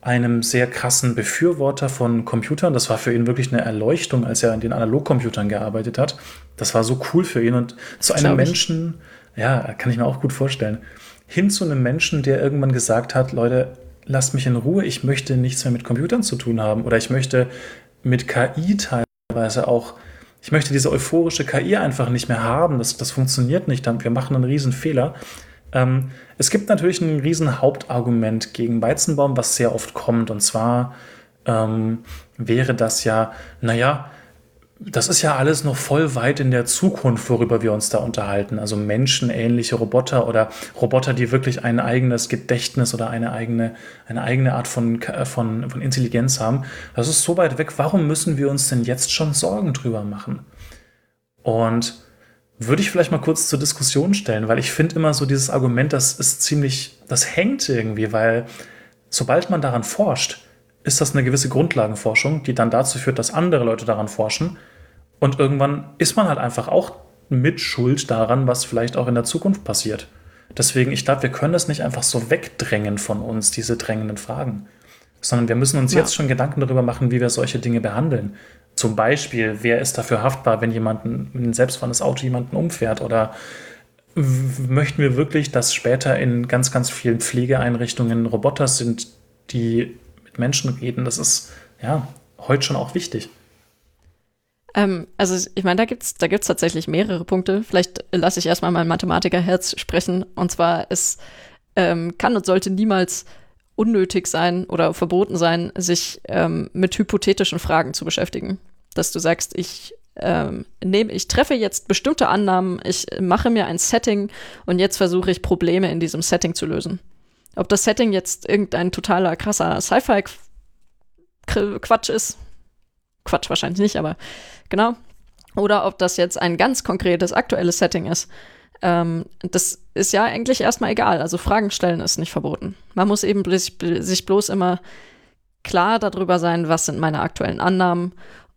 einem sehr krassen Befürworter von Computern. Das war für ihn wirklich eine Erleuchtung, als er an den Analogcomputern gearbeitet hat. Das war so cool für ihn. Und zu einem Menschen, ja, kann ich mir auch gut vorstellen, hin zu einem Menschen, der irgendwann gesagt hat, Leute, lasst mich in Ruhe, ich möchte nichts mehr mit Computern zu tun haben oder ich möchte mit KI teilweise auch, ich möchte diese euphorische KI einfach nicht mehr haben. Das, das funktioniert nicht, wir machen einen riesen Fehler. Ähm, es gibt natürlich ein riesen Hauptargument gegen Weizenbaum, was sehr oft kommt. Und zwar ähm, wäre das ja, naja, das ist ja alles noch voll weit in der Zukunft, worüber wir uns da unterhalten. Also menschenähnliche Roboter oder Roboter, die wirklich ein eigenes Gedächtnis oder eine eigene, eine eigene Art von, von, von Intelligenz haben. Das ist so weit weg. Warum müssen wir uns denn jetzt schon Sorgen drüber machen? Und würde ich vielleicht mal kurz zur Diskussion stellen, weil ich finde immer so dieses Argument, das ist ziemlich, das hängt irgendwie, weil sobald man daran forscht, ist das eine gewisse Grundlagenforschung, die dann dazu führt, dass andere Leute daran forschen. Und irgendwann ist man halt einfach auch mit Schuld daran, was vielleicht auch in der Zukunft passiert. Deswegen, ich glaube, wir können das nicht einfach so wegdrängen von uns, diese drängenden Fragen. Sondern wir müssen uns ja. jetzt schon Gedanken darüber machen, wie wir solche Dinge behandeln. Zum Beispiel, wer ist dafür haftbar, wenn jemand ein selbstfahrendes Auto jemanden umfährt? Oder möchten wir wirklich, dass später in ganz, ganz vielen Pflegeeinrichtungen Roboter sind, die mit Menschen reden? Das ist ja heute schon auch wichtig. Ähm, also ich meine, da gibt's da gibt's tatsächlich mehrere Punkte. Vielleicht lasse ich erstmal mein Mathematikerherz sprechen. Und zwar, es ähm, kann und sollte niemals unnötig sein oder verboten sein, sich ähm, mit hypothetischen Fragen zu beschäftigen. Dass du sagst, ich ähm, nehme, ich treffe jetzt bestimmte Annahmen, ich mache mir ein Setting und jetzt versuche ich Probleme in diesem Setting zu lösen. Ob das Setting jetzt irgendein totaler krasser Sci-Fi-Quatsch ist, Quatsch wahrscheinlich nicht, aber genau. Oder ob das jetzt ein ganz konkretes aktuelles Setting ist, ähm, das ist ja eigentlich erstmal egal. Also Fragen stellen ist nicht verboten. Man muss eben sich bloß immer klar darüber sein, was sind meine aktuellen Annahmen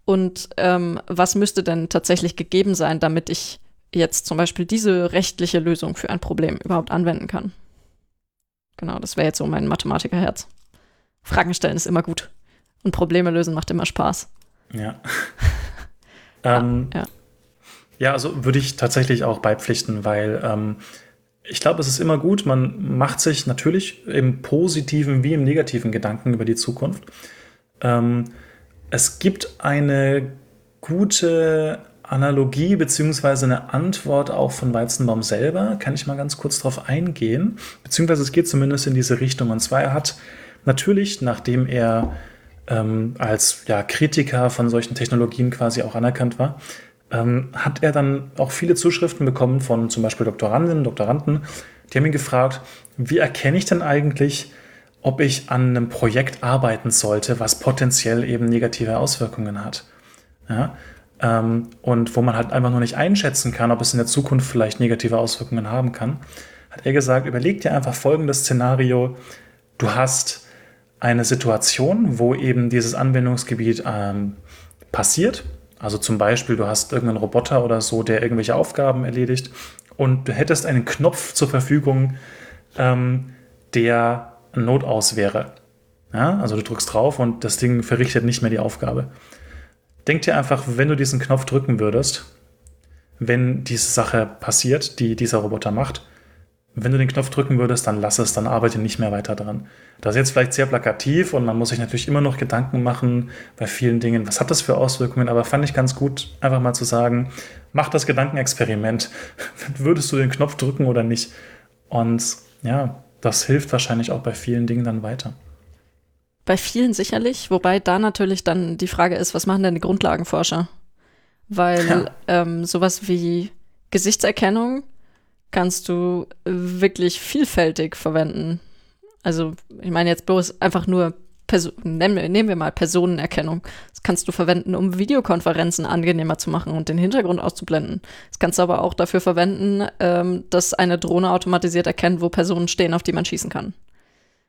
und ähm, was müsste denn tatsächlich gegeben sein, damit ich jetzt zum Beispiel diese rechtliche Lösung für ein Problem überhaupt anwenden kann. Genau, das wäre jetzt so mein Mathematikerherz. Fragen stellen ist immer gut. Und Probleme lösen macht immer Spaß. Ja. ähm, ja. Ja, also würde ich tatsächlich auch beipflichten, weil ähm, ich glaube, es ist immer gut, man macht sich natürlich im positiven wie im negativen Gedanken über die Zukunft. Ähm, es gibt eine gute Analogie beziehungsweise eine Antwort auch von Weizenbaum selber. Kann ich mal ganz kurz darauf eingehen? Beziehungsweise es geht zumindest in diese Richtung. Und zwar, er hat natürlich, nachdem er ähm, als ja, Kritiker von solchen Technologien quasi auch anerkannt war, ähm, hat er dann auch viele Zuschriften bekommen von zum Beispiel Doktorandinnen, Doktoranden. Die haben ihn gefragt, wie erkenne ich denn eigentlich, ob ich an einem Projekt arbeiten sollte, was potenziell eben negative Auswirkungen hat. Ja? Ähm, und wo man halt einfach noch nicht einschätzen kann, ob es in der Zukunft vielleicht negative Auswirkungen haben kann, hat er gesagt, überleg dir einfach folgendes Szenario. Du hast eine Situation, wo eben dieses Anwendungsgebiet ähm, passiert also zum Beispiel, du hast irgendeinen Roboter oder so, der irgendwelche Aufgaben erledigt und du hättest einen Knopf zur Verfügung, ähm, der Notaus wäre. Ja, also du drückst drauf und das Ding verrichtet nicht mehr die Aufgabe. Denk dir einfach, wenn du diesen Knopf drücken würdest, wenn diese Sache passiert, die dieser Roboter macht, wenn du den Knopf drücken würdest, dann lass es, dann arbeite nicht mehr weiter dran. Das ist jetzt vielleicht sehr plakativ und man muss sich natürlich immer noch Gedanken machen bei vielen Dingen, was hat das für Auswirkungen, aber fand ich ganz gut, einfach mal zu sagen, mach das Gedankenexperiment. Würdest du den Knopf drücken oder nicht? Und ja, das hilft wahrscheinlich auch bei vielen Dingen dann weiter. Bei vielen sicherlich, wobei da natürlich dann die Frage ist, was machen denn die Grundlagenforscher? Weil ja. ähm, sowas wie Gesichtserkennung kannst du wirklich vielfältig verwenden. Also, ich meine jetzt bloß einfach nur, Perso nehmen, nehmen wir mal Personenerkennung. Das kannst du verwenden, um Videokonferenzen angenehmer zu machen und den Hintergrund auszublenden. Das kannst du aber auch dafür verwenden, ähm, dass eine Drohne automatisiert erkennt, wo Personen stehen, auf die man schießen kann.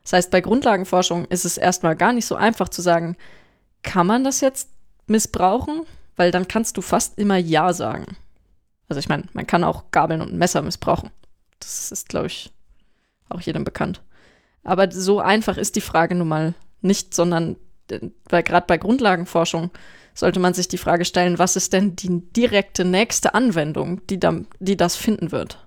Das heißt, bei Grundlagenforschung ist es erstmal gar nicht so einfach zu sagen, kann man das jetzt missbrauchen? Weil dann kannst du fast immer Ja sagen. Also ich meine, man kann auch Gabeln und Messer missbrauchen. Das ist, glaube ich, auch jedem bekannt. Aber so einfach ist die Frage nun mal nicht, sondern weil gerade bei Grundlagenforschung sollte man sich die Frage stellen, was ist denn die direkte nächste Anwendung, die, da, die das finden wird?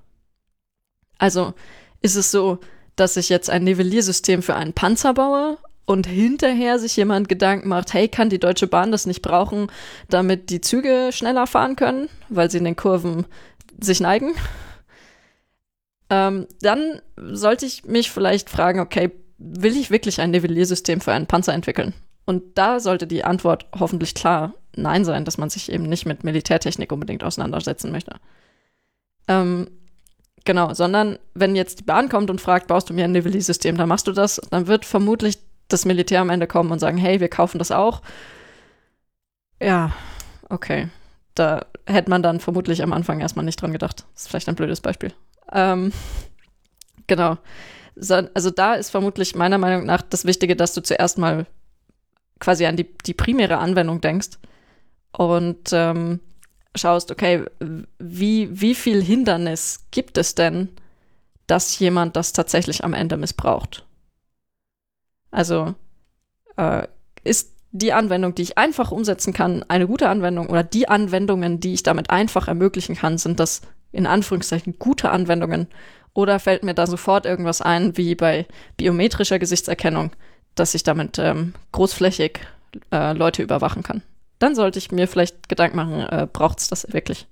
Also ist es so, dass ich jetzt ein Nivelliersystem für einen Panzer baue und hinterher sich jemand Gedanken macht, hey, kann die Deutsche Bahn das nicht brauchen, damit die Züge schneller fahren können, weil sie in den Kurven sich neigen? Ähm, dann sollte ich mich vielleicht fragen, okay, will ich wirklich ein Nivelliersystem für einen Panzer entwickeln? Und da sollte die Antwort hoffentlich klar Nein sein, dass man sich eben nicht mit Militärtechnik unbedingt auseinandersetzen möchte. Ähm, genau, sondern wenn jetzt die Bahn kommt und fragt, baust du mir ein Nivelliersystem, dann machst du das, dann wird vermutlich das Militär am Ende kommen und sagen, hey, wir kaufen das auch. Ja, okay. Da hätte man dann vermutlich am Anfang erstmal nicht dran gedacht. Das ist vielleicht ein blödes Beispiel. Ähm, genau. So, also da ist vermutlich meiner Meinung nach das Wichtige, dass du zuerst mal quasi an die, die primäre Anwendung denkst und ähm, schaust, okay, wie, wie viel Hindernis gibt es denn, dass jemand das tatsächlich am Ende missbraucht? Also äh, ist die Anwendung, die ich einfach umsetzen kann, eine gute Anwendung oder die Anwendungen, die ich damit einfach ermöglichen kann, sind das in Anführungszeichen gute Anwendungen oder fällt mir da sofort irgendwas ein, wie bei biometrischer Gesichtserkennung, dass ich damit ähm, großflächig äh, Leute überwachen kann? Dann sollte ich mir vielleicht Gedanken machen, äh, braucht es das wirklich?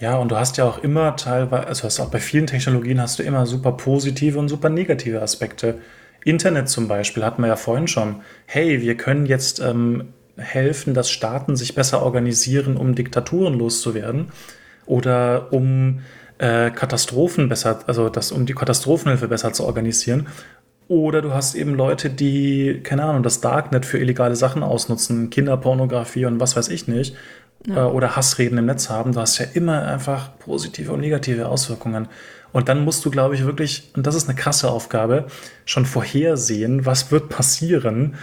Ja, und du hast ja auch immer teilweise, also hast auch bei vielen Technologien hast du immer super positive und super negative Aspekte. Internet zum Beispiel hatten wir ja vorhin schon. Hey, wir können jetzt ähm, helfen, dass Staaten sich besser organisieren, um Diktaturen loszuwerden oder um äh, Katastrophen besser, also das, um die Katastrophenhilfe besser zu organisieren. Oder du hast eben Leute, die, keine Ahnung, das Darknet für illegale Sachen ausnutzen, Kinderpornografie und was weiß ich nicht, ja. äh, oder Hassreden im Netz haben. Du hast ja immer einfach positive und negative Auswirkungen. Und dann musst du, glaube ich, wirklich, und das ist eine krasse Aufgabe, schon vorhersehen, was wird passieren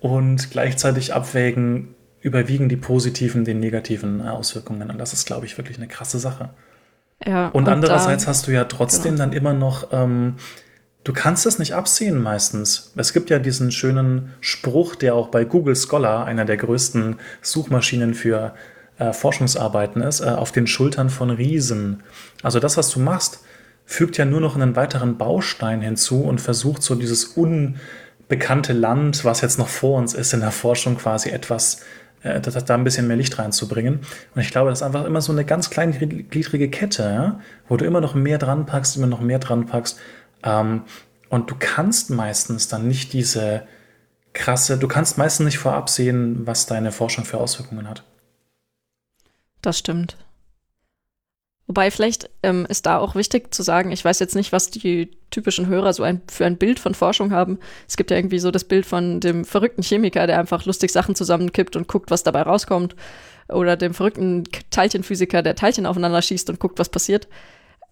und gleichzeitig abwägen, überwiegen die positiven den negativen Auswirkungen. Und das ist, glaube ich, wirklich eine krasse Sache. Ja, und, und andererseits da, hast du ja trotzdem genau. dann immer noch, ähm, du kannst es nicht absehen meistens. Es gibt ja diesen schönen Spruch, der auch bei Google Scholar, einer der größten Suchmaschinen für äh, Forschungsarbeiten ist, äh, auf den Schultern von Riesen. Also das, was du machst, fügt ja nur noch einen weiteren Baustein hinzu und versucht so dieses unbekannte Land, was jetzt noch vor uns ist, in der Forschung quasi etwas, äh, da, da ein bisschen mehr Licht reinzubringen. Und ich glaube, das ist einfach immer so eine ganz kleingliedrige Kette, ja? wo du immer noch mehr dran packst, immer noch mehr dran packst. Ähm, und du kannst meistens dann nicht diese krasse, du kannst meistens nicht vorab sehen, was deine Forschung für Auswirkungen hat. Das stimmt. Wobei vielleicht ähm, ist da auch wichtig zu sagen, ich weiß jetzt nicht, was die typischen Hörer so ein, für ein Bild von Forschung haben. Es gibt ja irgendwie so das Bild von dem verrückten Chemiker, der einfach lustig Sachen zusammenkippt und guckt, was dabei rauskommt. Oder dem verrückten Teilchenphysiker, der Teilchen aufeinander schießt und guckt, was passiert.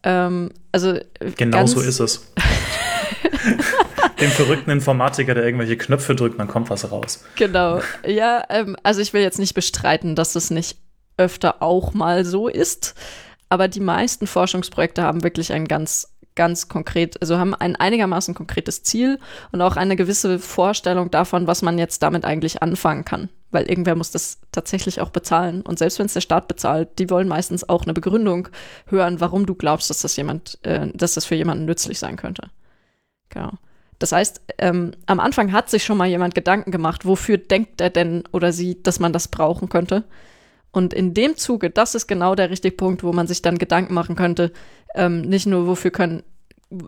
Ähm, also genau so ist es. dem verrückten Informatiker, der irgendwelche Knöpfe drückt, dann kommt was raus. Genau. Ja, ähm, also ich will jetzt nicht bestreiten, dass es nicht öfter auch mal so ist. Aber die meisten Forschungsprojekte haben wirklich ein ganz, ganz konkret, also haben ein einigermaßen konkretes Ziel und auch eine gewisse Vorstellung davon, was man jetzt damit eigentlich anfangen kann. Weil irgendwer muss das tatsächlich auch bezahlen. Und selbst wenn es der Staat bezahlt, die wollen meistens auch eine Begründung hören, warum du glaubst, dass das jemand, äh, dass das für jemanden nützlich sein könnte. Genau. Das heißt, ähm, am Anfang hat sich schon mal jemand Gedanken gemacht, wofür denkt er denn oder sie, dass man das brauchen könnte. Und in dem Zuge, das ist genau der richtige Punkt, wo man sich dann Gedanken machen könnte, ähm, nicht nur wofür können,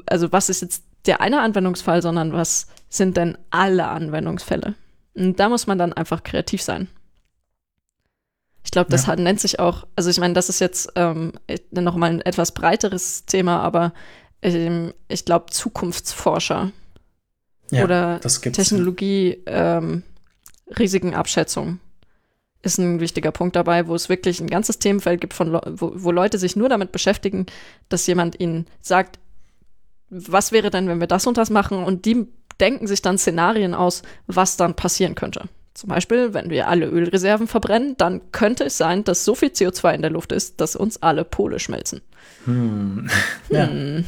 also was ist jetzt der eine Anwendungsfall, sondern was sind denn alle Anwendungsfälle? Und da muss man dann einfach kreativ sein. Ich glaube, das ja. hat, nennt sich auch, also ich meine, das ist jetzt ähm, nochmal ein etwas breiteres Thema, aber ähm, ich glaube, Zukunftsforscher ja, oder Technologie, ähm, Risikenabschätzung ist ein wichtiger Punkt dabei, wo es wirklich ein ganzes Themenfeld gibt, von wo, wo Leute sich nur damit beschäftigen, dass jemand ihnen sagt, was wäre denn, wenn wir das und das machen? Und die denken sich dann Szenarien aus, was dann passieren könnte. Zum Beispiel, wenn wir alle Ölreserven verbrennen, dann könnte es sein, dass so viel CO2 in der Luft ist, dass uns alle Pole schmelzen. Hm. Ja. Hm.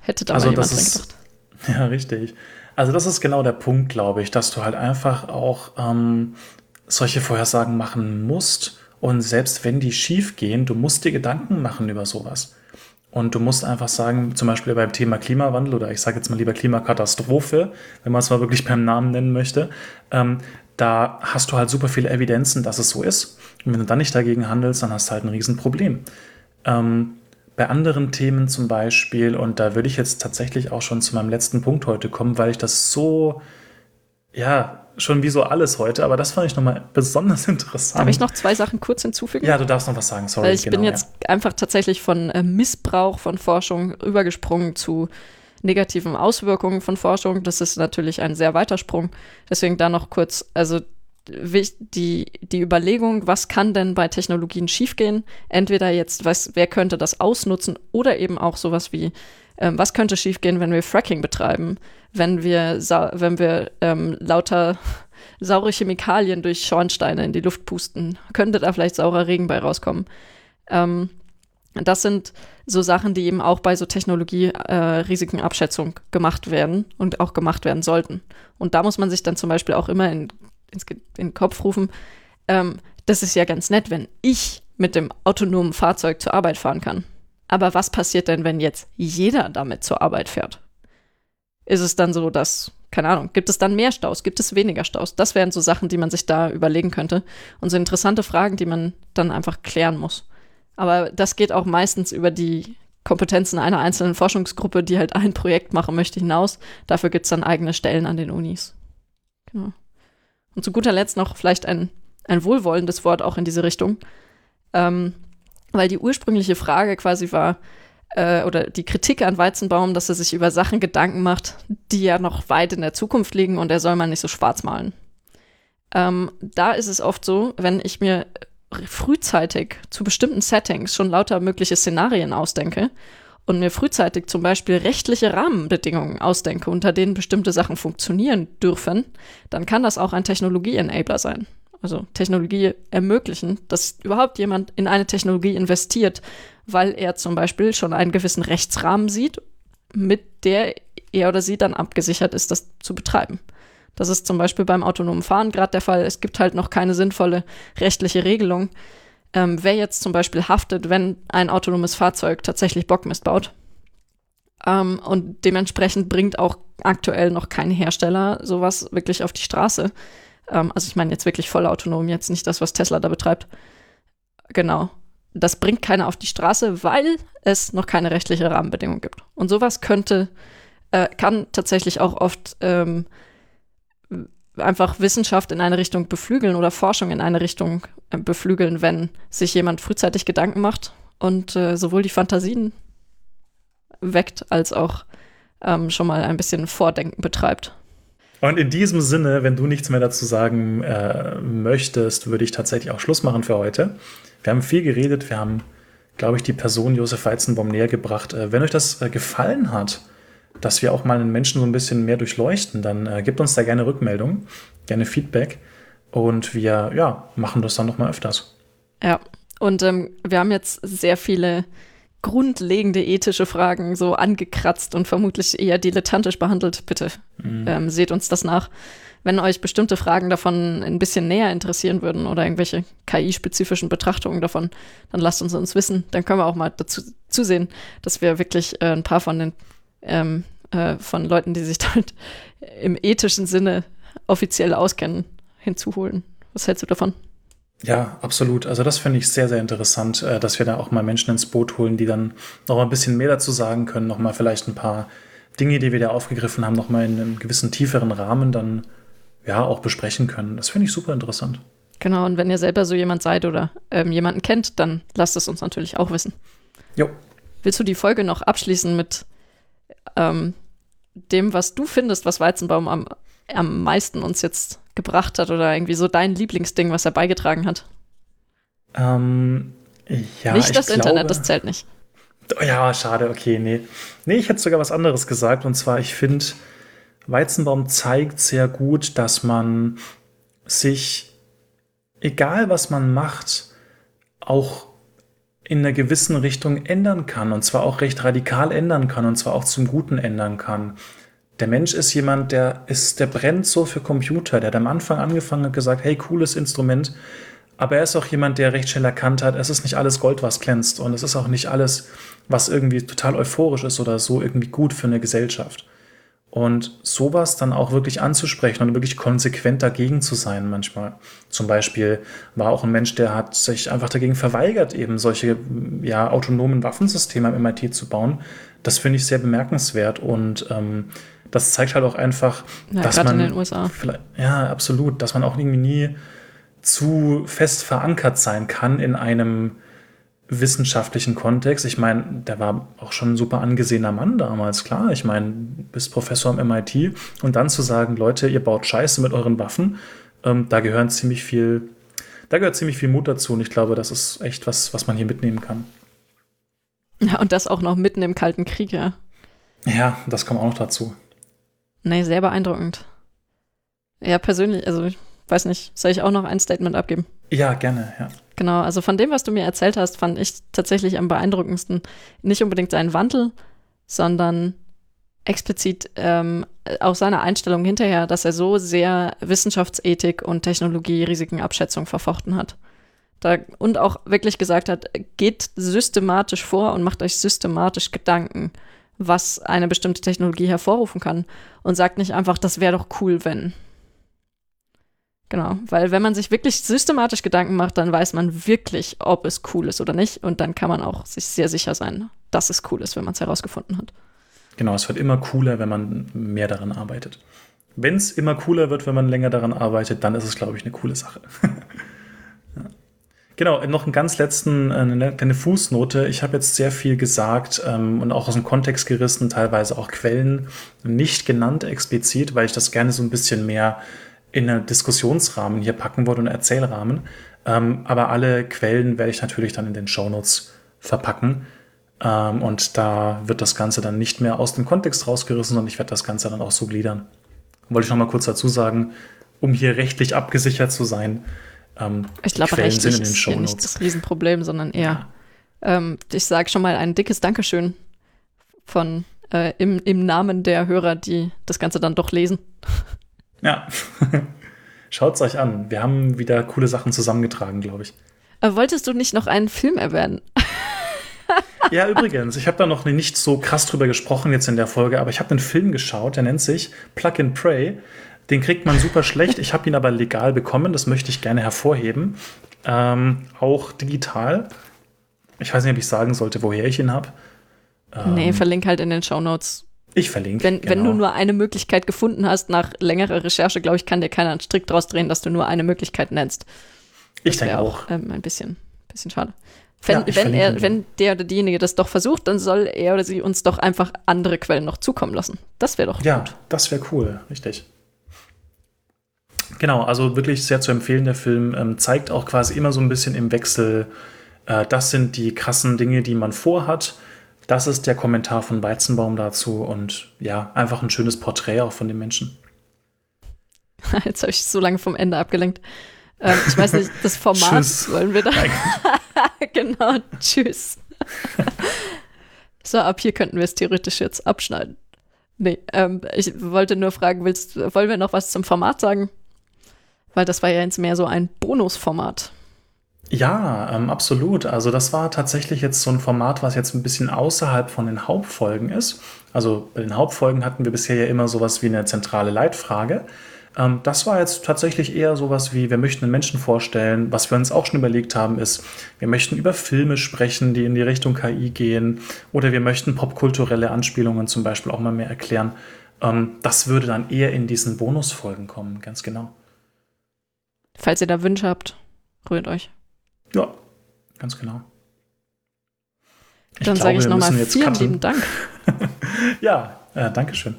Hätte da also mal jemand dran gedacht. Ja, richtig. Also das ist genau der Punkt, glaube ich, dass du halt einfach auch ähm, solche Vorhersagen machen musst. Und selbst wenn die schief gehen, du musst dir Gedanken machen über sowas. Und du musst einfach sagen, zum Beispiel beim Thema Klimawandel oder ich sage jetzt mal lieber Klimakatastrophe, wenn man es mal wirklich beim Namen nennen möchte, ähm, da hast du halt super viele Evidenzen, dass es so ist. Und wenn du dann nicht dagegen handelst, dann hast du halt ein Riesenproblem. Ähm, bei anderen Themen zum Beispiel, und da würde ich jetzt tatsächlich auch schon zu meinem letzten Punkt heute kommen, weil ich das so, ja, schon wie so alles heute, aber das fand ich nochmal besonders interessant. Darf ich noch zwei Sachen kurz hinzufügen? Ja, du darfst noch was sagen, sorry. Weil ich genau, bin jetzt ja. einfach tatsächlich von äh, Missbrauch von Forschung übergesprungen zu negativen Auswirkungen von Forschung. Das ist natürlich ein sehr weiter Sprung. Deswegen da noch kurz, also die, die Überlegung, was kann denn bei Technologien schiefgehen? Entweder jetzt, was, wer könnte das ausnutzen oder eben auch sowas wie, ähm, was könnte schiefgehen, wenn wir Fracking betreiben? wenn wir, wenn wir ähm, lauter saure Chemikalien durch Schornsteine in die Luft pusten, könnte da vielleicht saurer Regen bei rauskommen. Ähm, das sind so Sachen, die eben auch bei so Technologie-Risikenabschätzung äh, gemacht werden und auch gemacht werden sollten. Und da muss man sich dann zum Beispiel auch immer in, ins, in den Kopf rufen, ähm, das ist ja ganz nett, wenn ich mit dem autonomen Fahrzeug zur Arbeit fahren kann. Aber was passiert denn, wenn jetzt jeder damit zur Arbeit fährt? ist es dann so, dass, keine Ahnung, gibt es dann mehr Staus, gibt es weniger Staus? Das wären so Sachen, die man sich da überlegen könnte. Und so interessante Fragen, die man dann einfach klären muss. Aber das geht auch meistens über die Kompetenzen einer einzelnen Forschungsgruppe, die halt ein Projekt machen möchte, hinaus. Dafür gibt es dann eigene Stellen an den Unis. Genau. Und zu guter Letzt noch vielleicht ein, ein wohlwollendes Wort auch in diese Richtung. Ähm, weil die ursprüngliche Frage quasi war, äh, oder die Kritik an Weizenbaum, dass er sich über Sachen Gedanken macht, die ja noch weit in der Zukunft liegen und er soll mal nicht so schwarz malen. Ähm, da ist es oft so, wenn ich mir frühzeitig zu bestimmten Settings schon lauter mögliche Szenarien ausdenke und mir frühzeitig zum Beispiel rechtliche Rahmenbedingungen ausdenke, unter denen bestimmte Sachen funktionieren dürfen, dann kann das auch ein Technologie-Enabler sein. Also Technologie ermöglichen, dass überhaupt jemand in eine Technologie investiert, weil er zum Beispiel schon einen gewissen Rechtsrahmen sieht, mit der er oder sie dann abgesichert ist, das zu betreiben. Das ist zum Beispiel beim autonomen Fahren gerade der Fall. Es gibt halt noch keine sinnvolle rechtliche Regelung. Ähm, wer jetzt zum Beispiel haftet, wenn ein autonomes Fahrzeug tatsächlich Bockmist baut. Ähm, und dementsprechend bringt auch aktuell noch kein Hersteller sowas wirklich auf die Straße. Ähm, also ich meine jetzt wirklich voll autonom, jetzt nicht das, was Tesla da betreibt. Genau das bringt keiner auf die Straße, weil es noch keine rechtliche Rahmenbedingung gibt. Und sowas könnte, äh, kann tatsächlich auch oft ähm, einfach Wissenschaft in eine Richtung beflügeln oder Forschung in eine Richtung äh, beflügeln, wenn sich jemand frühzeitig Gedanken macht und äh, sowohl die Fantasien weckt, als auch ähm, schon mal ein bisschen Vordenken betreibt. Und in diesem Sinne, wenn du nichts mehr dazu sagen äh, möchtest, würde ich tatsächlich auch Schluss machen für heute. Wir haben viel geredet, wir haben, glaube ich, die Person Josef Weizenbaum näher gebracht. Äh, wenn euch das äh, gefallen hat, dass wir auch mal einen Menschen so ein bisschen mehr durchleuchten, dann äh, gebt uns da gerne Rückmeldung, gerne Feedback und wir ja, machen das dann nochmal öfters. Ja, Und ähm, wir haben jetzt sehr viele grundlegende ethische Fragen so angekratzt und vermutlich eher dilettantisch behandelt. Bitte mhm. ähm, seht uns das nach. Wenn euch bestimmte Fragen davon ein bisschen näher interessieren würden oder irgendwelche KI-spezifischen Betrachtungen davon, dann lasst uns uns wissen. Dann können wir auch mal dazu zusehen, dass wir wirklich äh, ein paar von den ähm, äh, von Leuten, die sich damit im ethischen Sinne offiziell auskennen, hinzuholen. Was hältst du davon? Ja, absolut. Also das finde ich sehr, sehr interessant, äh, dass wir da auch mal Menschen ins Boot holen, die dann noch mal ein bisschen mehr dazu sagen können, noch mal vielleicht ein paar Dinge, die wir da aufgegriffen haben, noch mal in einem gewissen tieferen Rahmen dann ja auch besprechen können. Das finde ich super interessant. Genau, und wenn ihr selber so jemand seid oder ähm, jemanden kennt, dann lasst es uns natürlich auch wissen. Jo. Willst du die Folge noch abschließen mit ähm, dem, was du findest, was Weizenbaum am, am meisten uns jetzt gebracht hat oder irgendwie so dein Lieblingsding, was er beigetragen hat? Ähm, ja, nicht das glaube, Internet, das zählt nicht. Ja, schade, okay, nee. Nee, ich hätte sogar was anderes gesagt. Und zwar, ich finde, Weizenbaum zeigt sehr gut, dass man sich, egal was man macht, auch in einer gewissen Richtung ändern kann. Und zwar auch recht radikal ändern kann. Und zwar auch zum Guten ändern kann. Der Mensch ist jemand, der ist, der brennt so für Computer. Der hat am Anfang angefangen und gesagt, hey, cooles Instrument. Aber er ist auch jemand, der recht schnell erkannt hat, es ist nicht alles Gold, was glänzt. Und es ist auch nicht alles, was irgendwie total euphorisch ist oder so irgendwie gut für eine Gesellschaft. Und sowas dann auch wirklich anzusprechen und wirklich konsequent dagegen zu sein manchmal. Zum Beispiel war auch ein Mensch, der hat sich einfach dagegen verweigert, eben solche ja, autonomen Waffensysteme am MIT zu bauen. Das finde ich sehr bemerkenswert und ähm, das zeigt halt auch einfach, ja, dass man. In den USA. Ja, absolut. Dass man auch irgendwie nie zu fest verankert sein kann in einem wissenschaftlichen Kontext. Ich meine, der war auch schon ein super angesehener Mann damals, klar. Ich meine, bist Professor am MIT und dann zu sagen, Leute, ihr baut Scheiße mit euren Waffen, ähm, da gehören ziemlich viel, da gehört ziemlich viel Mut dazu und ich glaube, das ist echt was, was man hier mitnehmen kann. Ja, und das auch noch mitten im Kalten Krieg, ja. Ja, das kommt auch noch dazu. Nee, sehr beeindruckend. Ja, persönlich, also ich weiß nicht, soll ich auch noch ein Statement abgeben? Ja, gerne, ja. Genau, also von dem, was du mir erzählt hast, fand ich tatsächlich am beeindruckendsten nicht unbedingt seinen Wandel, sondern explizit ähm, auch seine Einstellung hinterher, dass er so sehr Wissenschaftsethik und Technologie-Risikenabschätzung verfochten hat. Da, und auch wirklich gesagt hat, geht systematisch vor und macht euch systematisch Gedanken was eine bestimmte Technologie hervorrufen kann und sagt nicht einfach, das wäre doch cool, wenn. Genau, weil wenn man sich wirklich systematisch Gedanken macht, dann weiß man wirklich, ob es cool ist oder nicht und dann kann man auch sich sehr sicher sein, dass es cool ist, wenn man es herausgefunden hat. Genau, es wird immer cooler, wenn man mehr daran arbeitet. Wenn es immer cooler wird, wenn man länger daran arbeitet, dann ist es, glaube ich, eine coole Sache. Genau, noch einen ganz letzten, äh, eine kleine Fußnote. Ich habe jetzt sehr viel gesagt ähm, und auch aus dem Kontext gerissen, teilweise auch Quellen nicht genannt explizit, weil ich das gerne so ein bisschen mehr in einen Diskussionsrahmen hier packen wollte und Erzählrahmen. Ähm, aber alle Quellen werde ich natürlich dann in den Shownotes verpacken. Ähm, und da wird das Ganze dann nicht mehr aus dem Kontext rausgerissen, sondern ich werde das Ganze dann auch so gliedern. Wollte ich noch mal kurz dazu sagen, um hier rechtlich abgesichert zu sein, ähm, ich glaube, rechtlich ist hier nicht das Riesenproblem, sondern eher, ja. ähm, ich sage schon mal ein dickes Dankeschön von äh, im, im Namen der Hörer, die das Ganze dann doch lesen. Ja, schaut es euch an. Wir haben wieder coole Sachen zusammengetragen, glaube ich. Aber wolltest du nicht noch einen Film erwähnen? ja, übrigens, ich habe da noch nicht so krass drüber gesprochen jetzt in der Folge, aber ich habe einen Film geschaut, der nennt sich Plug and Pray. Den kriegt man super schlecht. Ich habe ihn aber legal bekommen. Das möchte ich gerne hervorheben. Ähm, auch digital. Ich weiß nicht, ob ich sagen sollte, woher ich ihn habe. Ähm, nee, verlink halt in den Show Notes. Ich verlinke. Wenn, genau. wenn du nur eine Möglichkeit gefunden hast, nach längerer Recherche, glaube ich, kann dir keiner einen Strick draus drehen, dass du nur eine Möglichkeit nennst. Das ich denke auch. auch ähm, ein bisschen, bisschen schade. Wenn, ja, wenn, er, wenn der oder diejenige das doch versucht, dann soll er oder sie uns doch einfach andere Quellen noch zukommen lassen. Das wäre doch ja, gut. Ja, das wäre cool, richtig. Genau, also wirklich sehr zu empfehlen, der Film ähm, zeigt auch quasi immer so ein bisschen im Wechsel, äh, das sind die krassen Dinge, die man vorhat. Das ist der Kommentar von Weizenbaum dazu und ja, einfach ein schönes Porträt auch von den Menschen. Jetzt habe ich so lange vom Ende abgelenkt. Ähm, ich weiß nicht, das Format wollen wir da. genau, tschüss. so, ab hier könnten wir es theoretisch jetzt abschneiden. Nee, ähm, ich wollte nur fragen, willst, wollen wir noch was zum Format sagen? Weil das war ja jetzt mehr so ein Bonusformat. Ja, ähm, absolut. Also das war tatsächlich jetzt so ein Format, was jetzt ein bisschen außerhalb von den Hauptfolgen ist. Also bei den Hauptfolgen hatten wir bisher ja immer sowas wie eine zentrale Leitfrage. Ähm, das war jetzt tatsächlich eher sowas wie, wir möchten einen Menschen vorstellen. Was wir uns auch schon überlegt haben, ist, wir möchten über Filme sprechen, die in die Richtung KI gehen. Oder wir möchten popkulturelle Anspielungen zum Beispiel auch mal mehr erklären. Ähm, das würde dann eher in diesen Bonusfolgen kommen, ganz genau. Falls ihr da Wünsche habt, rührt euch. Ja, ganz genau. Ich Dann sage ich nochmal vielen cutten. lieben Dank. ja, äh, Dankeschön.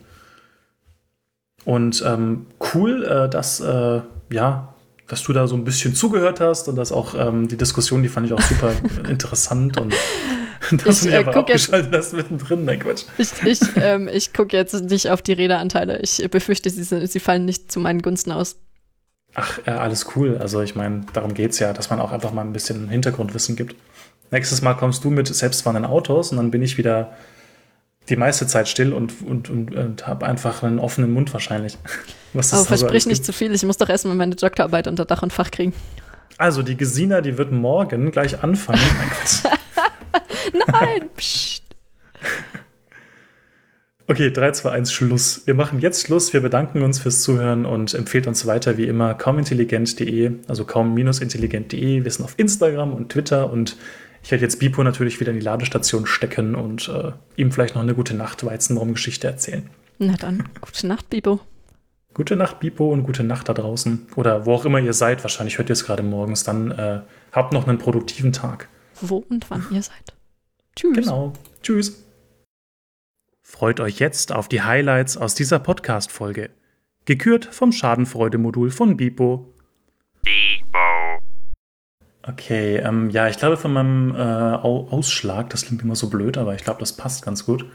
Und ähm, cool, äh, dass, äh, ja, dass du da so ein bisschen zugehört hast und dass auch ähm, die Diskussion, die fand ich auch super interessant und dass ich, du äh, einfach abgeschaltet jetzt, hast mittendrin. Nein, Quatsch. Ich, ich, ähm, ich gucke jetzt nicht auf die Redeanteile. Ich befürchte, sie, sie fallen nicht zu meinen Gunsten aus. Ach, äh, alles cool. Also ich meine, darum geht es ja, dass man auch einfach mal ein bisschen Hintergrundwissen gibt. Nächstes Mal kommst du mit selbstfahrenden Autos und dann bin ich wieder die meiste Zeit still und, und, und, und habe einfach einen offenen Mund wahrscheinlich. Was Aber versprich nicht zu viel, ich muss doch erstmal meine Doktorarbeit unter Dach und Fach kriegen. Also, die Gesina, die wird morgen gleich anfangen. Nein, pst. Okay, 3, 2, 1, Schluss. Wir machen jetzt Schluss. Wir bedanken uns fürs Zuhören und empfehlt uns weiter wie immer kaumintelligent.de, also kaum-intelligent.de. Wir sind auf Instagram und Twitter und ich werde jetzt Bipo natürlich wieder in die Ladestation stecken und äh, ihm vielleicht noch eine gute Nacht Weizenbaum-Geschichte erzählen. Na dann, gute Nacht, Bipo. Gute Nacht, Bipo, und gute Nacht da draußen. Oder wo auch immer ihr seid. Wahrscheinlich hört ihr es gerade morgens. Dann äh, habt noch einen produktiven Tag. Wo und wann ihr seid. Tschüss. Genau. Tschüss. Freut euch jetzt auf die Highlights aus dieser Podcast-Folge. Gekürt vom Schadenfreude-Modul von Bipo. Bipo. Okay, ähm, ja, ich glaube von meinem äh, Ausschlag, das klingt immer so blöd, aber ich glaube, das passt ganz gut.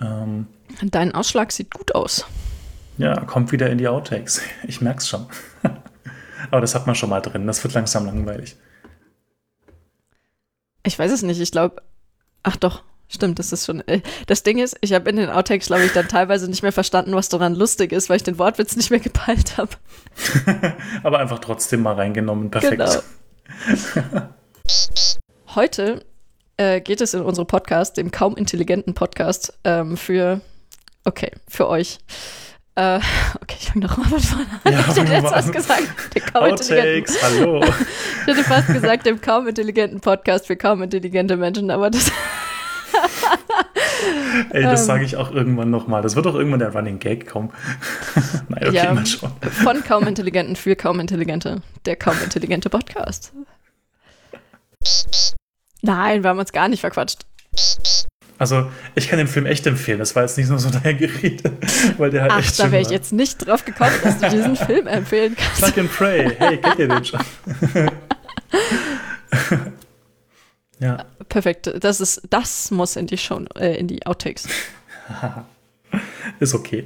Ähm, Dein Ausschlag sieht gut aus. Ja, kommt wieder in die Outtakes. Ich merk's schon. aber das hat man schon mal drin. Das wird langsam langweilig. Ich weiß es nicht. Ich glaube, ach doch, Stimmt, das ist schon. Äh, das Ding ist, ich habe in den Outtakes, glaube ich, dann teilweise nicht mehr verstanden, was daran lustig ist, weil ich den Wortwitz nicht mehr gepeilt habe. Aber einfach trotzdem mal reingenommen. Perfekt. Genau. Heute äh, geht es in unserem Podcast, dem kaum intelligenten Podcast, ähm, für, okay, für euch. Äh, okay, ich fange nochmal von vorne an. Ja, ich hätte jetzt was gesagt. Der kaum Outtakes, hallo. ich hätte fast gesagt, dem kaum intelligenten Podcast für kaum intelligente Menschen, aber das Ey, das ähm, sage ich auch irgendwann nochmal. Das wird auch irgendwann der Running Gag kommen. Nein, okay, ja, mal schon. Von kaum Intelligenten für kaum Intelligente. Der kaum intelligente Podcast. Nein, wir haben uns gar nicht verquatscht. Also, ich kann den Film echt empfehlen. Das war jetzt nicht nur so daher geredet, weil der halt Ach, echt da wäre ich jetzt nicht drauf gekommen, dass du diesen Film empfehlen kannst. Fuck and Pray. Hey, kennt ihr den schon? Ja. Perfekt. Das ist, das muss in die Show, äh, in die Outtakes. ist okay.